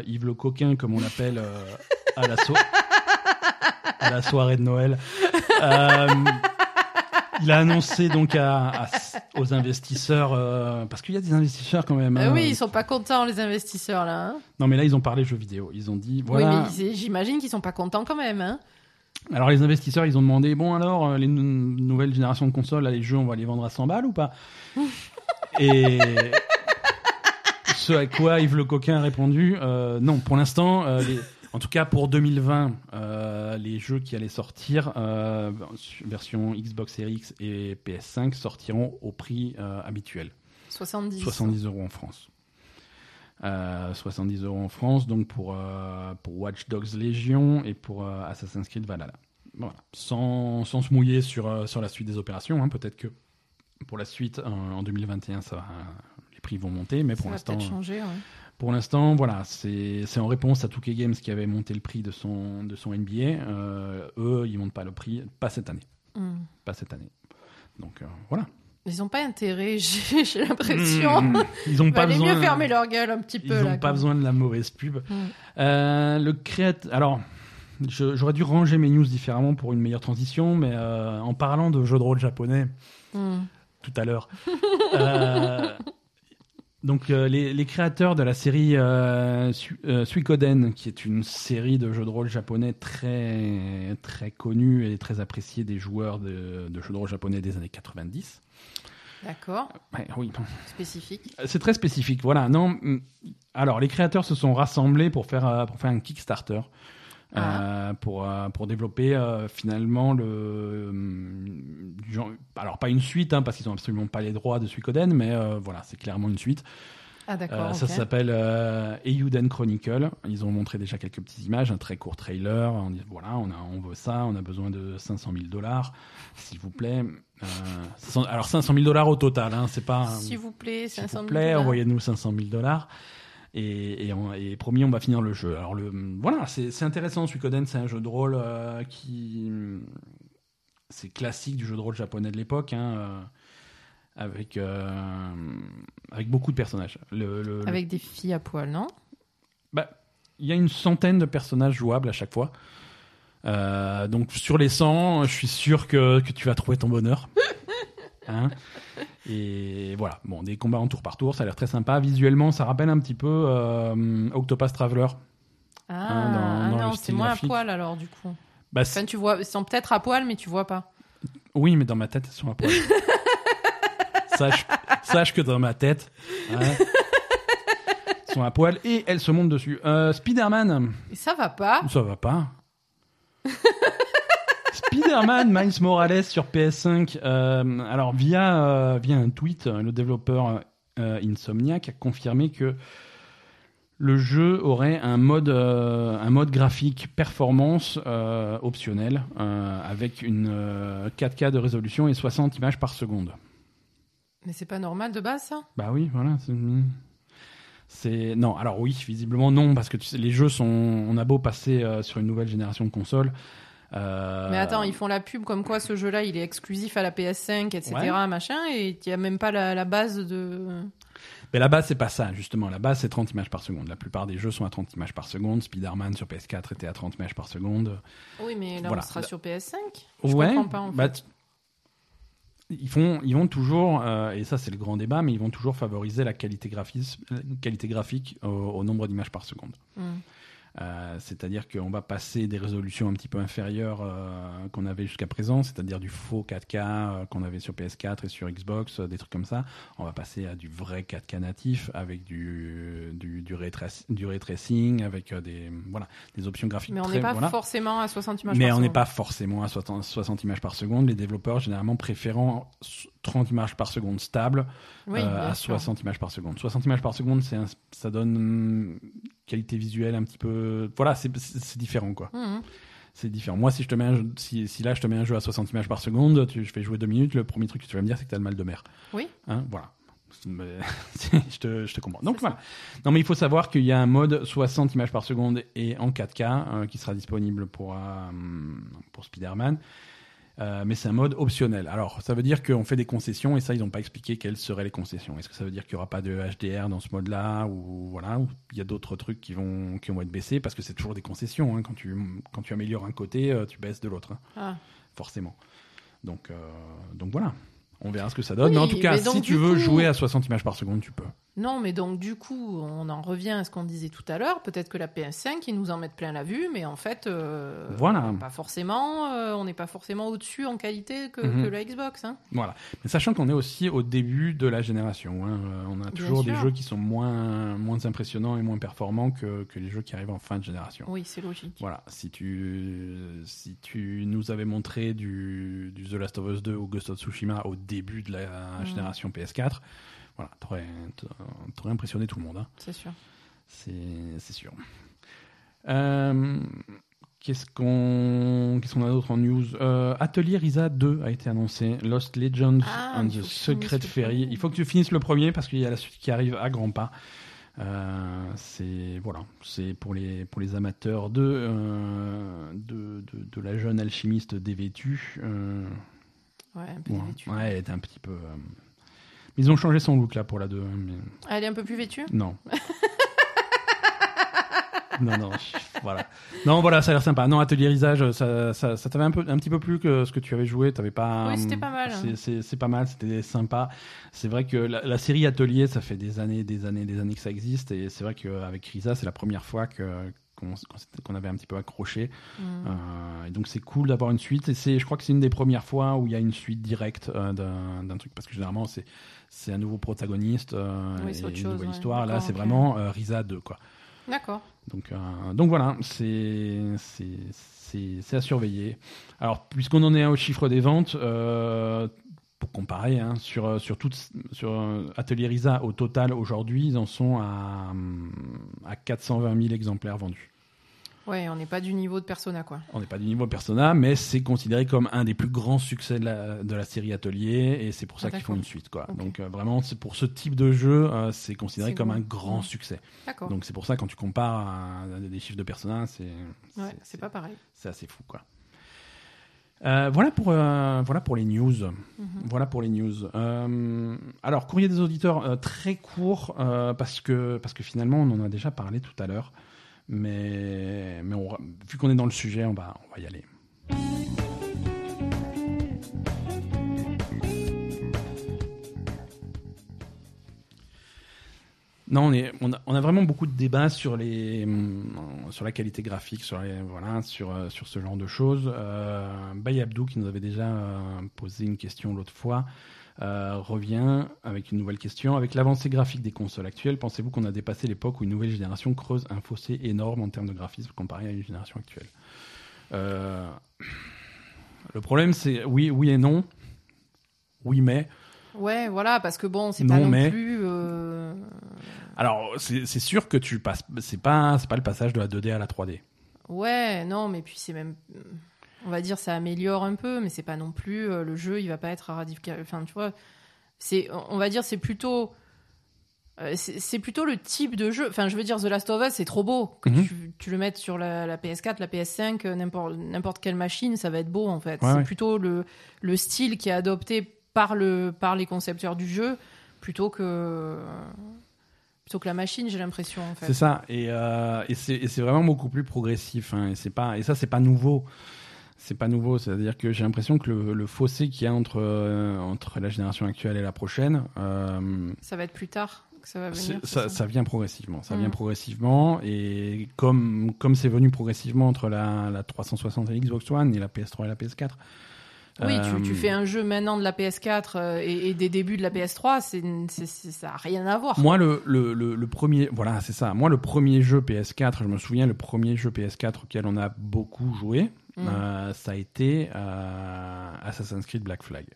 S1: Yves le coquin comme on l'appelle à la so- à la soirée de Noël, il a annoncé donc à, à- aux investisseurs parce qu'il y a des investisseurs quand même. Hein.
S2: oui, ils sont pas contents les investisseurs là. hein.
S1: Non mais là ils ont parlé jeux vidéo. Ils ont dit voilà.
S2: Oui, mais j'imagine qu'ils sont pas contents quand même. Hein.
S1: Alors les investisseurs, ils ont demandé bon alors les nou- nouvelles générations de consoles, là, les jeux, on va les vendre à 100 balles ou pas? Et ce à quoi Yves le coquin a répondu euh, non, pour l'instant, euh, les- en tout cas pour 2020, euh, les jeux qui allaient sortir euh, version Xbox Series X et PS5 sortiront au prix euh, habituel.
S2: 70.
S1: 70 euros en France. Euh, 70 euros en France, donc pour, euh, pour Watch Dogs Legion et pour euh, Assassin's Creed Valhalla. Voilà. Sans, sans se mouiller sur, euh, sur la suite des opérations, hein. peut-être que pour la suite, en, en 2021, ça va- les prix vont monter, mais
S2: Ça
S1: pour l'instant,
S2: changer. ouais.
S1: pour l'instant, voilà, c'est en réponse à 2K Games qui avait monté le prix de son, de son NBA. Euh, eux, ils montent pas le prix, pas cette année,
S2: Hmm.
S1: pas cette année. Donc euh, voilà.
S2: Ils ont pas intérêt, j'ai l'impression.
S1: Mmh, ils ont
S2: Il
S1: pas besoin.
S2: mieux fermer leur gueule un petit
S1: Ils
S2: peu.
S1: n'ont
S2: là,
S1: pas besoin de la mauvaise pub.
S2: Hmm.
S1: Euh, le créateur. Alors, j'aurais dû ranger mes news différemment pour une meilleure transition, mais euh, en parlant de jeux de rôle japonais
S2: Hmm.
S1: Tout à l'heure. euh, donc, euh, les, les créateurs de la série euh, Su- euh, Suikoden, qui est une série de jeux de rôle japonais très, très connue et très appréciée des joueurs de, de jeux de rôle japonais des années 90.
S2: D'accord,
S1: Ouais, oui,
S2: spécifique.
S1: C'est très spécifique, voilà. Non, mm, alors les créateurs se sont rassemblés pour faire pour faire un Kickstarter. Euh, pour, euh, pour développer euh, finalement le genre- alors pas une suite hein, parce qu'ils ont absolument pas les droits de Suikoden mais voilà c'est clairement une suite.
S2: Ah.
S1: Euh, ça s'appelle euh, Eiyuden Chronicle. Ils ont montré déjà quelques petites images un très court trailer. On dit voilà on a on veut ça on a besoin de 500 000 dollars s'il vous plaît. Euh, 500 alors 500 000 dollars au total hein, c'est pas
S2: S'il vous plaît,
S1: s'il
S2: 500
S1: vous
S2: 000
S1: plaît, envoyez-nous 500 000 dollars. Et, et, on- et promis, on va finir le jeu. Alors, le, voilà, c'est intéressant. Suikoden, c'est un jeu de rôle euh, qui. C'est classique du jeu de rôle japonais de l'époque, hein, euh, avec, euh, avec beaucoup de personnages. Le, le- le-
S2: Avec des filles à poil, non?
S1: Bah, il y a une centaine de personnages jouables à chaque fois. Donc sur les 100, je suis sûr que, que tu vas trouver ton bonheur. Hein? Et voilà, bon, des combats en tour par tour, ça a l'air très sympa. Visuellement, ça rappelle un petit peu euh, Octopath Traveler.
S2: Ah,
S1: Hein, dans-
S2: ah
S1: dans
S2: non, c'est moins
S1: graphique.
S2: à poil alors du coup.
S1: Bah,
S2: Enfin, tu vois, ils sont peut-être à poil, mais tu vois pas.
S1: Oui, mais dans ma tête, elles sont à poil. sache, sache que dans ma tête, hein, elles sont à poil et elles se montent dessus. Euh, Spider-Man,
S2: ça va pas.
S1: ça va pas. Spider-Man Miles Morales sur PS5. euh, alors, via, euh, via un tweet, euh, le développeur euh, Insomniac a confirmé que le jeu aurait un mode, un mode graphique performance optionnel avec une euh, 4K de résolution et 60 images par seconde.
S2: Mais c'est pas normal de base ça?
S1: Bah oui, voilà. c'est- C'est non. Alors oui, visiblement non, parce que tu sais, les jeux sont. On a beau passer euh, sur une nouvelle génération de consoles. Euh,
S2: Mais attends, ils font la pub comme quoi ce jeu-là il est exclusif à la PS5, etc.
S1: Ouais.
S2: Machin, et il n'y a même pas la, la base de.
S1: Mais la base, c'est pas ça, justement. La base, c'est 30 images par seconde. La plupart des jeux sont à 30 images par seconde. Spider-Man sur PS4 était à 30 images par seconde.
S2: Oui, mais là
S1: Voilà.
S2: on sera sur PS5. Je
S1: ouais.
S2: comprends pas en
S1: bah,
S2: fait.
S1: ils, font, ils vont toujours, euh, et ça c'est le grand débat, mais ils vont toujours favoriser la qualité, euh, qualité graphique au, au nombre d'images par seconde.
S2: Hmm.
S1: Euh, c'est-à-dire qu'on va passer des résolutions un petit peu inférieures euh, qu'on avait jusqu'à présent, c'est-à-dire du faux 4K euh, qu'on avait sur PS4 et sur Xbox, des trucs comme ça. On va passer à du vrai 4K natif avec du, du, du, ray, du ray tracing, avec des, voilà, des options graphiques.
S2: Mais on n'est pas
S1: voilà.
S2: forcément à 60 images
S1: Mais
S2: par
S1: on n'est pas forcément à 60, 60 images par seconde. Les développeurs généralement préférant 30 images par seconde stable
S2: Oui,
S1: à
S2: sûr.
S1: 60 images par seconde. 60 images par seconde, c'est ça donne qualité visuelle un petit peu. Voilà, c'est différent quoi.
S2: Mhm.
S1: C'est différent. Moi, si je te mets un jeu- si, si là je te mets un jeu à 60 images par seconde, tu, je fais jouer deux minutes, le premier truc que tu vas me dire, c'est que tu as le mal de mer.
S2: Oui.
S1: Hein, voilà. Je, te, je te comprends. Donc voilà. Non, mais il faut savoir qu'il y a un mode 60 images par seconde et en 4K euh, qui sera disponible pour, euh, pour Spider-Man. Euh, mais c'est un mode optionnel. Alors, ça veut dire qu'on fait des concessions et ça, ils n'ont pas expliqué quelles seraient les concessions. Est-ce que ça veut dire qu'il n'y aura pas de HDR dans ce mode-là ou voilà, ou il y a d'autres trucs qui vont, qui vont être baissés parce que c'est toujours des concessions. Hein. Quand, tu, quand tu améliores un côté, tu baisses de l'autre. Hein.
S2: Ah.
S1: Forcément. Donc, donc voilà. On verra ce que ça donne.
S2: Oui,
S1: mais en tout cas, si tu veux
S2: coup-
S1: jouer à 60 images par seconde, tu peux.
S2: Non, mais donc du coup, on en revient à ce qu'on disait tout à l'heure. Peut-être que la PS5, ils nous en mettent plein la vue, mais en fait, euh,
S1: Voilà.
S2: pas forcément. euh, on n'est pas forcément au-dessus en qualité que,
S1: Mhm.
S2: que la Xbox. Hein.
S1: Voilà. Mais sachant qu'on est aussi au début de la génération. hein. Euh, On a toujours des jeux qui sont moins, moins impressionnants et moins performants que, que les jeux qui arrivent en fin de génération.
S2: Oui, c'est logique.
S1: Voilà, si tu, si tu nous avais montré du, du The Last of Us 2 ou Ghost of Tsushima au début de la
S2: Mhm.
S1: génération PS4, voilà, t'aurais, t'aurais impressionné tout le monde. hein.
S2: C'est sûr.
S1: C'est, c'est sûr. Euh, qu'est-ce qu'on, qu'est-ce qu'on a d'autre en news? Euh, Atelier Risa 2 a été annoncé. Lost Legends
S2: Ah,
S1: and the Secret Ferry. Il faut que tu finisses le premier parce qu'il y a la suite qui arrive à grands pas. Euh, c'est voilà, c'est pour les pour les amateurs de euh, de, de, de la jeune alchimiste dévêtue.
S2: Ouais, un peu dévêtue.
S1: ouais, elle était un petit peu. Mais Ils ont changé son look là pour la 2. hein, mais-
S2: Ah, Elle est un peu plus vêtue?
S1: Non. non, non, voilà. Non, voilà, ça a l'air sympa. Non, Ateliérisage, ça, ça, ça t'avait un, peu, un petit peu plus que ce que tu avais joué. T'avais pas.
S2: Oui, c'était pas mal, hein.
S1: C'est- pas mal, c'était sympa. C'est vrai que la, la série Atelier, ça fait des années, des années, des années que ça existe. Et c'est vrai qu'avec Risa, c'est la première fois que qu'on avait un petit peu accroché.
S2: Mm.
S1: Euh, et donc c'est cool d'avoir une suite. Et je crois que c'est une des premières fois où il y a une suite directe euh, d'un, d'un truc parce que généralement c'est c'est un nouveau protagoniste euh,
S2: Oui,
S1: et
S2: autre
S1: une
S2: chose,
S1: nouvelle
S2: ouais.
S1: histoire. Là, c'est vraiment euh, Risa 2 quoi.
S2: D'accord.
S1: Donc euh, donc voilà, c'est c'est à surveiller. Alors puisqu'on en est au chiffre des ventes. euh, pour comparer, hein, sur, sur, toute, sur Atelier Risa, au total, aujourd'hui, ils en sont à, hum, à 420 000 exemplaires vendus.
S2: Ouais, on n'est pas du niveau de Persona, quoi.
S1: On n'est pas du niveau Persona, mais c'est considéré comme un des plus grands succès de la, de la série Atelier, et c'est pour ça
S2: Ah,
S1: qu'ils font une suite. Quoi. Donc euh, vraiment, pour ce type de jeu, euh, c'est considéré comme
S2: bon.
S1: un grand succès.
S2: D'accord.
S1: Donc c'est pour ça quand tu compares à, à des chiffres de Persona, c'est
S2: Ouais, c'est pas pareil.
S1: c'est assez fou. Quoi. Euh, voilà, pour, euh, voilà pour les news.
S2: Mhm.
S1: Voilà pour les news. Euh, alors, courrier des auditeurs très court parce que parce que finalement on en a déjà parlé tout à l'heure, mais vu qu'on est dans le sujet, on va y aller. Non, on, a, vraiment beaucoup de débats sur, les, hum, sur la qualité graphique, sur, voilà, sur, euh, sur ce genre de choses. Euh, Baye Abdou, qui nous avait déjà euh, posé une question l'autre fois, euh, revient avec une nouvelle question. Avec l'avancée graphique des consoles actuelles, pensez-vous qu'on a dépassé l'époque où une nouvelle génération creuse un fossé énorme en termes de graphisme comparé à une génération actuelle Euh, Le problème, c'est oui, oui et non. Oui, mais.
S2: Ouais, voilà, parce que bon, c'est pas non
S1: mais-
S2: plus. euh,
S1: Alors, c'est sûr que tu passes. C'est pas, c'est pas le passage de la 2D à la 3D.
S2: Ouais, non, mais puis c'est même. On va dire ça améliore un peu, mais c'est pas non plus. euh, le jeu, il va pas être radical. Enfin, tu vois, c'est. On va dire, c'est plutôt. euh, C'est plutôt le type de jeu. Enfin, je veux dire, The Last of Us, c'est trop beau. Que
S1: Mhm.
S2: tu, tu le mettes sur la, la PS4, la PS5, euh, n'importe quelle machine, ça va être beau en fait.
S1: Ouais,
S2: c'est
S1: ouais.
S2: plutôt le, le style qui est adopté par, le, par les concepteurs du jeu plutôt que. Plutôt que la machine, j'ai l'impression en fait.
S1: C'est ça, et, euh, et c'est vraiment beaucoup plus progressif. hein, et pas et ça c'est pas nouveau. C'est pas nouveau, c'est-à-dire que j'ai l'impression que le, le fossé qu'il y a entre euh, entre la génération actuelle et la prochaine, euh,
S2: Ça va être plus tard que ça va venir.
S1: ça, ça vient progressivement. Ça vient
S2: Mm.
S1: progressivement, et comme comme c'est venu progressivement entre la, la 360 et l'Xbox One et la PS3 et la PS4.
S2: Oui,
S1: euh,
S2: tu, tu fais un jeu maintenant de la PS4 euh, et, et des débuts de la PS3, c'est, c'est- c'est- ça n'a rien à voir.
S1: Moi, le, le, le premier, voilà, c'est ça. Moi, le premier jeu PS4, je me souviens, le premier jeu PS4 auquel on a beaucoup joué,
S2: Mm.
S1: euh, ça a été euh, Assassin's Creed Black Flag.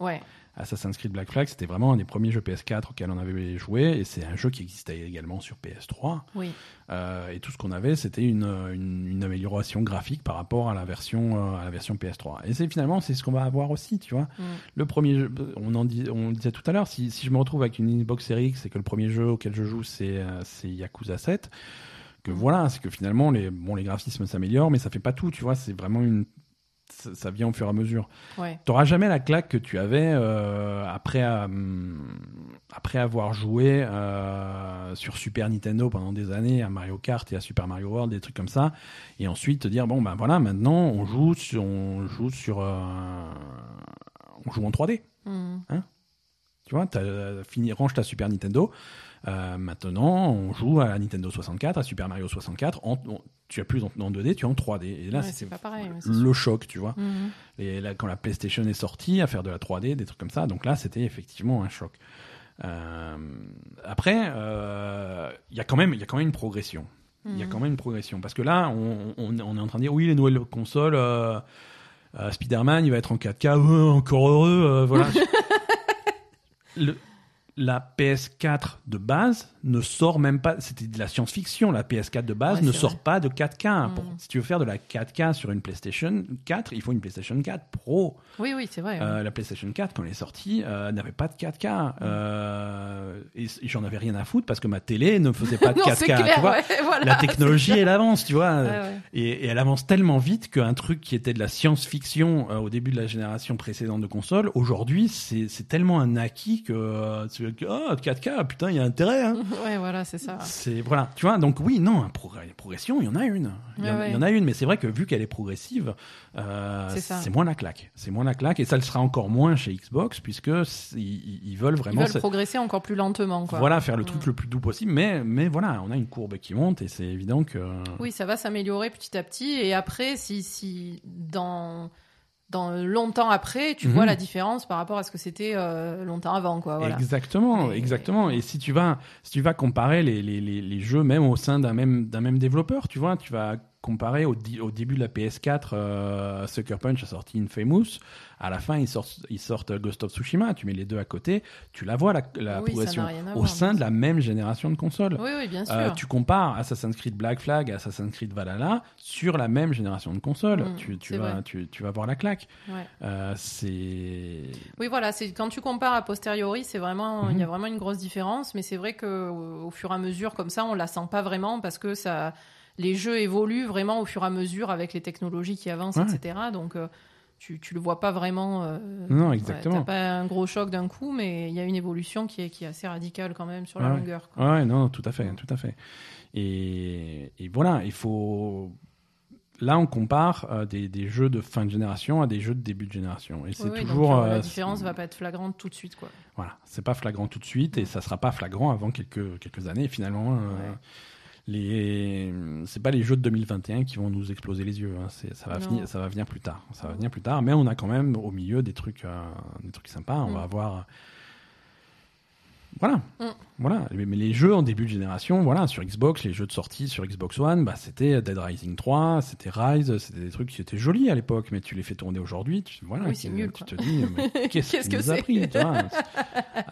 S2: Ouais.
S1: Assassin's Creed Black Flag, c'était vraiment un des premiers jeux PS4 auxquels on avait joué, et c'est un jeu qui existait également sur PS3.
S2: Oui.
S1: Euh, et tout ce qu'on avait, c'était une, une, une amélioration graphique par rapport à la version, euh, à la version PS3. Et c'est finalement, c'est ce qu'on va avoir aussi, tu vois.
S2: Mm.
S1: Le premier jeu, on en dit, on le disait tout à l'heure, si, si je me retrouve avec une Xbox Series X et que le premier jeu auquel je joue, c'est c'est Yakuza 7, que voilà, c'est que finalement, les, bon, les graphismes s'améliorent, mais ça fait pas tout, tu vois. C'est vraiment une. Ça, ça vient au fur et à mesure.
S2: Ouais.
S1: T'auras jamais la claque que tu avais euh, après, euh, après avoir joué euh, sur Super Nintendo pendant des années à Mario Kart et à Super Mario World, des trucs comme ça, et ensuite te dire bon ben voilà maintenant on joue sur, on joue sur euh, on joue en 3D.
S2: Mm.
S1: Tu vois, t'as fini, range ta Super Nintendo. Euh, maintenant, on joue à Nintendo 64, à Super Mario 64. En, en- tu as plus en, en 2D, tu es en 3D. Et là,
S2: Ouais,
S1: c'est
S2: ouais,
S1: le choc, tu vois.
S2: Mhm.
S1: Et là, quand la PlayStation est sortie, à faire de la 3D, des trucs comme ça. Donc là, c'était effectivement un choc. Euh, après, euh, il y a quand même, il y a quand même une progression. Il y a
S2: Mhm.
S1: quand même une progression parce que là, on, on- on est en train de dire oui, les nouvelles consoles, euh, Spider-Man, il va être en 4K, ouais, encore heureux, euh, voilà. Le- la PS4 de base ne sort même pas. C'était de la science-fiction. La PS4 de base
S2: Ouais,
S1: ne sort
S2: vrai.
S1: pas de 4K. Pour-
S2: Mhm.
S1: si tu veux faire de la 4K sur une PlayStation 4, il faut une PlayStation 4 Pro.
S2: Oui, oui, c'est vrai.
S1: Euh, la PlayStation 4, quand elle est sortie, euh, n'avait pas de 4K. Euh, et, j'en avais rien à foutre parce que ma télé ne faisait pas de
S2: non,
S1: 4K.
S2: c'est clair.
S1: tu vois
S2: ouais, voilà,
S1: la technologie, elle avance, tu vois.
S2: clair. Ouais, ouais.
S1: Et, et elle avance tellement vite qu'un truc qui était de la science-fiction euh, au début de la génération précédente de consoles, aujourd'hui, c'est tellement un acquis que euh, ah 4K, putain, il y a intérêt. Hein.
S2: Ouais, voilà, c'est ça.
S1: C'est voilà, tu vois. Donc oui, non, progr- une progression, il y en a une. Il y, en-
S2: Ouais, ouais.
S1: il y en a une, mais c'est vrai que vu qu'elle est progressive, euh,
S2: C'est
S1: moins la claque. C'est moins la claque, et ça le sera encore moins chez Xbox puisque ils, ils veulent
S2: Ils
S1: vraiment.
S2: veulent
S1: se-
S2: progresser encore plus lentement, quoi.
S1: voilà, faire le truc
S2: Mm.
S1: le plus doux possible, mais, mais voilà, on a une courbe qui monte et c'est évident que.
S2: Oui, ça va s'améliorer petit à petit. Et après, si, si dans, dans longtemps après, tu
S1: Mhm.
S2: vois la différence par rapport à ce que c'était euh, longtemps avant, quoi. Voilà.
S1: Exactement, exactement. Et si tu vas, si tu vas comparer les, les, les, les jeux même au sein d'un même, d'un même développeur, tu vois, tu vas comparer au, début de la PS4, euh, Sucker Punch a sorti Infamous. À la fin, ils sortent, ils sortent Ghost of Tsushima. Tu mets les deux à côté, tu la vois la, la
S2: Oui, ça
S1: progression au
S2: voir,
S1: sein de la même génération de consoles.
S2: Oui, oui, bien sûr.
S1: Euh, tu compares Assassin's Creed Black Flag à Assassin's Creed Valhalla sur la même génération de consoles.
S2: Mm,
S1: tu, vas,
S2: vrai.
S1: tu, tu vas voir la claque.
S2: Ouais.
S1: Euh, c'est
S2: Oui, voilà, c'est quand tu compares a posteriori, c'est vraiment, il y a vraiment une grosse différence, mais c'est vrai que au, au fur et à mesure, comme ça, on la sent pas vraiment parce que ça, les jeux évoluent vraiment au fur et à mesure avec les technologies qui avancent,
S1: Ouais.
S2: etc. Donc, euh, tu, tu le vois pas vraiment. euh,
S1: Non,
S2: ouais,
S1: exactement.
S2: T'as pas un gros choc d'un coup, mais il y a une évolution qui est, qui est assez radicale quand même sur la
S1: Ouais.
S2: longueur. quoi.
S1: Ouais, non, tout à fait, tout à fait. Et, et voilà, il faut. Là, on compare euh, des, des jeux de fin de génération à des jeux de début de génération. Et c'est
S2: Oui, oui, donc,
S1: toujours.
S2: la différence va pas être flagrante tout de suite, quoi.
S1: Voilà, c'est pas flagrant tout de suite et ça sera pas flagrant avant quelques, quelques années. Finalement,
S2: Ouais.
S1: Les c'est pas les jeux de 2021 qui vont nous exploser les yeux. hein. C'est- Ça va
S2: Non.
S1: venir, ça va venir plus tard. Ça va venir plus tard, mais on a quand même au milieu des trucs, euh, des trucs sympas. On
S2: Mm.
S1: va avoir. Voilà,
S2: Mm.
S1: voilà. Mais mais les jeux en début de génération, voilà, sur Xbox, les jeux de sortie sur Xbox One, bah, c'était Dead Rising 3, c'était Rise, c'était des trucs qui étaient jolis à l'époque, mais tu les fais tourner aujourd'hui, tu, voilà,
S2: Oui,
S1: tu,
S2: nul,
S1: tu
S2: quoi.
S1: te dis, qu'est-ce qui
S2: que c'est?
S1: vois?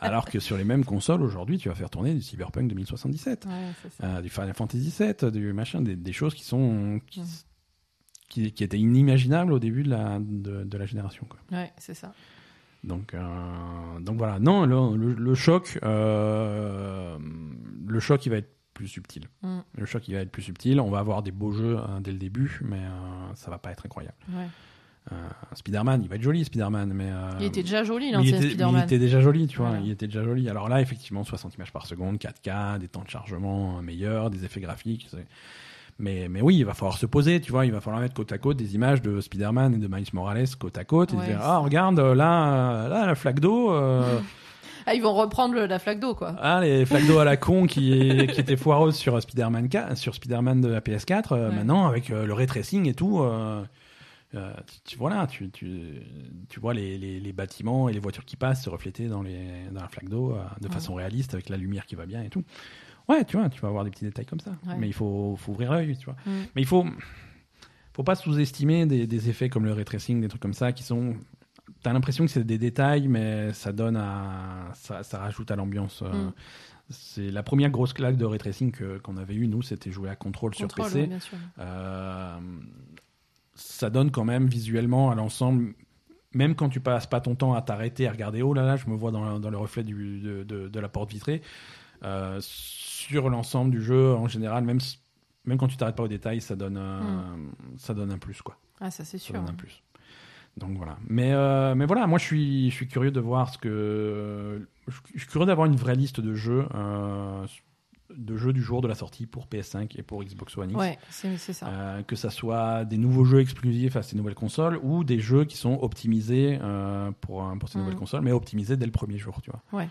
S1: Alors que sur les mêmes consoles aujourd'hui, tu vas faire tourner du Cyberpunk 2077,
S2: Ouais,
S1: euh, du Final Fantasy VII, du machin, des, des choses qui sont qui,
S2: Mm.
S1: qui, qui étaient inimaginables au début de la de, de la génération. Quoi.
S2: Ouais, c'est ça.
S1: Donc, euh, donc voilà. Non, le, le- le choc, euh, le choc, il va être plus subtil.
S2: Mm.
S1: Le choc, il va être plus subtil. On va avoir des beaux jeux hein, dès le début, mais euh, ça va pas être incroyable.
S2: Ouais.
S1: Spider-Man, il va être joli, Spider-Man, mais
S2: Il était déjà joli, l'ancien
S1: était, mais il
S2: Spider-Man.
S1: était déjà joli, tu vois.
S2: Voilà.
S1: Il était déjà joli. Alors là, effectivement, 60 images par seconde, 4K, des temps de chargement meilleurs, des effets graphiques. c'est- Mais, mais oui, il va falloir se poser, tu vois. Il va falloir mettre côte à côte des images de Spider-Man et de Miles Morales côte à côte et
S2: Ouais,
S1: dire Ah, regarde, là, là la flaque d'eau. euh,
S2: Ah, ils vont reprendre le- la flaque d'eau, quoi.
S1: ah, les flaques d'eau à la con qui, qui étaient foireuses sur Spider-Man 4, sur Spider-Man de la PS4. euh,
S2: Ouais.
S1: Maintenant, avec euh, le ray tracing et tout, euh, euh, tu, tu- voilà, tu, tu, tu vois les, les, les bâtiments et les voitures qui passent se refléter dans, les, dans la flaque d'eau euh, de
S2: Ouais.
S1: façon réaliste avec la lumière qui va bien et tout. Ouais, tu vois, tu vas avoir des petits détails comme ça.
S2: Ouais.
S1: Mais il faut, faut ouvrir l'œil, tu vois.
S2: Mm.
S1: Mais il faut, faut pas sous-estimer des, des effets comme le ray tracing, des trucs comme ça qui sont t'as l'impression que c'est des détails, mais ça donne à, ça, ça rajoute à l'ambiance. euh,
S2: Mm.
S1: C'est la première grosse claque de ray tracing qu'on avait eu nous, c'était jouer à contrôle, sur PC.
S2: oui, bien sûr.
S1: Euh, ça donne quand même visuellement à l'ensemble, même quand tu passes pas ton temps à t'arrêter à regarder, oh là là, je me vois dans, dans le reflet du, de, de- de la porte vitrée. Euh, sur l'ensemble du jeu, en général, même, même quand tu t'arrêtes pas au détail, ça donne, un- ça donne un plus, quoi.
S2: Ah, ça c'est
S1: Ça
S2: sûr.
S1: donne un plus. Donc voilà. Mais, euh, mais voilà, moi je suis, je suis curieux de voir ce que. Je je suis curieux d'avoir une vraie liste de jeux, euh, de jeux du jour de la sortie pour PS5 et pour Xbox One X.
S2: Ouais, c'est ça.
S1: Euh, que ça soit des nouveaux jeux exclusifs à ces nouvelles consoles ou des jeux qui sont optimisés euh, pour, euh, pour ces
S2: Mm.
S1: nouvelles consoles, mais optimisés dès le premier jour, tu vois.
S2: Ouais.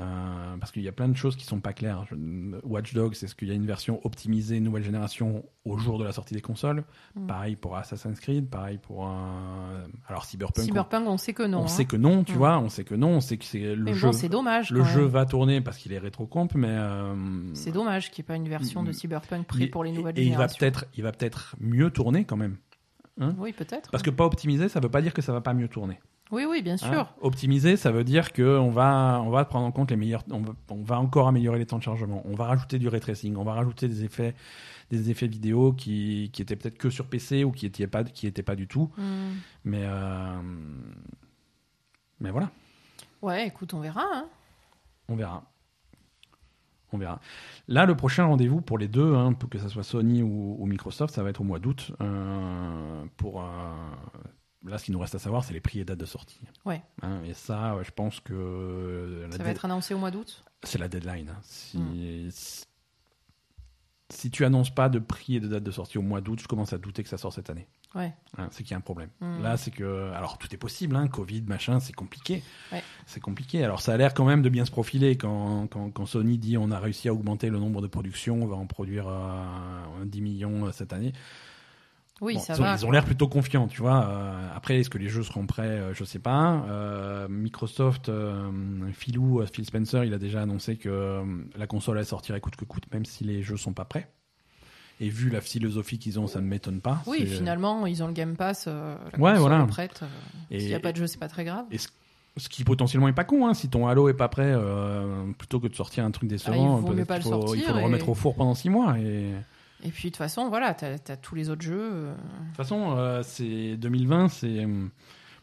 S1: Euh, parce qu'il y a plein de choses qui sont pas claires. Watch Dogs, est-ce qu'il y a une version optimisée nouvelle génération au jour de la sortie des consoles
S2: Mm.
S1: Pareil pour Assassin's Creed, pareil pour un... alors Cyberpunk.
S2: Cyberpunk, on sait que non.
S1: on, on
S2: hein.
S1: sait que non, tu
S2: Mm.
S1: vois, on sait que non, on sait que c'est le
S2: Mais
S1: jeu.
S2: bon, c'est dommage.
S1: le jeu
S2: même.
S1: va tourner parce qu'il est rétro-comp, mais euh,
S2: C'est dommage qu'il n'y ait pas une version de
S1: Mm.
S2: Cyberpunk prête
S1: il-
S2: pour les nouvelles
S1: et il va
S2: générations.
S1: peut-être, il va peut-être mieux tourner quand même.
S2: Oui, peut-être.
S1: Parce que pas optimisé, ça veut pas dire que ça va pas mieux tourner.
S2: Oui, oui, bien
S1: hein.
S2: sûr.
S1: Optimisé, ça veut dire que on va, on va prendre en compte les meilleurs, on va, on va encore améliorer les temps de chargement. On va rajouter du ray tracing, on va rajouter des effets, des effets vidéo qui, qui étaient peut-être que sur PC ou qui étaient pas, qui étaient pas du tout.
S2: Mm.
S1: Mais, euh, mais voilà,
S2: Ouais, écoute, on verra. hein.
S1: on verra. On verra. Là, le prochain rendez-vous pour les deux, hein, pour que ça soit Sony ou, ou Microsoft, ça va être au mois d'août. euh, pour euh, là, ce qu'il nous reste à savoir, c'est les prix et dates de sortie.
S2: Ouais.
S1: Hein, et ça, je pense que euh,
S2: Ça va être annoncé au mois d'août.
S1: c'est la deadline. hein. Si,
S2: Mm.
S1: si- si tu annonces pas de prix et de date de sortie au mois d'août, je commence à douter que ça sort cette année.
S2: Ouais.
S1: Hein, c'est qu'il y a un problème.
S2: Mm.
S1: Là, c'est que. Alors, tout est possible, Covid, machin, c'est compliqué.
S2: Ouais.
S1: C'est compliqué. Alors, ça a l'air quand même de bien se profiler quand, quand, quand Sony dit on a réussi à augmenter le nombre de productions, on va en produire euh, 10 millions euh, cette année.
S2: Oui,
S1: Bon,
S2: ça
S1: ils ont,
S2: va.
S1: ils ont l'air plutôt confiants, tu vois. Euh, après, est-ce que les jeux seront prêts Euh, Je sais pas. Euh, Microsoft, euh, Philou, euh, Phil Spencer, il a déjà annoncé que la console elle sortirait coûte que coûte, même si les jeux sont pas prêts. Et vu la philosophie qu'ils ont, ça ne m'étonne pas.
S2: Oui, finalement, ils ont le Game Pass. la
S1: Ouais,
S2: console
S1: voilà.
S2: est prête. S'il n'y a pas de jeu, c'est pas très grave.
S1: Et ce, ce qui potentiellement est pas con, hein, si ton Halo est pas prêt, plutôt que de sortir un truc décevant,
S2: Ah, il
S1: faut, il
S2: sortir
S1: faut le
S2: et-
S1: remettre au four pendant six mois. Et
S2: Et puis, de toute façon, voilà, t'as as tous les autres jeux. euh,
S1: toute façon, euh, c'est 2020, c'est hum,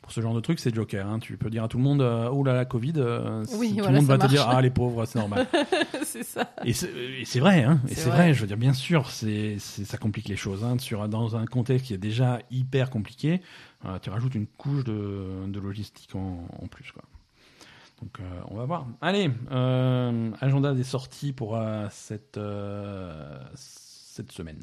S1: pour ce genre de truc, c'est Joker. hein. Tu peux dire à tout le monde, euh, oh là là, Covid, euh,
S2: Oui,
S1: tout
S2: voilà,
S1: le monde va te dire, ah les pauvres, c'est normal.
S2: c'est ça.
S1: et c'est vrai, hein. Et
S2: C'est
S1: vrai.
S2: vrai.
S1: Je veux dire, bien sûr, c'est ça complique les choses. Hein. Sur dans un contexte qui est déjà hyper compliqué, euh, tu rajoutes une couche de, de logistique en, en plus, quoi. Donc euh, on va voir. Allez, euh, agenda des sorties pour euh, cette euh, cette semaine.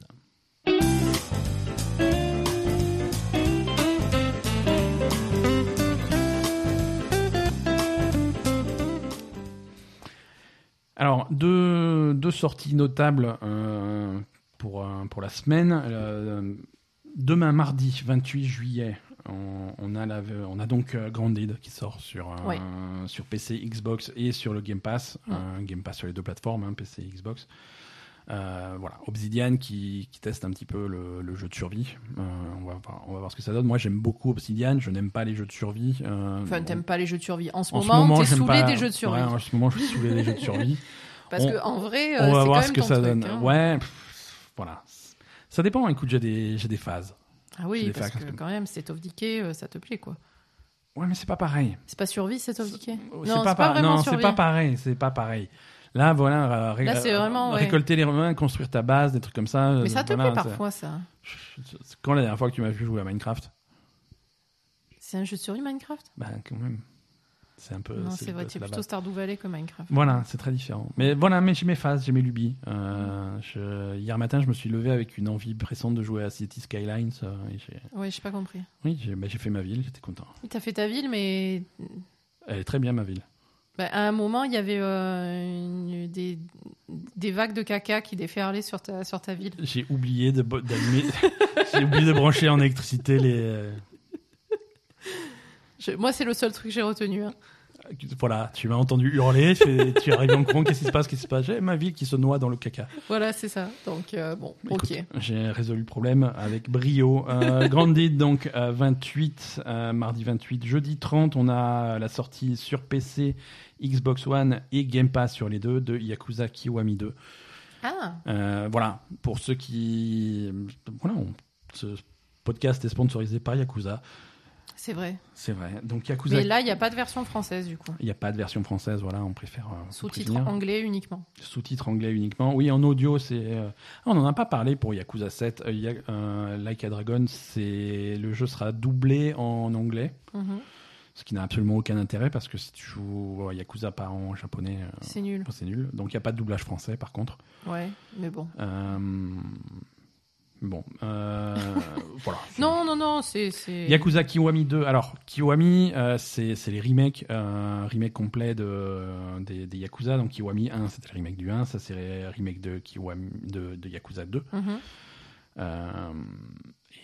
S1: Alors, deux, deux sorties notables euh, pour, euh, pour la semaine. Euh, demain, mardi 28 juillet, on, on a, la, on a donc Grounded qui sort sur, euh,
S2: Ouais.
S1: sur PC, Xbox et sur le Game Pass.
S2: Ouais.
S1: Game Pass sur les deux plateformes, hein, PC et Xbox. Euh, voilà, Obsidian qui, qui teste un petit peu le, le jeu de survie. Euh, on, va voir, on va voir ce que ça donne. Moi, j'aime beaucoup Obsidian. Je n'aime pas les jeux de survie. Euh,
S2: Enfin, t'aimes pas les jeux de survie. En ce
S1: en ce
S2: moment,
S1: moment,
S2: t'es saoulé
S1: pas-
S2: des jeux de survie.
S1: Ouais, en ce moment, je suis saoulé des jeux de survie.
S2: Parce
S1: on-
S2: que en vrai, euh,
S1: On
S2: c'est
S1: va
S2: quand
S1: voir
S2: même
S1: ce que ça
S2: truc,
S1: donne.
S2: hein.
S1: Ouais, pff, voilà. Ça dépend. Écoute, j'ai des, j'ai des phases.
S2: Ah oui, parce que quand même, State of Decay, euh, ça te plaît, quoi.
S1: Ouais, mais c'est pas pareil.
S2: C'est pas survie, State of Decay
S1: C'est
S2: Non,
S1: pas,
S2: c'est pas vraiment
S1: non, c'est pas pareil. C'est pas pareil. Là, voilà, euh, ré-
S2: Là, c'est vraiment, ouais.
S1: récolter les ruins, construire ta base, des trucs comme ça.
S2: Mais
S1: euh,
S2: ça te
S1: voilà,
S2: plaît parfois, ça.
S1: c'est Quand la dernière fois que tu m'as vu jouer à Minecraft?
S2: C'est un jeu de survie, Minecraft?
S1: Ben, quand même. C'est un peu.
S2: Non, c'est vrai, c'est plutôt. Stardew Valley que Minecraft.
S1: Voilà, c'est très différent. Mais voilà, mais j'ai mes phases, j'ai mes lubies. Euh, je- hier matin, je me suis levé avec une envie pressante de jouer à City Skylines. euh, et j'ai-
S2: pas compris.
S1: oui, j'ai bah, j'ai fait ma ville, j'étais content.
S2: Oui, T'as fait ta ville, mais
S1: Elle est très bien, ma ville.
S2: Bah, à un moment, il y avait euh, une- des, des vagues de caca qui déferlaient sur ta, sur ta ville.
S1: J'ai oublié de j'ai oublié de brancher en électricité les. euh,
S2: Je- moi, c'est le seul truc que j'ai retenu. hein.
S1: Voilà, tu m'as entendu hurler, tu, tu es arrivé en courant, qu'est-ce qui se passe, qu'est-ce qui se passe? J'ai ma ville qui se noie dans le caca.
S2: Voilà, c'est ça. Donc, euh, bon,
S1: Écoute,
S2: ok.
S1: J'ai résolu le problème avec brio. Euh, Grandid, donc, euh, 28, euh, mardi 28, jeudi 30, on a la sortie sur PC, Xbox One et Game Pass sur les deux de Yakuza Kiwami 2.
S2: Ah,
S1: Euh, voilà, pour ceux qui... Voilà, on- ce podcast est sponsorisé par Yakuza,
S2: c'est vrai.
S1: c'est vrai. Donc Yakuza,
S2: Mais là, il n'y a pas de version française, du coup.
S1: il n'y a pas de version française, voilà, on préfère... euh,
S2: Sous-titres anglais uniquement.
S1: Sous-titres anglais uniquement. Oui, en audio, c'est. euh, ah, on n'en a pas parlé pour Yakuza 7. Euh, Ya- euh, Like a Dragon, c'est le jeu sera doublé en anglais,
S2: Mhm.
S1: Ce qui n'a absolument aucun intérêt parce que si tu joues Yakuza pas en japonais, euh,
S2: C'est nul.
S1: c'est nul. Donc il n'y a pas de doublage français par contre.
S2: Ouais, mais bon.
S1: Euh, Bon, euh, voilà.
S2: Non, non, non, c'est.
S1: Yakuza Kiwami 2. Alors, Kiwami, euh, c'est les remakes, euh, remake complet de, des, des Yakuza. Donc, Kiwami 1, c'était le remake du 1. Ça, c'est le remake de, Kiwami, de, de Yakuza 2.
S2: Mhm.
S1: Euh,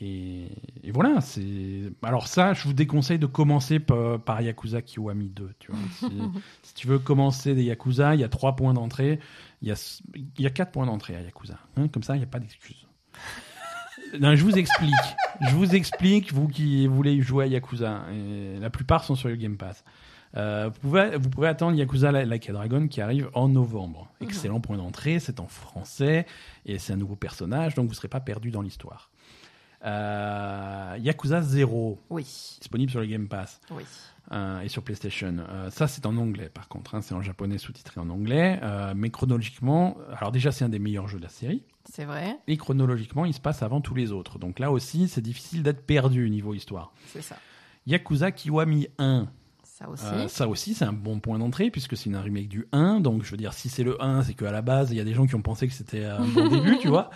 S1: et, et voilà, c'est. Alors, ça, je vous déconseille de commencer par, par Yakuza Kiwami 2. Tu vois. Si, si tu veux commencer des Yakuza, il y a trois points d'entrée. Il y a, il y a quatre points d'entrée à Yakuza. hein. Comme ça, il n'y a pas d'excuse. Non, je vous explique. Je vous explique, vous qui voulez jouer à Yakuza. Et la plupart sont sur le Game Pass. Euh, vous, pouvez, vous pouvez attendre Yakuza Like a Dragon qui arrive en novembre. Excellent point d'entrée, c'est en français et c'est un nouveau personnage, donc vous ne serez pas perdu dans l'histoire. Euh, Yakuza 0,
S2: Oui,
S1: disponible sur le Game Pass
S2: oui.
S1: euh, et sur PlayStation. Euh, ça, c'est en anglais, par contre. hein, c'est en japonais sous-titré en anglais. Mais chronologiquement, alors déjà, c'est un des meilleurs jeux de la série.
S2: C'est vrai,
S1: Et chronologiquement, il se passe avant tous les autres. Donc là aussi, c'est difficile d'être perdu niveau histoire.
S2: c'est ça.
S1: Yakuza Kiwami 1.
S2: Ça aussi.
S1: Euh, ça aussi, c'est un bon point d'entrée puisque c'est une remake du 1. Donc, je veux dire, si c'est le 1, c'est qu'à la base, il y a des gens qui ont pensé que c'était un bon début, tu vois.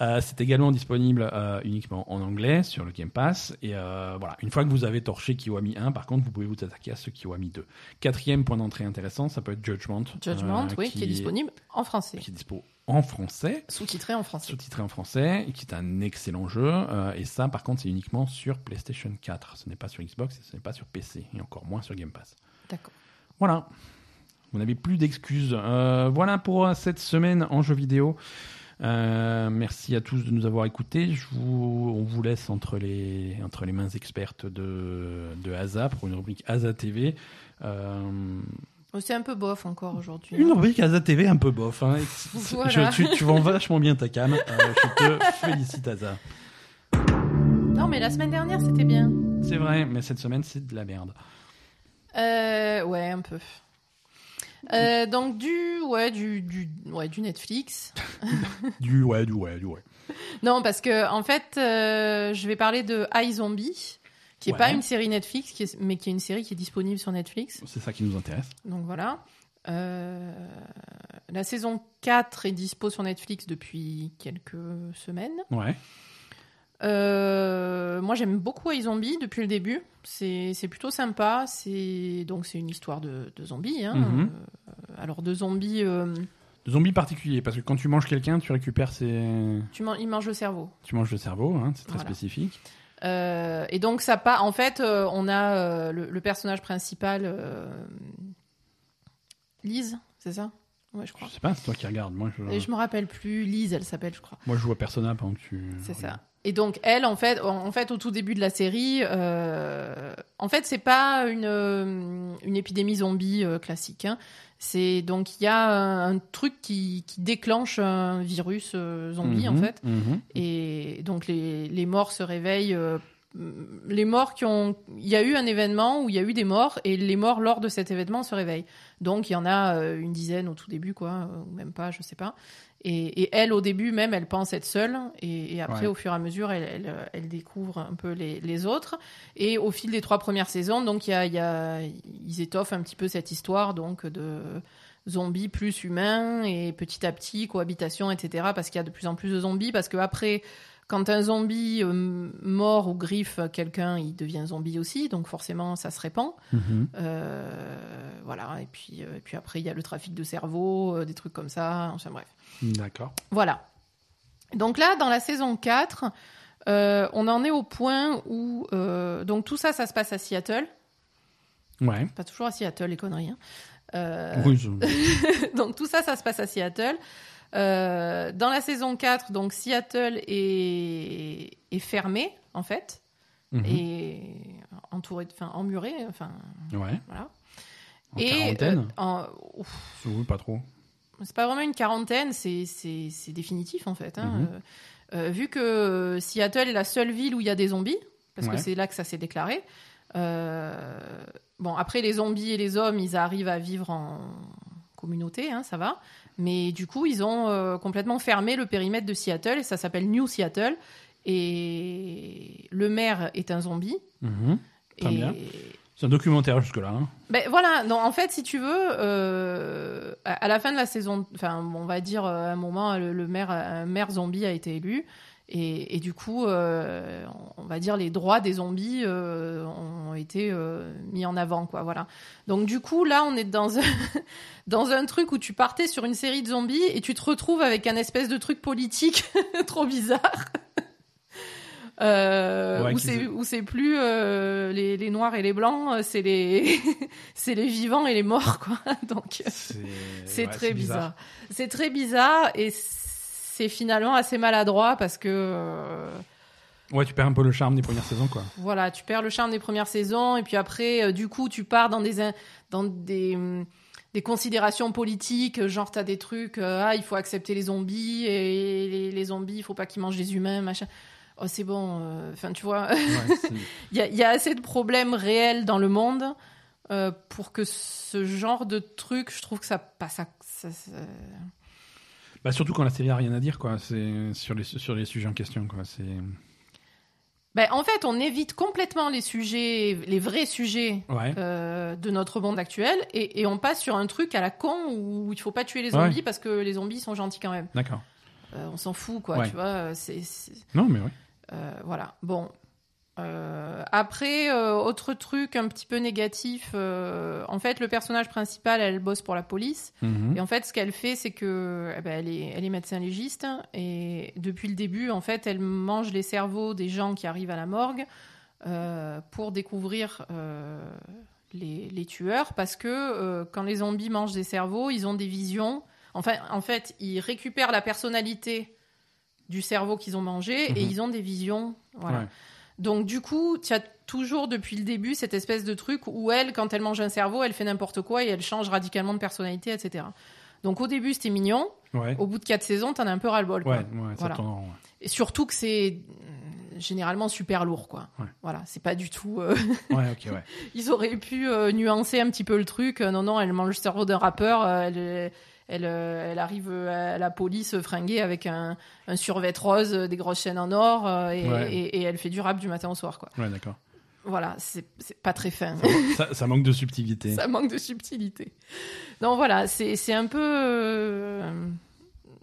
S1: Euh, c'est également disponible euh, uniquement en anglais sur le Game Pass. Et euh, voilà, une fois que vous avez torché Kiwami 1, par contre, vous pouvez vous attaquer à ce Kiwami 2. Quatrième point d'entrée intéressant, ça peut être Judgment.
S2: Judgment, oui, qui est disponible en français.
S1: Qui est dispo en français
S2: Sous-titré en français.
S1: sous-titré en français, et qui est un excellent jeu. euh, et ça, par contre, c'est uniquement sur PlayStation 4. Ce n'est pas sur Xbox et ce n'est pas sur PC, et encore moins sur Game Pass.
S2: D'accord.
S1: Voilà. Vous n'avez plus d'excuses. Euh, voilà pour cette semaine en jeu vidéo. Euh, merci à tous de nous avoir écoutés. Je vous, on vous laisse entre les, entre les mains expertes de, de Asa pour une rubrique Asa TV. Euh,
S2: C'est un peu bof encore aujourd'hui.
S1: une rubrique Asa TV un peu bof. Hein.
S2: Voilà.
S1: Je- tu, tu vends vachement bien ta cam. Euh, je te félicite Asa.
S2: Non, mais la semaine dernière, c'était bien.
S1: C'est vrai, mais cette semaine, c'est de la merde.
S2: Euh, ouais, un peu. Euh, donc du ouais du, du ouais du Netflix.
S1: Du ouais, du ouais, du ouais.
S2: Non parce que en fait euh, je vais parler de iZombie qui est
S1: Ouais.
S2: pas une série Netflix qui est- mais qui est une série qui est disponible sur Netflix.
S1: C'est ça qui nous intéresse.
S2: Donc voilà. Euh, la saison 4 est dispo sur Netflix depuis quelques semaines.
S1: Ouais.
S2: Euh, moi j'aime beaucoup iZombie depuis le début. C'est plutôt sympa. C'est donc c'est une histoire de, de zombies. Hein.
S1: Mhm.
S2: Euh, alors de zombies, euh,
S1: De zombies particuliers, parce que quand tu manges quelqu'un, tu récupères ses...
S2: tu man- ils mangent le cerveau.
S1: Tu manges le cerveau, hein, c'est très
S2: Voilà.
S1: spécifique.
S2: Et donc ça pas. En fait, on a le, le personnage principal, Lise, c'est ça? Ouais, je
S1: Je
S2: crois.
S1: sais pas, c'est toi qui regardes. Moi, je,
S2: Et je me rappelle plus. Lise, elle s'appelle, je crois.
S1: moi, je à Persona pendant que tu.
S2: C'est ça. Et donc elle, en fait, en fait, au tout début de la série, euh, en fait, c'est pas une euh, une épidémie zombie euh, classique. hein. C'est donc il y a un, un truc qui, qui déclenche un virus euh, zombie en
S1: Mhm,
S2: fait.
S1: mhm.
S2: Et donc les, les morts se réveillent. Euh, les morts qui ont. Il y a eu un événement où il y a eu des morts et les morts lors de cet événement se réveillent. Donc il y en a euh, une dizaine au tout début, quoi, euh, ou même pas, je sais pas. Et, et elle, au début même, elle pense être seule. Et, et après,
S1: Ouais.
S2: au fur et à mesure, elle, elle, elle découvre un peu les, les autres. Et au fil des trois premières saisons, donc il y a, il y a, ils étoffent un petit peu cette histoire donc de zombies plus humains et petit à petit cohabitation, etc. Parce qu'il y a de plus en plus de zombies. Parce que après, quand un zombie euh, mord ou griffe quelqu'un, il devient zombie aussi. Donc forcément, ça se répand.
S1: Mhm.
S2: Euh, voilà. Et puis, euh, et puis après, il y a le trafic de cerveau, des trucs comme ça. Enfin bref.
S1: D'accord.
S2: Voilà. Donc là, dans la saison 4, euh, on en est au point où... donc tout ça, ça se passe à Seattle.
S1: Ouais.
S2: Pas toujours à Seattle, les conneries. hein. Euh,
S1: Oui, je-
S2: donc tout ça, ça se passe à Seattle. Euh, dans la saison 4, donc Seattle est, est fermé, en fait,
S1: Mhm.
S2: et entouré, de- enfin emmuré, enfin
S1: Ouais.
S2: voilà.
S1: En
S2: et
S1: quarantaine
S2: euh, en- ouf,
S1: Oui, pas trop.
S2: c'est pas vraiment une quarantaine, c'est définitif en fait. hein.
S1: Mhm.
S2: Euh, euh, vu que Seattle est la seule ville où il y a des zombies, parce
S1: Ouais.
S2: que c'est là que ça s'est déclaré. bon, après les zombies et les hommes, ils arrivent à vivre en communauté, hein, ça va. Mais du coup, ils ont euh, complètement fermé le périmètre de Seattle et ça s'appelle New Seattle. Et le maire est un zombie.
S1: Mhm. Très
S2: et...
S1: bien. C'est un documentaire jusque-là. hein.
S2: Ben voilà, non, en fait, si tu veux, euh, à, la fin de la saison, enfin, on va dire euh, à un moment, le, le maire, un maire zombie a été élu. Et, et du coup, euh, on va dire les droits des zombies euh, ont été euh, mis en avant, quoi. Voilà. Donc du coup, là, on est dans un dans un truc où tu partais sur une série de zombies et tu te retrouves avec un espèce de truc politique trop bizarre.
S1: Ouais,
S2: où c'est où c'est plus les, les noirs et les blancs, c'est les c'est les vivants et les morts quoi. Donc
S1: C'est ouais,
S2: très bizarre. C'est très bizarre et c'est finalement assez maladroit parce que euh,
S1: Ouais, tu perds un peu le charme des premières saisons, quoi.
S2: voilà, tu perds le charme des premières saisons et puis après euh, du coup tu pars dans des in- dans des hum, des considérations politiques, genre t'as des trucs, euh, ah il faut accepter les zombies et les, les zombies il faut pas qu'ils mangent les humains, machin. Oh c'est bon, euh, enfin tu vois,
S1: Ouais, c'est-
S2: il y, a- il y a assez de problèmes réels dans le monde euh, pour que ce genre de truc, je trouve que ça passe à. ça- ça-
S1: bah, surtout quand la série a rien à dire, quoi. C'est sur les, sur les sujets en question, quoi. C'est...
S2: Ben, en fait, on évite complètement les sujets, les vrais sujets
S1: Ouais.
S2: euh, de notre monde actuel et, et on passe sur un truc à la con où il faut pas tuer les
S1: Ouais.
S2: zombies parce que les zombies sont gentils quand même.
S1: D'accord.
S2: Euh, on s'en fout, quoi,
S1: Ouais.
S2: tu vois. C'est, c'est-
S1: Non, mais
S2: euh, voilà. Bon. Euh, après, euh, autre truc un petit peu négatif. euh, en fait, le personnage principal, elle bosse pour la police.
S1: Mhm.
S2: Et en fait, ce qu'elle fait, c'est que eh ben, elle, est, elle est médecin légiste et depuis le début, en fait, elle mange les cerveaux des gens qui arrivent à la morgue pour découvrir les, les tueurs parce que quand les zombies mangent des cerveaux, ils ont des visions. Enfin, en fait, ils récupèrent la personnalité du cerveau qu'ils ont mangé et
S1: Mhm.
S2: ils ont des visions. Voilà.
S1: Ouais.
S2: Donc du coup, tu as toujours depuis le début cette espèce de truc où elle, quand elle mange un cerveau, elle fait n'importe quoi et elle change radicalement de personnalité, etc. Donc au début, c'était mignon.
S1: Ouais.
S2: Au bout de quatre saisons, t'en as un peu ras-le-bol.
S1: Ouais, ouais,
S2: Voilà. Et surtout que c'est euh, généralement super lourd, quoi.
S1: Ouais.
S2: Voilà, c'est pas du tout. euh,
S1: Ouais, ok, ouais.
S2: Ils auraient pu euh, nuancer un petit peu le truc. Euh, non, non, elle mange le cerveau d'un rappeur. elle, elle, euh, elle arrive euh, à la police fringuée avec un, un survêt rose, euh, des grosses chaînes en or, et,
S1: Ouais.
S2: et- et elle fait du rap du matin au soir, quoi.
S1: Ouais, d'accord.
S2: Voilà, c'est pas très fin.
S1: ça, ça manque de subtilité.
S2: Ça manque de subtilité. Non, voilà, c'est un peu. euh,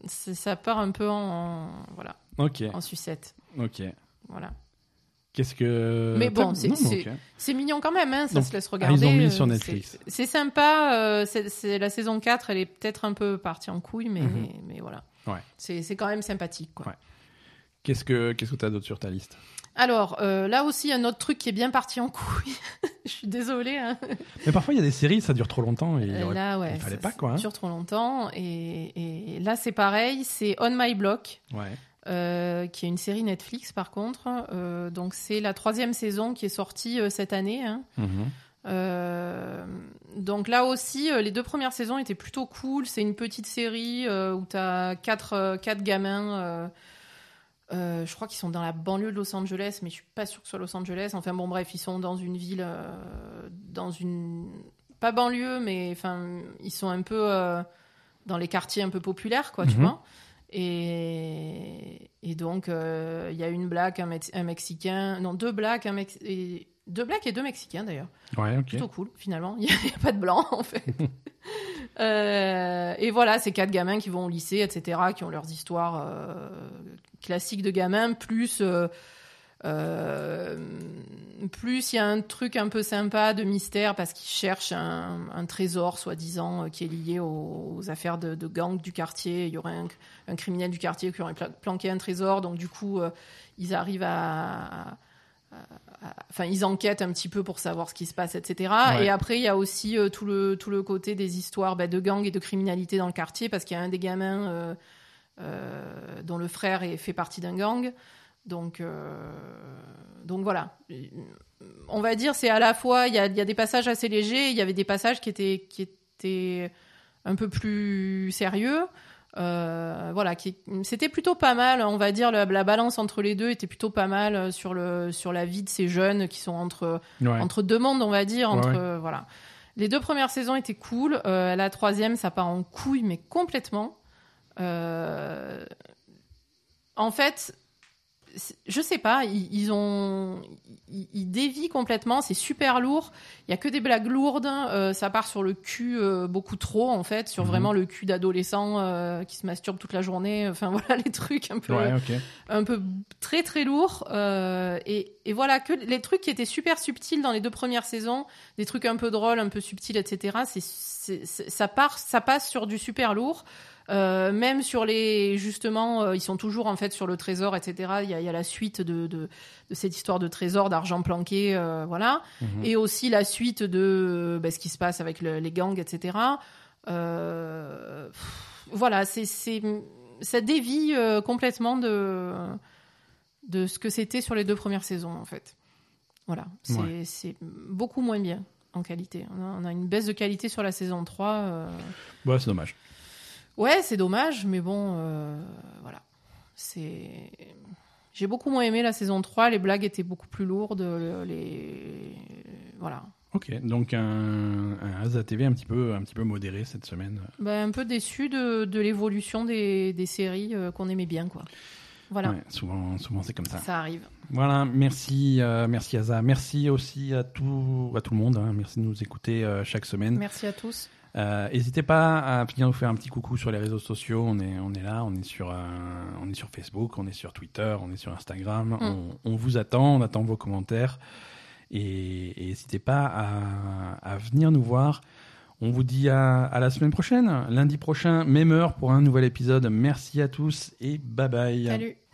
S2: ça part un peu en, voilà,
S1: Ok,
S2: en sucette.
S1: ok.
S2: Voilà.
S1: Qu'est-ce que.
S2: Mais bon,
S1: T'as-
S2: c'est- mignon quand même, hein, ça
S1: Donc,
S2: se laisse
S1: ah,
S2: regarder.
S1: ils ont mis
S2: euh,
S1: sur Netflix.
S2: C'est sympa, euh, c'est la saison 4, elle est peut-être un peu partie en couille, mais,
S1: Mhm.
S2: mais voilà.
S1: Ouais.
S2: C'est quand même sympathique. Quoi.
S1: Ouais. Qu'est-ce que qu'est-ce que t'as d'autre sur ta liste?
S2: Alors, euh, là aussi, un autre truc qui est bien parti en couille. Je suis désolée. Hein.
S1: Mais parfois, il y a des séries, ça dure trop longtemps et aurait-
S2: Là, ouais,
S1: il fallait
S2: ça-
S1: pas, quoi, hein.
S2: Ça dure trop longtemps. Et, et là, c'est pareil, c'est On My Block.
S1: Ouais.
S2: Euh, qui est une série Netflix par contre. Euh, donc c'est la troisième saison qui est sortie euh, cette année. hein.
S1: Mhm.
S2: Donc là aussi, les deux premières saisons étaient plutôt cool. C'est une petite série où tu as quatre, quatre gamins. je crois qu'ils sont dans la banlieue de Los Angeles, mais je suis pas sûre que ce soit Los Angeles. Enfin bon, bref, ils sont dans une ville, dans une pas banlieue, mais enfin ils sont un peu dans les quartiers un peu populaires, quoi, tu
S1: Mhm.
S2: vois. Et, et donc euh, il y a une blague, un, Mex- un mexicain, non deux blagues, un Mex- et, deux blagues et deux mexicains d'ailleurs
S1: Ouais, ok.
S2: plutôt cool finalement. Il n'y a, pas de blanc en fait. Euh, et voilà, ces quatre gamins qui vont au lycée, etc., qui ont leurs histoires euh, classiques de gamins, plus plus il y a un truc un peu sympa de mystère parce qu'ils cherchent un, un trésor soi-disant euh, qui est lié aux, aux affaires de, de gang du quartier. Il y aurait un, un criminel du quartier qui aurait pla- planqué un trésor, donc du coup euh, ils arrivent à enfin ils enquêtent un petit peu pour savoir ce qui se passe etc
S1: Ouais.
S2: et après il y a aussi euh, tout le tout le côté des histoires bah, de gangs et de criminalité dans le quartier parce qu'il y a un des gamins euh, euh, dont le frère est, fait partie d'un gang donc euh, donc voilà on va dire c'est à la fois il y a, y a des passages assez légers il y avait des passages qui étaient qui étaient un peu plus sérieux euh, voilà, qui, c'était plutôt pas mal, on va dire, la, la balance entre les deux était plutôt pas mal sur, le, sur la vie de ces jeunes qui sont entre,
S1: Ouais.
S2: entre deux mondes, on va dire. Entre,
S1: Ouais,
S2: euh, voilà. Les deux premières saisons étaient cool, euh, la troisième, ça part en couille, mais complètement. En fait, je sais pas, ils, ils ont, ils, ils dévient complètement, c'est super lourd. Il y a que des blagues lourdes, euh, ça part sur le cul euh, beaucoup trop en fait, sur
S1: Mhm.
S2: vraiment le cul d'adolescent euh, qui se masturbe toute la journée. Enfin voilà les trucs un peu,
S1: Ouais, ok.
S2: un peu très très lourds. euh, et, et voilà que les trucs qui étaient super subtils dans les deux premières saisons, des trucs un peu drôles, un peu subtils, etc. C'est- ça part, ça passe sur du super lourd. Euh, même sur les justement, euh, ils sont toujours en fait sur le trésor, etc. Il y a, il y a la suite de, de, de cette histoire de trésor, d'argent planqué, euh, voilà,
S1: Mhm.
S2: et aussi la suite de bah, ce qui se passe avec le- les gangs, etc. Pff, voilà, c'est ça dévie complètement de de ce que c'était sur les deux premières saisons en fait. Voilà, c'est
S1: Ouais.
S2: beaucoup moins bien en qualité. On a, on a une baisse de qualité sur la saison 3. euh,
S1: Ouais, c'est dommage.
S2: Ouais, c'est dommage, mais bon, euh, voilà. C'est. J'ai beaucoup moins aimé la saison 3, les blagues étaient beaucoup plus lourdes, le- les. Voilà.
S1: Ok, donc un, un Asa TV un petit peu, un petit peu modéré cette semaine.
S2: Ben, un peu déçu de, de l'évolution des, des séries euh, qu'on aimait bien, quoi. Voilà,
S1: Ouais, souvent, souvent c'est comme ça.
S2: ça arrive.
S1: Voilà, merci, euh, merci Asa, merci aussi à tout, à tout le monde. hein. Merci de nous écouter euh, chaque semaine.
S2: Merci à tous.
S1: Euh, N'hésitez pas à venir nous faire un petit coucou sur les réseaux sociaux. On est, on est là, on est sur, euh, on est sur Facebook, on est sur Twitter, on est sur Instagram.
S2: Mm.
S1: On, on vous attend, on attend vos commentaires. Et et n'hésitez pas à, à venir nous voir. On vous dit à, à la semaine prochaine, lundi prochain, même heure pour un nouvel épisode. Merci à tous et bye bye.
S2: Salut.